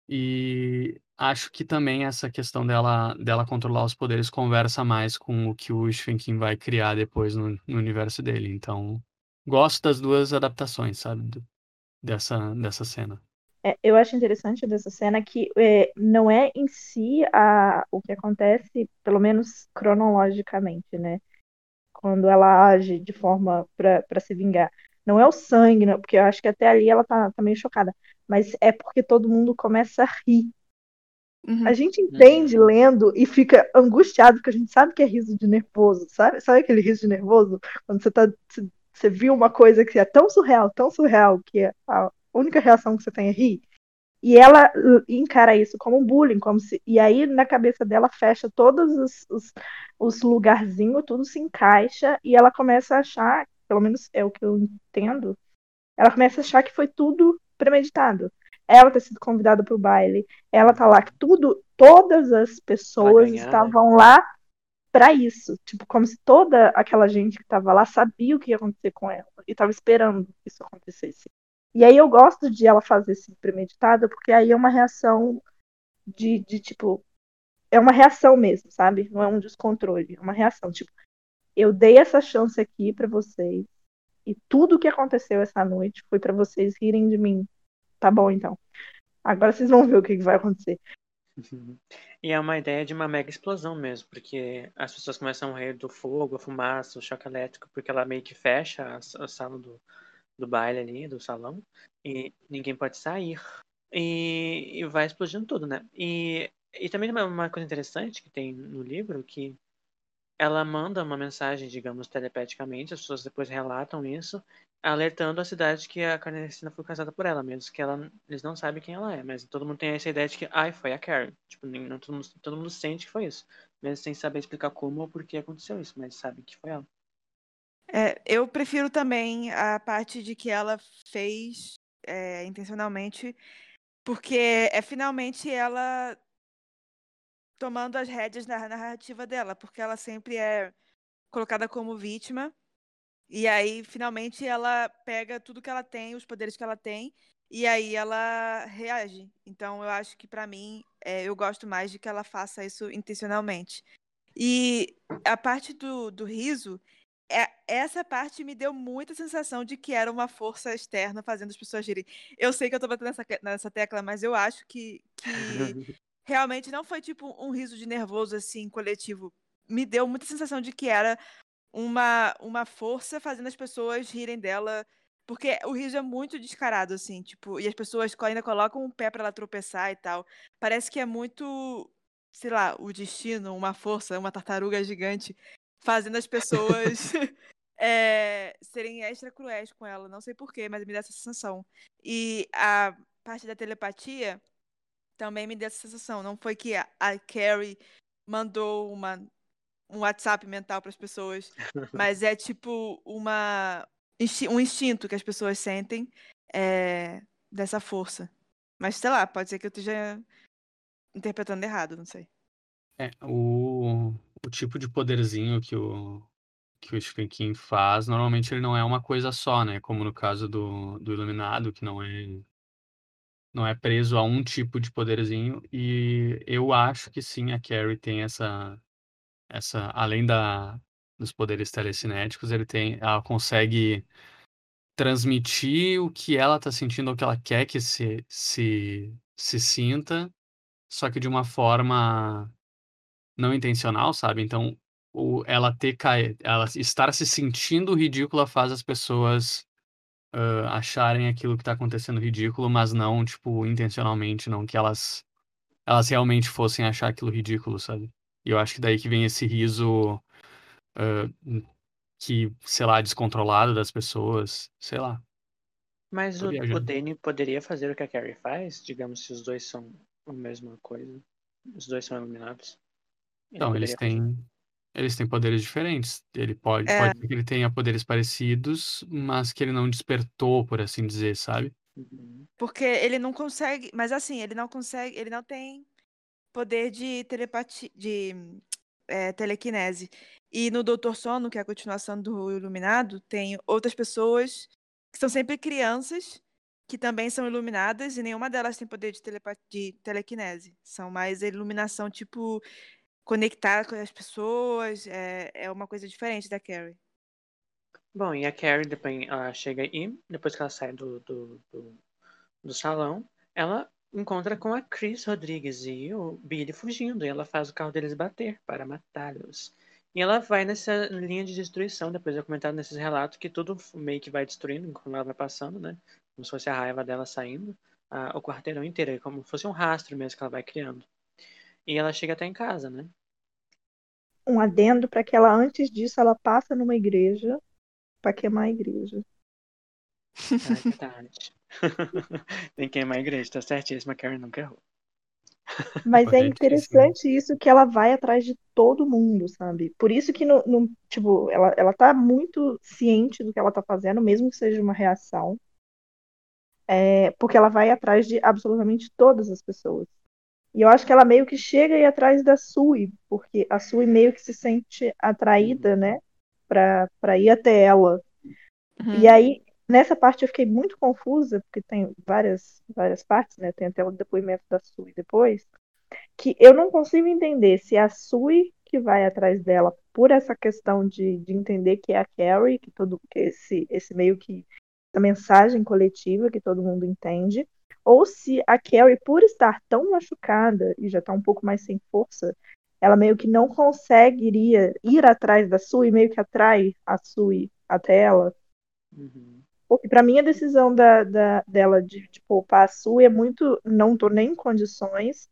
Speaker 4: E acho que também essa questão dela, dela controlar os poderes conversa mais com o que o Stephen vai criar depois no, no universo dele. Então, gosto das duas adaptações, sabe? Dessa, dessa cena.
Speaker 5: É, eu acho interessante dessa cena que é, não é em si a, o que acontece, pelo menos cronologicamente, né? Quando ela age de forma para se vingar. Não é o sangue, porque eu acho que até ali ela tá, tá meio chocada. Mas é porque todo mundo começa a rir.
Speaker 3: Uhum.
Speaker 5: A gente entende lendo e fica angustiado, porque a gente sabe que é riso de nervoso, sabe? Sabe aquele riso de nervoso? Quando você tá. Você, você viu uma coisa que é tão surreal, tão surreal, que a única reação que você tem é rir. E ela uh, encara isso como um bullying, como se. E aí, na cabeça dela, fecha todos os, os, os lugarzinhos, tudo se encaixa, e ela começa a achar, pelo menos é o que eu entendo, ela começa a achar que foi tudo premeditado. Ela ter sido convidada para o baile, ela tá lá, que tudo, todas as pessoas
Speaker 2: ganhar, né?
Speaker 5: estavam lá para isso. Tipo, como se toda aquela gente que estava lá sabia o que ia acontecer com ela e estava esperando que isso acontecesse. E aí eu gosto de ela fazer assim, premeditada, porque aí é uma reação de, de tipo. É uma reação mesmo, sabe? Não é um descontrole, é uma reação. Tipo, eu dei essa chance aqui para vocês, e tudo o que aconteceu essa noite foi para vocês rirem de mim. Tá bom, então. Agora vocês vão ver o que, que vai acontecer.
Speaker 2: E é uma ideia de uma mega explosão mesmo, porque as pessoas começam a rir do fogo, a fumaça, o choque elétrico, porque ela meio que fecha a, a sala do, do baile ali, do salão, e ninguém pode sair. E, e vai explodindo tudo, né? E, e também uma, uma coisa interessante que tem no livro, que ela manda uma mensagem, digamos, telepaticamente, as pessoas depois relatam isso, alertando a cidade que a Carnificina foi casada por ela, mesmo que ela, eles não sabem quem ela é, mas todo mundo tem essa ideia de que, ai, foi a Carrie. Tipo, não, todo, mundo, todo mundo sente que foi isso, mesmo sem saber explicar como ou por que aconteceu isso, mas sabe que foi ela.
Speaker 3: É, eu prefiro também a parte de que ela fez é, intencionalmente, porque é finalmente ela tomando as rédeas na narrativa dela, porque ela sempre é colocada como vítima e aí, finalmente, ela pega tudo que ela tem, os poderes que ela tem, e aí ela reage. Então, eu acho que, para mim, é, eu gosto mais de que ela faça isso intencionalmente. E a parte do, do riso, é, essa parte me deu muita sensação de que era uma força externa fazendo as pessoas rirem. Eu sei que eu tô batendo nessa, nessa tecla, mas eu acho que, que realmente não foi tipo um riso de nervoso, assim, coletivo. Me deu muita sensação de que era uma, uma força fazendo as pessoas rirem dela. Porque o riso é muito descarado, assim, tipo, e as pessoas ainda colocam um pé para ela tropeçar e tal. Parece que é muito, sei lá, o destino, uma força, uma tartaruga gigante, fazendo as pessoas é, serem extra cruéis com ela. Não sei porquê, mas me dá essa sensação. E a parte da telepatia também me deu essa sensação. Não foi que a, a Carrie mandou uma um WhatsApp mental para as pessoas, mas é tipo uma um instinto que as pessoas sentem é, dessa força. Mas sei lá, pode ser que eu esteja interpretando errado, não sei.
Speaker 4: É, o, o tipo de poderzinho que o, que o Stephen King faz, normalmente ele não é uma coisa só, né? Como no caso do, do Iluminado, que não é não é preso a um tipo de poderzinho. E eu acho que sim, a Carrie tem essa essa, além da, dos poderes telecinéticos, ele tem, ela consegue transmitir o que ela está sentindo, o que ela quer que se, se, se sinta, só que de uma forma não intencional, sabe? Então, o, ela ter ela estar se sentindo ridícula faz as pessoas uh, acharem aquilo que está acontecendo ridículo, mas não, tipo, intencionalmente, não que elas elas realmente fossem achar aquilo ridículo, sabe? E eu acho que daí que vem esse riso uh, que, sei lá, descontrolado das pessoas, sei lá.
Speaker 2: Mas o, o Danny poderia fazer o que a Carrie faz? Digamos, se os dois são a mesma coisa. Os dois são iluminados.
Speaker 4: Então, eles têm. Fazer. Eles têm poderes diferentes. Ele pode, é. pode que ele tenha poderes parecidos, mas que ele não despertou, por assim dizer, sabe?
Speaker 3: Uhum. Porque ele não consegue. Mas assim, ele não consegue. Ele não tem poder de telepatia, de é, telecinese. E no Doutor Sono, que é a continuação do Iluminado, tem outras pessoas que são sempre crianças que também são iluminadas e nenhuma delas tem poder de, de telecinese. São mais a iluminação, tipo, conectar com as pessoas. É, é uma coisa diferente da Carrie.
Speaker 2: Bom, e a Carrie, depois ela chega aí, depois que ela sai do, do, do, do salão, ela encontra com a Chris Rodrigues e o Billy fugindo. E ela faz o carro deles bater para matá-los. E ela vai nessa linha de destruição. Depois é comentado nesses relatos que tudo meio que vai destruindo quando ela vai passando, né? Como se fosse a raiva dela saindo. A, o quarteirão inteiro. É como se fosse um rastro mesmo que ela vai criando. E ela chega até em casa, né?
Speaker 5: Um adendo para que ela, antes disso, ela passa numa igreja para queimar a igreja.
Speaker 2: É verdade. Tem que queimar a igreja, tá certíssima, Karen nunca errou.
Speaker 5: Mas é interessante isso que ela vai atrás de todo mundo, sabe? Por isso que no, no, tipo, ela, ela tá muito ciente do que ela tá fazendo, mesmo que seja uma reação. É, porque ela vai atrás de absolutamente todas as pessoas. E eu acho que ela meio que chega aí atrás da Sui, porque a Sui meio que se sente atraída, né, pra, pra ir até ela. Uhum. E aí nessa parte eu fiquei muito confusa, porque tem várias, várias partes, né? Tem até o depoimento da Sui depois, que eu não consigo entender se é a Sui que vai atrás dela por essa questão de, de entender que é a Carrie, que todo que esse, esse meio que essa mensagem coletiva que todo mundo entende, ou se a Carrie, por estar tão machucada e já tá um pouco mais sem força, ela meio que não conseguiria ir atrás da Sui, meio que atrai a Sui até ela.
Speaker 2: Uhum.
Speaker 5: Porque para mim a decisão da, da, dela de, de poupar a Sui é muito não tô nem em condições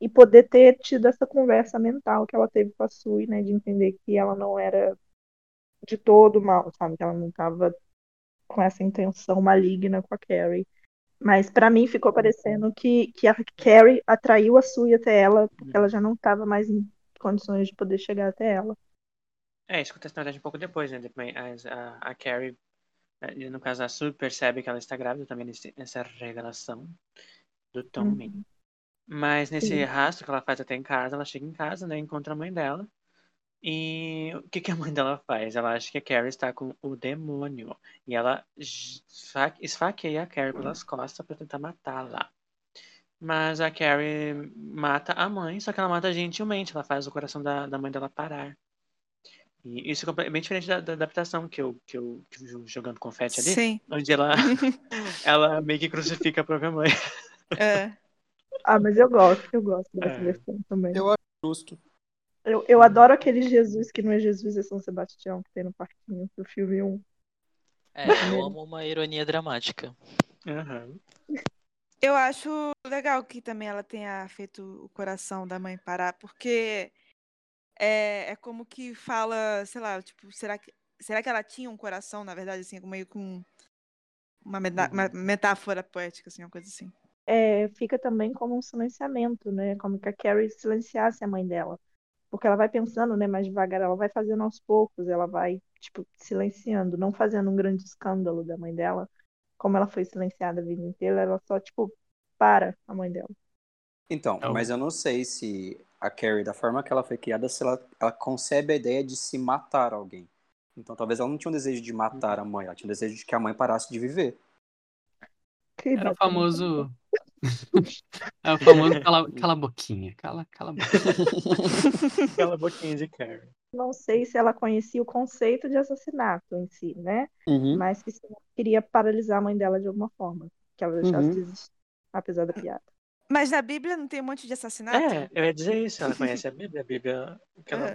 Speaker 5: e poder ter tido essa conversa mental que ela teve com a Sui, né, de entender que ela não era de todo mal, sabe, que ela não estava com essa intenção maligna com a Carrie. Mas para mim ficou parecendo que, que a Carrie atraiu a Sui até ela, porque ela já não estava mais em condições de poder chegar até ela.
Speaker 2: É, isso acontece na verdade um pouco depois, né? Depois, a, a, a Carrie, né, no caso a Sue, percebe que ela está grávida também nesse, nessa revelação do Tommy.
Speaker 5: Uhum.
Speaker 2: Mas nesse
Speaker 5: Sim.
Speaker 2: rastro que ela faz até em casa, ela chega em casa, né? Encontra a mãe dela. E o que, que a mãe dela faz? Ela acha que a Carrie está com o demônio. E ela esfa- esfaqueia a Carrie pelas costas para tentar matá-la. Mas a Carrie mata a mãe, só que ela mata gentilmente. Ela faz o coração da, da mãe dela parar. E isso é bem diferente da, da adaptação que eu, que, eu, que eu jogando confete ali.
Speaker 3: Sim.
Speaker 2: Onde ela, ela meio que crucifica a própria mãe.
Speaker 3: É.
Speaker 5: Ah, mas eu gosto, eu gosto dessa
Speaker 2: É.
Speaker 5: versão também.
Speaker 1: Eu acho justo.
Speaker 5: Eu, eu adoro aquele Jesus que não é Jesus, é São Sebastião, que tem no parquinho do filme 1.
Speaker 6: É, eu amo uma ironia dramática.
Speaker 2: Aham.
Speaker 3: Eu acho legal que também ela tenha feito o coração da mãe parar, porque é, é como que fala, sei lá, tipo, será que, será que ela tinha um coração, na verdade, assim, meio com uma, meta- uma metáfora poética, assim, uma coisa assim.
Speaker 5: É, fica também como um silenciamento, né? Como que a Carrie silenciasse a mãe dela. Porque ela vai pensando, né, mais devagar, ela vai fazendo aos poucos, ela vai, tipo, silenciando, não fazendo um grande escândalo da mãe dela. Como ela foi silenciada a vida inteira, ela só, tipo, para a mãe dela.
Speaker 1: Então,
Speaker 4: É o-
Speaker 1: mas eu não sei se a Carrie, da forma que ela foi criada, se ela, ela concebe a ideia de se matar alguém. Então talvez ela não tinha um desejo de matar a mãe, ela tinha um desejo de que a mãe parasse de viver.
Speaker 5: Que
Speaker 4: Era o famoso. É o famoso cala, cala a boquinha. Cala, cala a boquinha.
Speaker 2: Aquela boquinha de Carrie.
Speaker 5: Não sei se ela conhecia o conceito de assassinato em si, né?
Speaker 1: Uhum.
Speaker 5: Mas que queria paralisar a mãe dela de alguma forma. Que ela deixasse
Speaker 1: Uhum.
Speaker 5: de existir, apesar da piada.
Speaker 3: Mas na Bíblia não tem um monte de assassinato?
Speaker 2: É, eu ia dizer isso. Ela conhece a Bíblia. A Bíblia. Que ela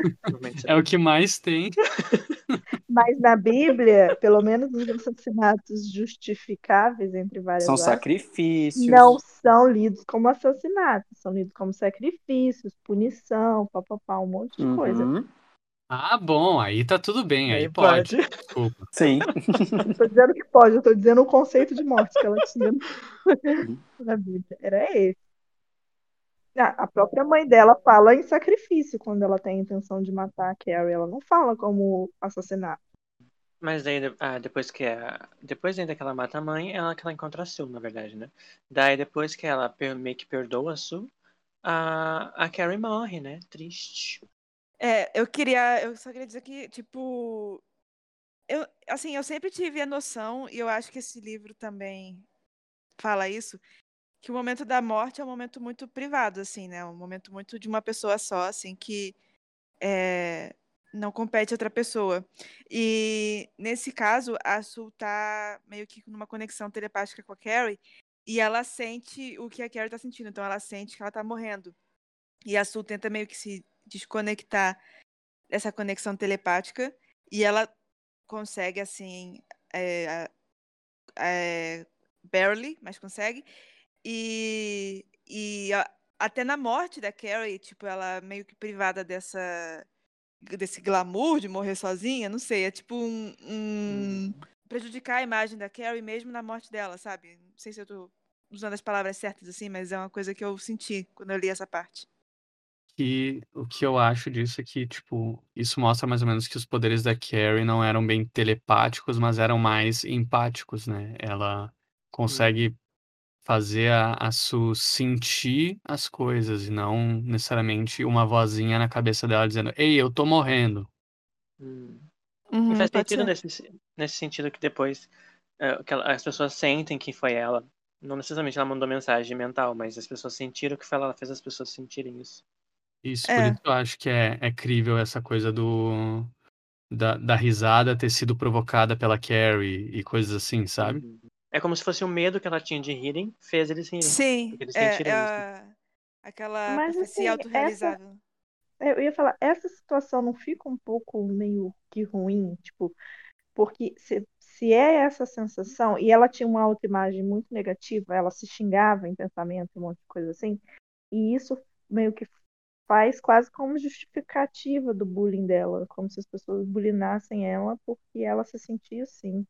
Speaker 3: É.
Speaker 4: É o que mais tem.
Speaker 5: Mas na Bíblia, pelo menos os assassinatos justificáveis, entre várias
Speaker 1: São
Speaker 5: aspas,
Speaker 1: sacrifícios.
Speaker 5: não são lidos como assassinatos, são lidos como sacrifícios, punição, papapá, um monte de coisa.
Speaker 1: Uhum.
Speaker 4: Ah, bom, aí tá tudo bem, aí
Speaker 2: Aí
Speaker 4: pode.
Speaker 2: pode.
Speaker 4: Desculpa.
Speaker 1: Sim.
Speaker 5: Não tô dizendo que pode, eu tô dizendo o conceito de morte que ela tinha na Bíblia. Era esse. A própria mãe dela fala em sacrifício quando ela tem a intenção de matar a Carrie. Ela não fala como assassinato.
Speaker 2: Mas daí, ah, depois que a, depois ainda que ela mata a mãe, ela que ela encontra a Sue, na verdade, né? Daí depois que ela meio que perdoa a Sue, a, a Carrie morre, né? Triste.
Speaker 3: É, eu queria, eu só queria dizer que, tipo, eu, assim, eu sempre tive a noção, e eu acho que esse livro também fala isso, que o momento da morte é um momento muito privado, assim, né? Um momento muito de uma pessoa só, assim, que é, não compete a outra pessoa. E nesse caso, a Sul tá meio que numa conexão telepática com a Carrie, e ela sente o que a Carrie tá sentindo, então ela sente que ela tá morrendo. E a Sul tenta meio que se desconectar dessa conexão telepática e ela consegue assim é, é, barely, mas consegue e, e até na morte da Carrie, tipo, ela meio que privada dessa desse glamour de morrer sozinha, não sei, é tipo um, um- prejudicar a imagem da Carrie mesmo na morte dela, sabe? Não sei se eu tô usando as palavras certas assim, mas é uma coisa que eu senti quando eu li essa parte.
Speaker 4: E o que eu acho disso é que, tipo, isso mostra mais ou menos que os poderes da Carrie não eram bem telepáticos, mas eram mais empáticos, né? Ela consegue fazer a, a Sue sentir as coisas e não necessariamente uma vozinha na cabeça dela dizendo: Ei, eu tô morrendo.
Speaker 2: Hum.
Speaker 3: Uhum,
Speaker 2: E faz sentido nesse, nesse sentido que depois é, que ela- as pessoas sentem que foi ela. Não necessariamente ela mandou mensagem mental, mas as pessoas sentiram que foi ela, ela fez as pessoas sentirem isso.
Speaker 4: Isso,
Speaker 3: É.
Speaker 4: por isso eu acho que é, é crível essa coisa do da, da risada ter sido provocada pela Carrie e coisas assim, sabe?
Speaker 2: Uhum. É como se fosse o medo que ela tinha de rirem, fez eles rirem.
Speaker 3: Sim,
Speaker 2: eles
Speaker 3: é, é a- aquela
Speaker 5: Mas,
Speaker 3: profecia
Speaker 5: assim, essa-
Speaker 3: autorrealizável.
Speaker 5: Eu ia falar, essa situação não fica um pouco meio que ruim, tipo, porque se, se é essa sensação, e ela tinha uma autoimagem muito negativa, ela se xingava em pensamento, um monte de coisa assim, e isso meio que faz quase como justificativa do bullying dela, como se as pessoas bulinassem ela porque ela se sentia assim.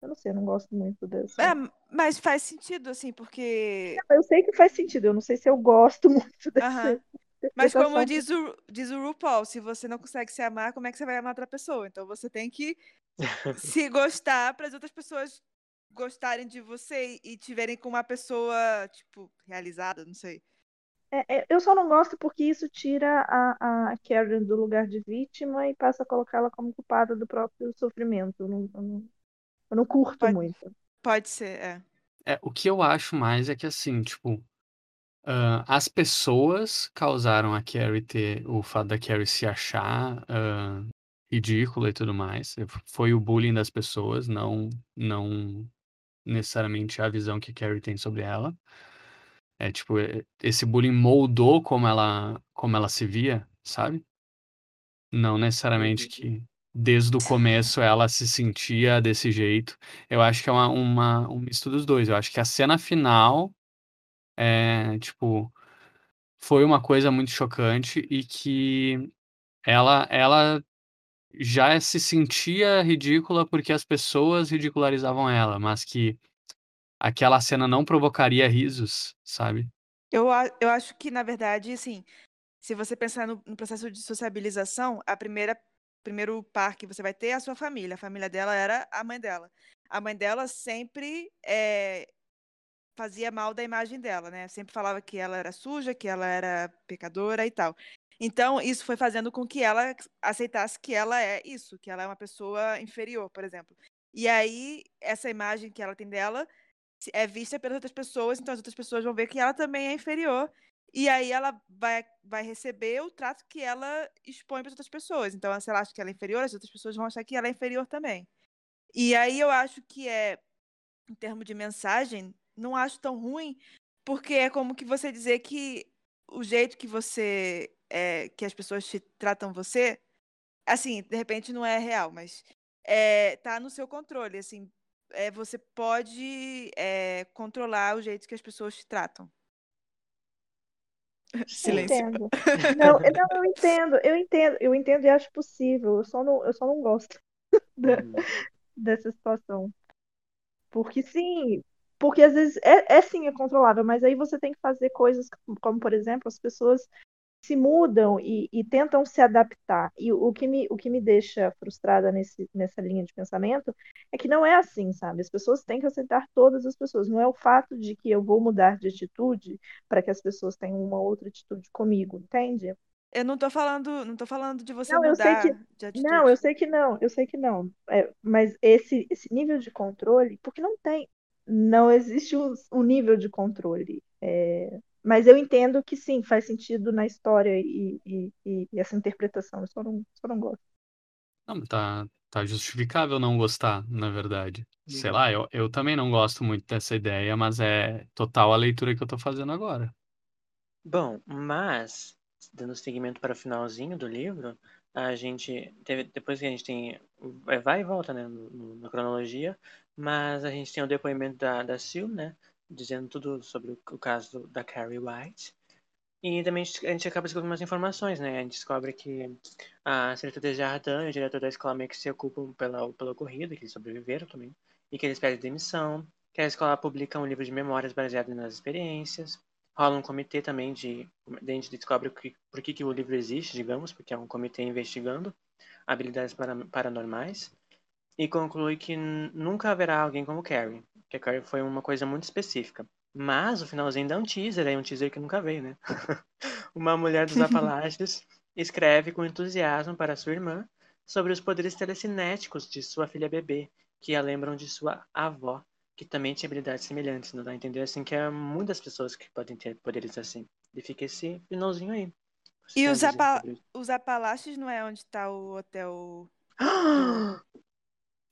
Speaker 5: Eu não sei, eu não gosto muito dessa.
Speaker 3: É, mas faz sentido, assim, porque.
Speaker 5: Eu sei que faz sentido, eu não sei se eu gosto muito dessa.
Speaker 3: Mas como diz o, diz o RuPaul, se você não consegue se amar, como é que você vai amar outra pessoa? Então você tem que se gostar para as outras pessoas gostarem de você e tiverem com uma pessoa, tipo, realizada, não sei.
Speaker 5: É, é, eu só não gosto porque isso tira a, a Karen do lugar de vítima e passa a colocá-la como culpada do próprio sofrimento. Eu não, eu não, eu não curto
Speaker 3: Pode-
Speaker 5: muito.
Speaker 3: Pode ser, é.
Speaker 4: É, o que eu acho mais é que assim, tipo, ah, as pessoas causaram a Carrie ter o fato da Carrie se achar ah, ridícula e tudo mais. Foi o bullying das pessoas, não, não necessariamente a visão que a Carrie tem sobre ela. É tipo, esse bullying moldou como ela, como ela se via, sabe? Não necessariamente que desde o começo ela se sentia desse jeito. Eu acho que é uma, uma, um misto dos dois. Eu acho que a cena final é, tipo, foi uma coisa muito chocante e que ela, ela já se sentia ridícula porque as pessoas ridicularizavam ela, mas que aquela cena não provocaria risos, sabe?
Speaker 3: Eu, eu acho que, na verdade, assim, se você pensar no, no processo de sociabilização, a primeira primeiro par que você vai ter é a sua família. A família dela era a mãe dela. A mãe dela sempre eh, fazia mal da imagem dela, né? Sempre falava que ela era suja, que ela era pecadora e tal. Então, isso foi fazendo com que ela aceitasse que ela é isso, que ela é uma pessoa inferior, por exemplo. E aí, essa imagem que ela tem dela é vista pelas outras pessoas, então as outras pessoas vão ver que ela também é inferior. E aí ela vai, vai receber o trato que ela expõe para as outras pessoas. Então, se ela acha que ela é inferior, as outras pessoas vão achar que ela é inferior também. E aí eu acho que é, em termos de mensagem, não acho tão ruim, porque é como que você dizer que o jeito que você, é, que as pessoas te tratam você, assim, de repente não é real, mas é, tá no seu controle, assim, é, você pode é, controlar o jeito que as pessoas te tratam.
Speaker 5: Eu
Speaker 3: Silêncio.
Speaker 5: entendo. Não, eu- não, eu entendo, eu entendo, eu entendo e acho possível. Eu só não, eu só não gosto da-
Speaker 2: Uhum.
Speaker 5: dessa situação. Porque sim, porque às vezes é, é sim é controlável, mas aí você tem que fazer coisas como, por exemplo, as pessoas se mudam e, e tentam se adaptar. E o, que me, o que me deixa frustrada nesse, nessa linha de pensamento é que não é assim, sabe? As pessoas têm que aceitar todas as pessoas. Não é o fato de que eu vou mudar de atitude para que as pessoas tenham uma outra atitude comigo, entende?
Speaker 3: Eu não tô falando, não tô falando de você
Speaker 5: Não, eu sei
Speaker 3: mudar
Speaker 5: que-
Speaker 3: de atitude.
Speaker 5: Não, eu sei que não, eu sei que não. É, mas esse, esse nível de controle, porque não tem, não existe um, um nível de controle. É, mas eu entendo que sim, faz sentido na história e, e- e- e essa interpretação. Eu só não, só não gosto.
Speaker 4: Não, tá, tá justificável não gostar, na verdade. Sei
Speaker 2: Uhum.
Speaker 4: lá, eu, eu também não gosto muito dessa ideia, mas é total a leitura que eu tô fazendo agora.
Speaker 2: Bom, mas, dando seguimento para o finalzinho do livro, a gente teve, depois que a gente tem, é, vai e volta, né, na cronologia, mas a gente tem o depoimento da, da Sue, né, dizendo tudo sobre o, caso da Carrie White, e também a gente, acaba descobrindo umas informações, né, a gente descobre que a senhorita Desjardins e o diretor da escola meio que se ocupam pela, pelo ocorrido, que eles sobreviveram também, e que eles pedem demissão, que a escola publica um livro de memórias baseado nas experiências, rola um comitê também de. A gente descobre que, por que, que o livro existe, digamos, porque é um comitê investigando habilidades para, paranormais. E conclui que nunca haverá alguém como Carrie. Que foi uma coisa muito específica. Mas o finalzinho dá um teaser, aí um teaser que nunca veio, né? uma mulher dos Apalaches escreve com entusiasmo para sua irmã sobre os poderes telecinéticos de sua filha bebê que a lembram de sua avó, que também tinha habilidades semelhantes, não dá a entender assim que é muitas pessoas que podem ter poderes assim. E fica esse finalzinho aí.
Speaker 3: E os, apa os Apalaches não é onde tá o hotel.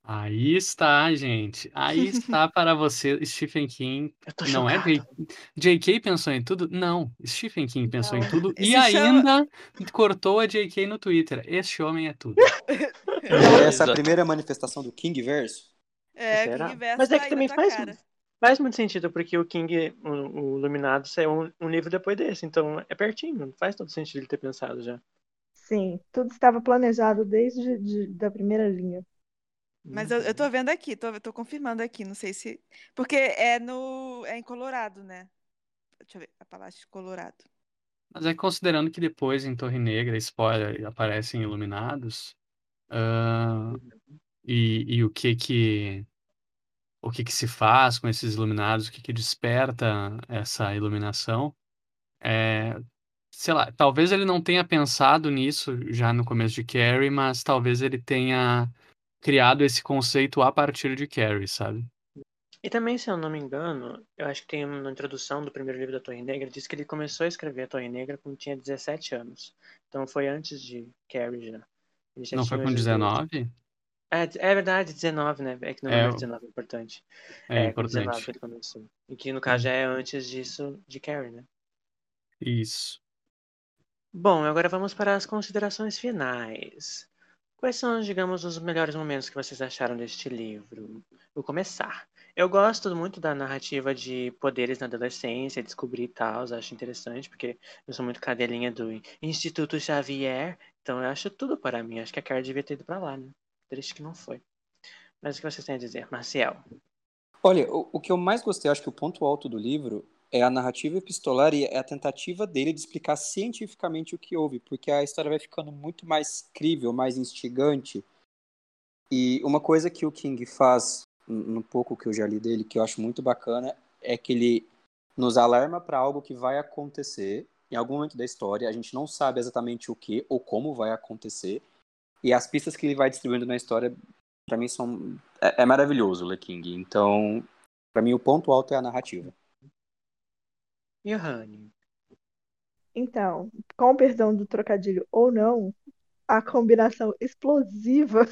Speaker 4: Aí está, gente. Aí está para você, Stephen King. Não é. J.K. pensou em tudo? Não. Stephen King pensou em
Speaker 5: Não.
Speaker 4: tudo e
Speaker 3: Se chama-
Speaker 4: ainda cortou a J.K. no Twitter. Este homem é tudo.
Speaker 1: Essa é a primeira manifestação do King Verso.
Speaker 3: É? King Verso
Speaker 2: Mas é que também faz,
Speaker 3: cara.
Speaker 2: faz muito sentido, porque o King, o, o Iluminado, saiu um, um livro depois desse, então é pertinho, faz todo sentido ele ter pensado já.
Speaker 5: Sim, tudo estava planejado desde de- da primeira linha.
Speaker 3: Mas eu, eu tô vendo aqui, tô, tô confirmando aqui, não sei se. Porque é no. É em Colorado, né? Deixa eu ver, Apalaches Colorado.
Speaker 4: Mas é considerando que depois em Torre Negra, spoiler, aparecem iluminados. ah, e, e o que que o que que se faz com esses iluminados, o que que desperta essa iluminação. É, sei lá, talvez ele não tenha pensado nisso já no começo de Carrie, mas talvez ele tenha criado esse conceito a partir de Carrie, sabe?
Speaker 2: E também, se eu não me engano, eu acho que tem uma introdução do primeiro livro da Torre Negra, diz que ele começou a escrever a Torre Negra quando tinha 17 anos. Então foi antes de Carrie já. Já
Speaker 4: Não foi com
Speaker 2: esses dois.
Speaker 4: 19?
Speaker 2: É, é verdade, 19, né? É que no
Speaker 4: É, o-
Speaker 2: 19 é importante.
Speaker 4: É
Speaker 2: É, 19
Speaker 4: importante.
Speaker 2: que ele começou. E que no caso já é antes disso de Carrie, né?
Speaker 4: Isso.
Speaker 2: Bom, agora vamos para as considerações finais. Quais são, digamos, os melhores momentos que vocês acharam deste livro? Vou começar. Eu gosto muito da narrativa de poderes na adolescência, descobrir e tal, acho interessante, porque eu sou muito cadelinha do Instituto Xavier, então eu acho tudo para mim. Acho que a Carrie devia ter ido para lá, né? Triste que não foi. Mas o que vocês têm a dizer, Marcial?
Speaker 1: Olha, o, o que eu mais gostei, acho que o ponto alto do livro é a narrativa epistolar e é a tentativa dele de explicar cientificamente o que houve, porque a história vai ficando muito mais crível, mais instigante. E uma coisa que o King faz, no pouco que eu já li dele, que eu acho muito bacana, é que ele nos alarma para algo que vai acontecer em algum momento da história. A gente não sabe exatamente o que ou como vai acontecer. E as pistas que ele vai distribuindo na história, para mim, são. É, é maravilhoso o Le King. Então, para mim, o ponto alto é a narrativa.
Speaker 2: Johanny.
Speaker 5: Então, com o perdão do trocadilho ou não, a combinação explosiva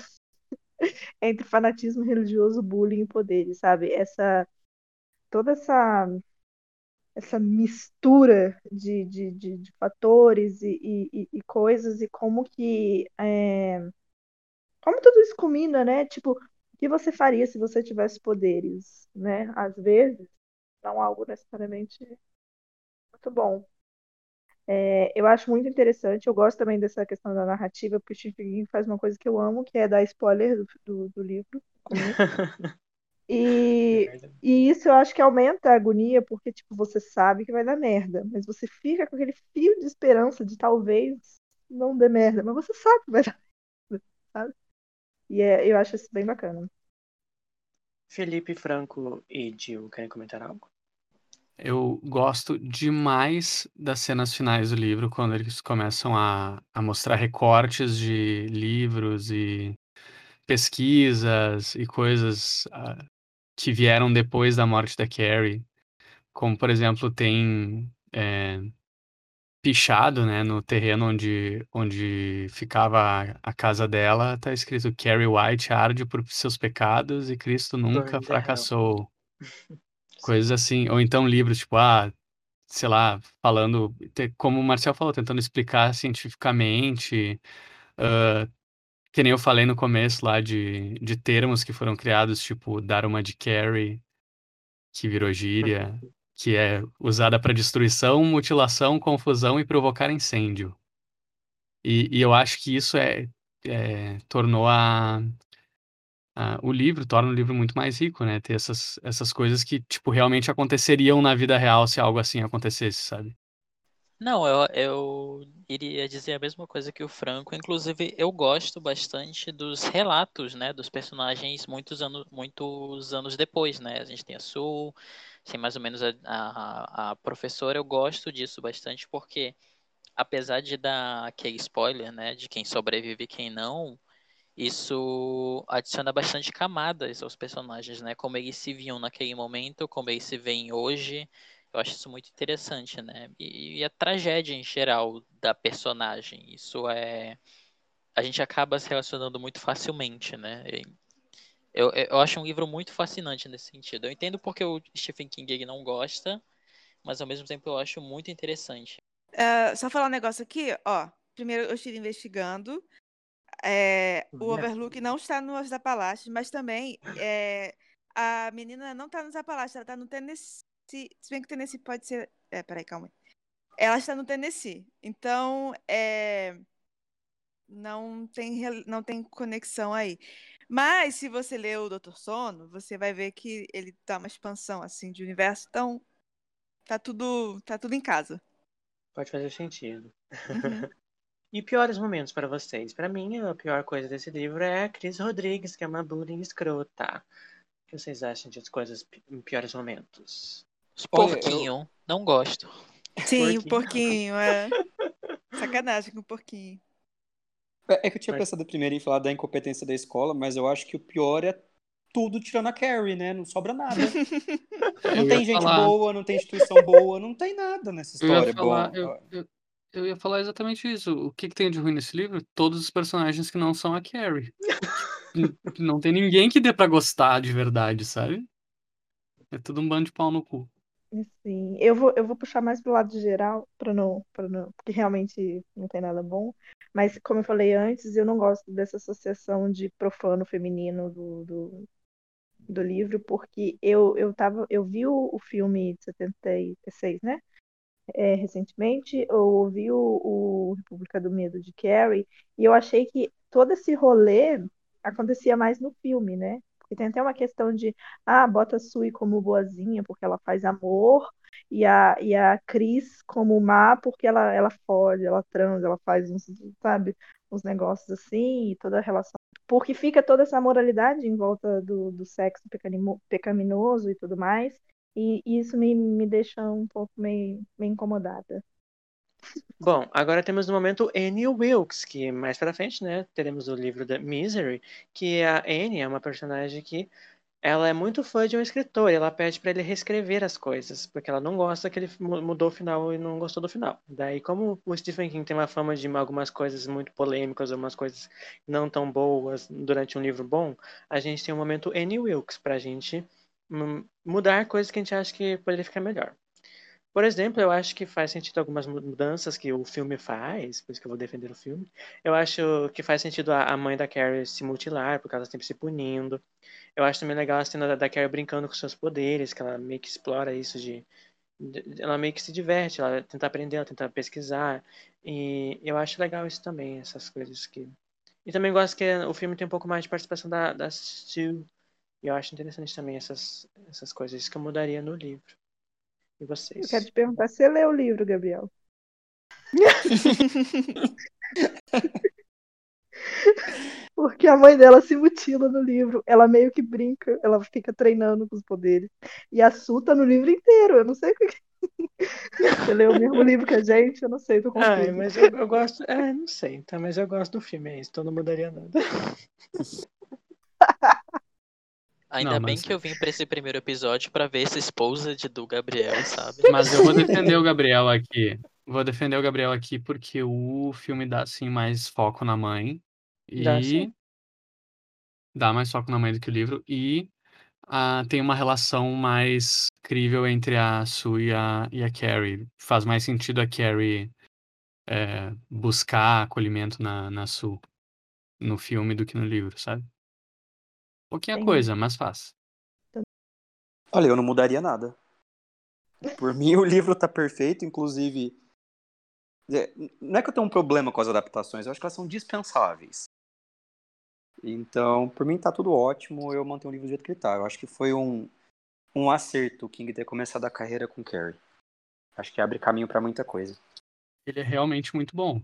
Speaker 5: entre fanatismo religioso, bullying e poderes, sabe? Essa toda essa essa mistura de, de, de, de fatores e, e, e coisas e como que é, como tudo isso combina, né? Tipo, o que você faria se você tivesse poderes, né? Às vezes, não algo necessariamente muito bom. É, eu acho muito interessante, eu gosto também dessa questão da narrativa, porque o Stephen King faz uma coisa que eu amo, que é dar spoiler do, do, do livro. E, e isso eu acho que aumenta a agonia, porque tipo, você sabe que vai dar merda, mas você fica com aquele fio de esperança de talvez não dê merda, mas você sabe que vai dar merda, sabe? E é, eu acho isso bem bacana.
Speaker 2: Felipe, Franco e Gil, querem comentar algo?
Speaker 4: Eu gosto demais das cenas finais do livro, quando eles começam a, a mostrar recortes de livros e pesquisas e coisas ah, que vieram depois da morte da Carrie. Como, por exemplo, tem é, pichado, né, no terreno onde, onde ficava a, casa dela, tá escrito Carrie White arde por seus pecados e Cristo nunca
Speaker 2: Burn
Speaker 4: fracassou. Coisas assim, ou então livros tipo, ah, sei lá, falando, como o Marcel falou, tentando explicar cientificamente, ah, que nem eu falei no começo lá de, de termos que foram criados, tipo Dharma de Carrie, que virou gíria, que é usada para destruição, mutilação, confusão e provocar incêndio. E, e eu acho que isso é, é tornou a, a- o livro, torna o livro muito mais rico, né? Ter essas, essas coisas que, tipo, realmente aconteceriam na vida real se algo assim acontecesse, sabe?
Speaker 6: Não, eu, eu iria dizer a mesma coisa que o Franco. Inclusive, eu gosto bastante dos relatos, né, dos personagens muitos anos, muitos anos depois, né? A gente tem a Sul, tem mais ou menos a, a, a professora. Eu gosto disso bastante porque, apesar de dar aquele spoiler, né, de quem sobrevive e quem não, isso adiciona bastante camadas aos personagens, né? Como eles se viam naquele momento, como eles se veem hoje. Eu acho isso muito interessante, né? E, e a tragédia em geral da personagem. Isso é. A gente acaba se relacionando muito facilmente, né? Eu, eu acho um livro muito fascinante nesse sentido. Eu entendo porque o Stephen King não gosta, mas ao mesmo tempo eu acho muito interessante.
Speaker 3: Uh, só falar um negócio aqui, ó. Primeiro eu estive investigando. É, o Overlook não está no Os Apalaches, mas também é, a menina não está nos Apalaches, ela está no Tennessee. Se bem que o Tennessee pode ser. É, peraí, calma. Ela está no Tennessee. Então, é, não, tem, não tem conexão aí. Mas, se você ler o Doutor Sono, você vai ver que ele dá uma expansão assim de universo. Então, tá tudo, tá tudo em casa.
Speaker 2: Pode fazer sentido.
Speaker 3: Uhum.
Speaker 2: e piores momentos para vocês? Para mim, a pior coisa desse livro é a Cris Rodrigues, que é uma bullying escrota. O que vocês acham de coisas em piores momentos?
Speaker 6: Os porquinho, eu... não gosto.
Speaker 3: Sim, o porquinho, é. Sacanagem com o porquinho.
Speaker 1: É, é que eu tinha mas... pensado primeiro em falar da incompetência da escola, mas eu acho que o pior é tudo tirando a Carrie, né? Não sobra nada. não tem gente falar... boa, não tem instituição boa, não tem nada nessa história.
Speaker 4: Eu ia falar, eu, eu, eu, ia falar exatamente isso. O que, que tem de ruim nesse livro? Todos os personagens que não são a Carrie. não tem ninguém que dê pra gostar de verdade, sabe? É tudo um bando de pau no cu.
Speaker 5: Sim, eu vou, eu vou puxar mais pro lado geral, para não, para não, porque realmente não tem nada bom. Mas, como eu falei antes, eu não gosto dessa associação de profano feminino do, do, do livro, porque eu, eu, tava, eu vi o, o filme de 76, né? É, recentemente, eu ouvi o, o República do Medo de Carrie, e eu achei que todo esse rolê acontecia mais no filme, né? Porque tem até uma questão de, ah, bota a Sui como boazinha porque ela faz amor, e a, e a Cris como má porque ela, ela fode, ela transa, ela faz uns, sabe, uns negócios assim, e toda a relação. Porque fica toda essa moralidade em volta do, do sexo pecaminoso e tudo mais, e, isso me, me deixa um pouco meio, meio incomodada.
Speaker 2: Bom, agora temos no momento Annie Wilkes, que mais pra frente, né, teremos o livro da Misery, que a Annie é uma personagem que ela é muito fã de um escritor e ela pede para ele reescrever as coisas, porque ela não gosta que ele mudou o final e não gostou do final. Daí, como o Stephen King tem uma fama de algumas coisas muito polêmicas, algumas coisas não tão boas durante um livro bom, a gente tem um momento Annie Wilkes pra gente mudar coisas que a gente acha que poderia ficar melhor. Por exemplo, eu acho que faz sentido algumas mudanças que o filme faz, por isso que eu vou defender o filme. Eu acho que faz sentido a mãe da Carrie se mutilar, porque ela sempre se punindo. Eu acho também legal a cena da Carrie brincando com seus poderes, que ela meio que explora isso de. Ela meio que se diverte, ela tenta aprender, ela tenta pesquisar. E eu acho legal isso também, essas coisas que. E também gosto que o filme tem um pouco mais de participação da, da Stu. E eu acho interessante também essas, essas coisas que eu mudaria no livro. E vocês?
Speaker 5: Eu quero te perguntar, você leu o livro, Gabriel? Porque a mãe dela se mutila no livro. Ela meio que brinca, ela fica treinando com os poderes. E a Su tá no livro inteiro. Eu não sei o que. Você leu o mesmo livro que a gente? Eu não sei, tô confusa.
Speaker 2: Ai, mas eu, eu gosto. É, não sei, tá? Mas eu gosto do filme, é isso, então não mudaria nada.
Speaker 6: Ainda não, bem que eu vim pra esse primeiro episódio para ver essa esposa de do Gabriel, sabe?
Speaker 4: Mas eu vou defender o Gabriel aqui. Vou defender o Gabriel aqui porque o filme dá, assim, mais foco na mãe. E
Speaker 2: dá, sim.
Speaker 4: dá mais foco na mãe do que o livro. E uh, tem uma relação mais crível entre a Sue e a, e a Carrie. Faz mais sentido a Carrie é, buscar acolhimento na, na Sue no filme do que no livro, sabe? Pouquinha Entendi. coisa, mas faz.
Speaker 1: Olha, eu não mudaria nada. Por mim, o livro tá perfeito, inclusive. É, não é que eu tenho um problema com as adaptações, eu acho que elas são dispensáveis. Então, por mim tá tudo ótimo, eu mantenho o livro do jeito que ele tá. Eu acho que foi um, um acerto o King ter começado a carreira com Carrie. Acho que abre caminho para muita coisa.
Speaker 4: Ele é realmente muito bom.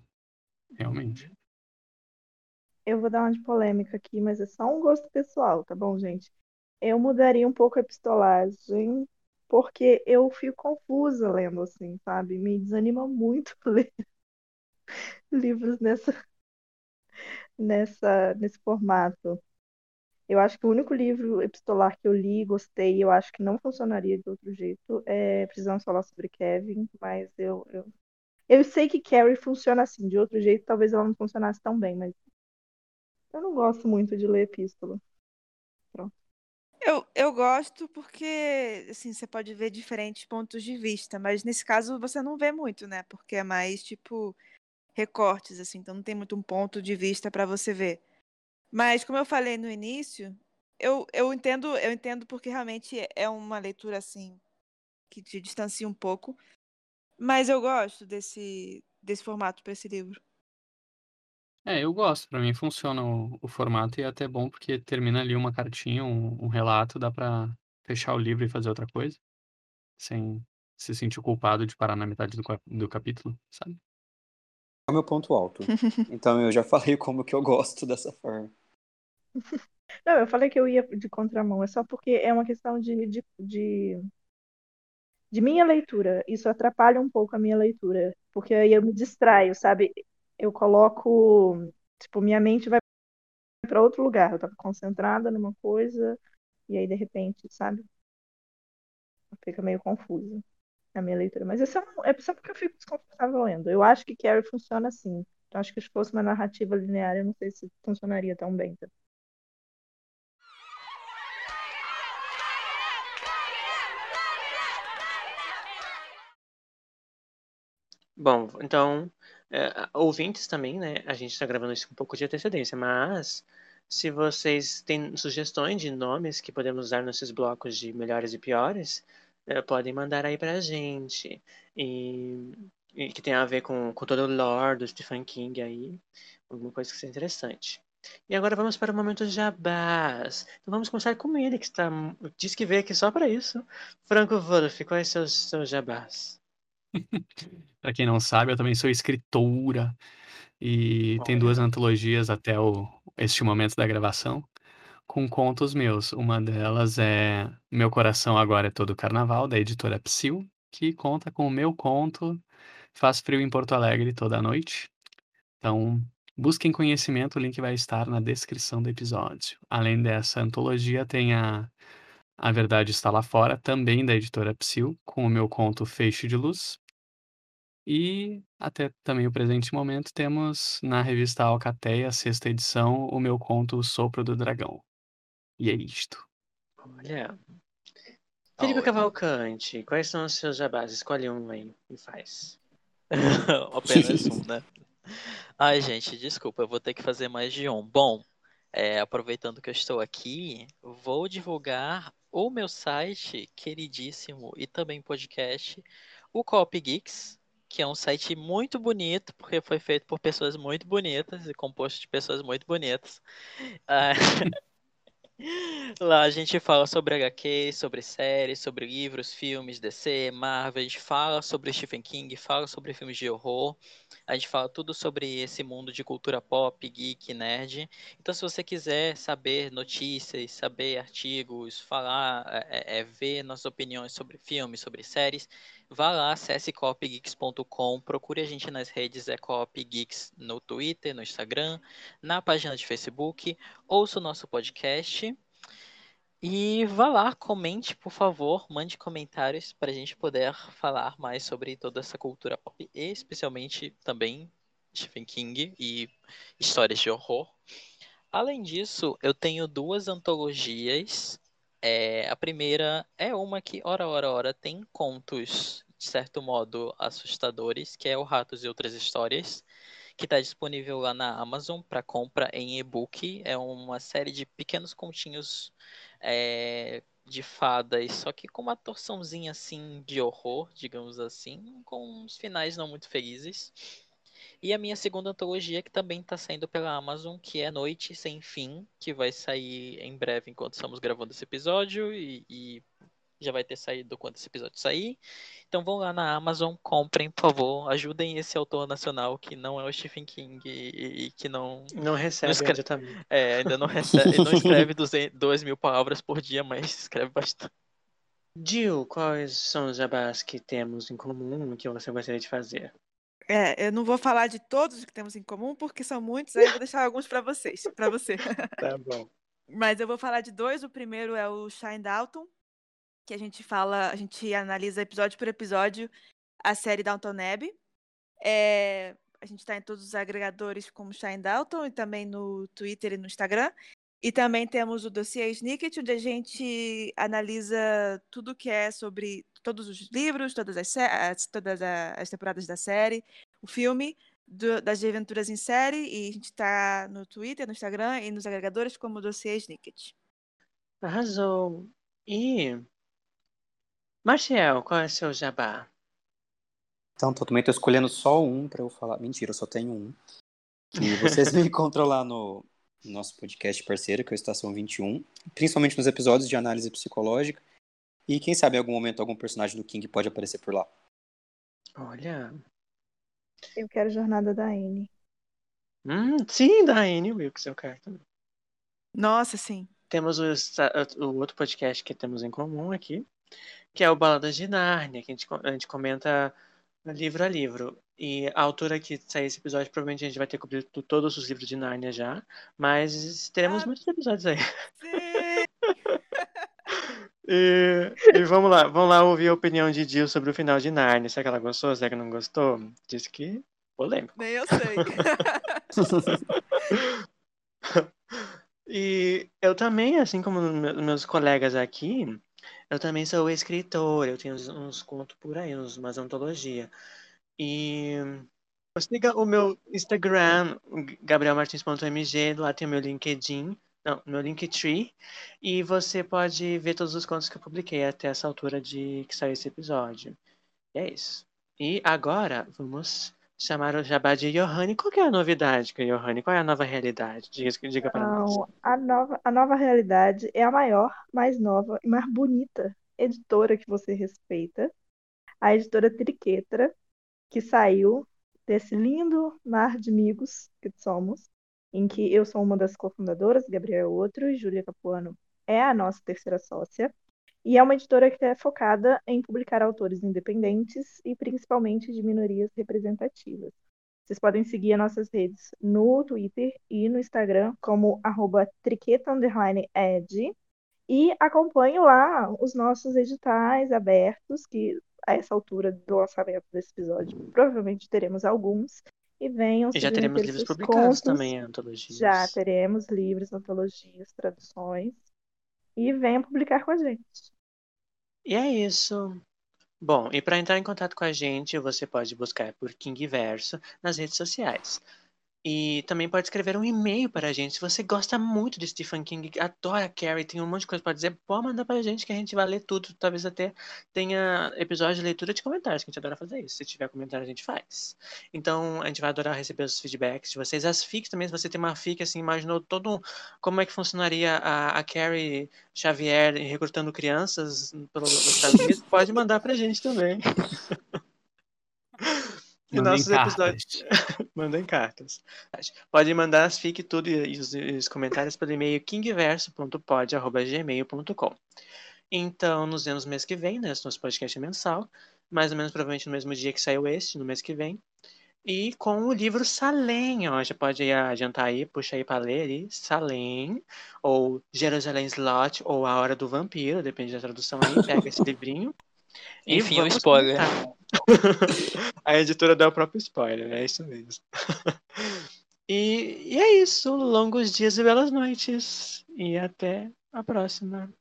Speaker 4: Realmente
Speaker 5: eu vou dar uma de polêmica aqui, mas é só um gosto pessoal, tá bom, gente? Eu mudaria um pouco a epistolagem, porque eu fico confusa lendo assim, sabe? Me desanima muito ler livros nessa, nessa, nesse formato. Eu acho que o único livro epistolar que eu li gostei, eu acho que não funcionaria de outro jeito, é Precisamos Falar sobre Kevin, mas eu, eu, eu sei que Carrie funciona assim, de outro jeito talvez ela não funcionasse tão bem, mas eu não gosto muito de ler epístola.
Speaker 3: Eu, eu gosto porque, assim, você pode ver diferentes pontos de vista, mas nesse caso você não vê muito, né? Porque é mais, tipo, recortes, assim, então não tem muito um ponto de vista para você ver. Mas, como eu falei no início, eu, eu entendo eu entendo porque realmente é uma leitura, assim, que te distancia um pouco, mas eu gosto desse, desse formato para esse livro.
Speaker 4: É, eu gosto. Pra mim funciona o, o formato e é até bom porque termina ali uma cartinha, um, um relato, dá pra fechar o livro e fazer outra coisa, sem se sentir culpado de parar na metade do, cap- do capítulo, sabe?
Speaker 1: É o meu ponto alto. Então eu já falei como que eu gosto dessa forma.
Speaker 5: Não, eu falei que eu ia de contramão, é só porque é uma questão de, de, de, de minha leitura. Isso atrapalha um pouco a minha leitura, porque aí eu me distraio, sabe? Eu coloco, tipo, minha mente vai para outro lugar. Eu tava concentrada numa coisa e aí de repente, sabe? Fica meio confusa a minha leitura. Mas isso é, é só porque eu fico desconfortável lendo. Eu acho que Carrie funciona assim. Eu acho que se fosse uma narrativa linear, eu não sei se funcionaria tão bem. tá?
Speaker 2: Bom, então, é, ouvintes também, né? A gente está gravando isso com um pouco de antecedência, mas se vocês têm sugestões de nomes que podemos usar nesses blocos de melhores e piores, é, podem mandar aí pra gente. E, e que tem a ver com, com todo o lore do Stephen King aí, alguma coisa que seja interessante. E agora vamos para o momento jabás. Então vamos começar com ele, que está, diz que veio aqui só para isso. Franco Wolff, quais são os seus jabás?
Speaker 4: Pra quem não sabe, eu também sou escritora e tem duas antologias até o, este momento da gravação com contos meus. Uma delas é Meu Coração Agora é Todo Carnaval, da editora Psil, que conta com o meu conto Faz Frio em Porto Alegre toda noite. Então, busquem conhecimento, o link vai estar na descrição do episódio. Além dessa antologia, tem a A Verdade Está Lá Fora, também da editora Psil, com o meu conto Feixe de Luz. E até também o presente momento temos na revista Alcateia, sexta edição, o meu conto O Sopro do Dragão. E é isto.
Speaker 2: Olha.
Speaker 6: Tá
Speaker 2: Felipe. Cavalcante, quais são os seus jabás? Escolhe um aí e faz.
Speaker 6: Apenas um, né? Ai, gente, desculpa, eu vou ter que fazer mais de um. Bom, é, aproveitando que eu estou aqui, vou divulgar o meu site queridíssimo e também podcast, o Copy Geeks, que é um site muito bonito, porque foi feito por pessoas muito bonitas e composto de pessoas muito bonitas. Ah, Lá a gente fala sobre HQ, sobre séries, sobre livros, filmes, DC, Marvel, a gente fala sobre Stephen King, fala sobre filmes de horror, a gente fala tudo sobre esse mundo de cultura pop, geek, nerd. Então, se você quiser saber notícias, saber artigos, falar, é, é, ver nossas opiniões sobre filmes, sobre séries, vá lá, acesse copygeeks.com, procure a gente nas redes, é Copygeeks no Twitter, no Instagram, na página de Facebook, ouça o nosso podcast. E vá lá, comente, por favor, mande comentários para a gente poder falar mais sobre toda essa cultura pop, especialmente também Stephen King e histórias de horror. Além disso, eu tenho duas antologias. É, a primeira é uma que, hora, hora, hora, tem contos, de certo modo, assustadores, que é o Ratos e Outras Histórias que está disponível lá na Amazon para compra em e-book. É uma série de pequenos continhos é, de fadas, só que com uma torçãozinha assim de horror, digamos assim, com uns finais não muito felizes. E a minha segunda antologia, que também está saindo pela Amazon, que é Noite Sem Fim, que vai sair em breve enquanto estamos gravando esse episódio e, e já vai ter saído quando esse episódio sair. Então vão lá na Amazon, comprem, por favor, ajudem esse autor nacional que não é o Stephen King e, e que não,
Speaker 2: Não recebe
Speaker 6: escre-
Speaker 2: adiantamento.
Speaker 6: é, ainda não recebe, não escreve 200 duas mil palavras por dia, mas escreve bastante.
Speaker 2: Jill, quais são os jabás que temos em comum que você gostaria de fazer?
Speaker 3: É, eu não vou falar de todos que temos em comum, porque são muitos, aí eu vou deixar alguns para vocês, para você.
Speaker 2: Tá bom.
Speaker 3: Mas eu vou falar de dois. O primeiro é o Shine Dalton, que a gente fala, a gente analisa episódio por episódio a série Downton Abbey. É, a gente está em todos os agregadores como Shine Dalton e também no Twitter e no Instagram. E também temos o dossiê Snicket, onde a gente analisa tudo que é sobre todos os livros, todas as, as todas as temporadas da série, o filme do, das aventuras em série, e a gente está no Twitter, no Instagram e nos agregadores como dossiê Snicket.
Speaker 2: Arrasou. E. Marcial, qual é o seu jabá?
Speaker 1: Então, tô, também tô escolhendo só um para eu falar. Mentira, eu só tenho um. E vocês me encontram lá no nosso podcast parceiro, que é o Estação 21, principalmente nos episódios de análise psicológica. E quem sabe em algum momento algum personagem do King pode aparecer por lá.
Speaker 2: Olha.
Speaker 5: Eu quero Jornada da Anne.
Speaker 2: Hum, sim, da Anne Wilkes eu quero também.
Speaker 3: Nossa, sim.
Speaker 2: Temos o, o outro podcast que temos em comum aqui, que é o Baladas de Nárnia, que a gente, a gente comenta livro a livro. E a altura que sair esse episódio, provavelmente a gente vai ter cobrido todos os livros de Nárnia já. Mas teremos
Speaker 3: Ah,
Speaker 2: muitos episódios aí.
Speaker 3: Sim!
Speaker 2: E, e vamos lá, vamos lá ouvir a opinião de Jill sobre o final de Nárnia. Será que ela gostou? Será que não gostou? Disse que polêmico.
Speaker 3: Nem eu sei.
Speaker 2: E eu também, assim como me- meus colegas aqui, eu também sou escritor, eu tenho uns, uns contos por aí, uns, umas antologias. E siga o meu Instagram, gabrielmartins.mg, lá tem o meu LinkedIn, não, meu Linktree, e você pode ver todos os contos que eu publiquei até essa altura de que saiu esse episódio. E é isso. E agora, vamos chamar o jabá de Johanny. Qual que é a novidade, Johanny? Qual é a nova realidade? Diga, diga para nós.
Speaker 5: A nova, a nova realidade é a maior, mais nova e mais bonita editora que você respeita. A editora Triquetra, que saiu desse lindo mar de amigos que somos, em que eu sou uma das cofundadoras, Gabriel é outro, e Júlia Capuano é a nossa terceira sócia. E é uma editora que é focada em publicar autores independentes e principalmente de minorias representativas. Vocês podem seguir as nossas redes no Twitter e no Instagram como arroba triqueta_ed e acompanhe lá os nossos editais abertos, que a essa altura do lançamento desse episódio provavelmente teremos alguns. E venham
Speaker 2: E já teremos livros publicados
Speaker 5: contos.
Speaker 2: também, antologias.
Speaker 5: Já teremos livros, antologias, traduções. E venham publicar com a gente.
Speaker 2: E é isso. Bom, e para entrar em contato com a gente, você pode buscar por King Verso nas redes sociais. E também pode escrever um e-mail para a gente. Se você gosta muito de Stephen King, adora Carrie, tem um monte de coisa para dizer, pode mandar para a gente que a gente vai ler tudo. Talvez até tenha episódio de leitura de comentários, que a gente adora fazer isso. Se tiver comentário, a gente faz. Então, a gente vai adorar receber os feedbacks de vocês. As fics também, se você tem uma fic, assim, imaginou todo como é que funcionaria a, a Carrie Xavier recrutando crianças pelos Estados Unidos, pode mandar pra gente também. E
Speaker 4: Mandem
Speaker 2: nossos episódios.
Speaker 4: cartas.
Speaker 2: Mandem cartas. Pode mandar as fic tudo e os, e os comentários pelo e-mail kingverso.pod.gmail.com. Então, nos vemos no mês que vem, né? Nosso podcast é mensal. Mais ou menos, provavelmente, no mesmo dia que saiu este, no mês que vem. E com o livro Salem, ó. Já pode adiantar aí, puxa aí pra ler ali. Salem, ou Jerusalém Slot, ou A Hora do Vampiro, depende da tradução aí. Pega esse livrinho.
Speaker 6: Enfim, o
Speaker 2: vamos
Speaker 6: spoiler.
Speaker 2: comentar. A editora dá o próprio spoiler, é isso mesmo. E, e é isso. Longos dias e belas noites. E até a próxima.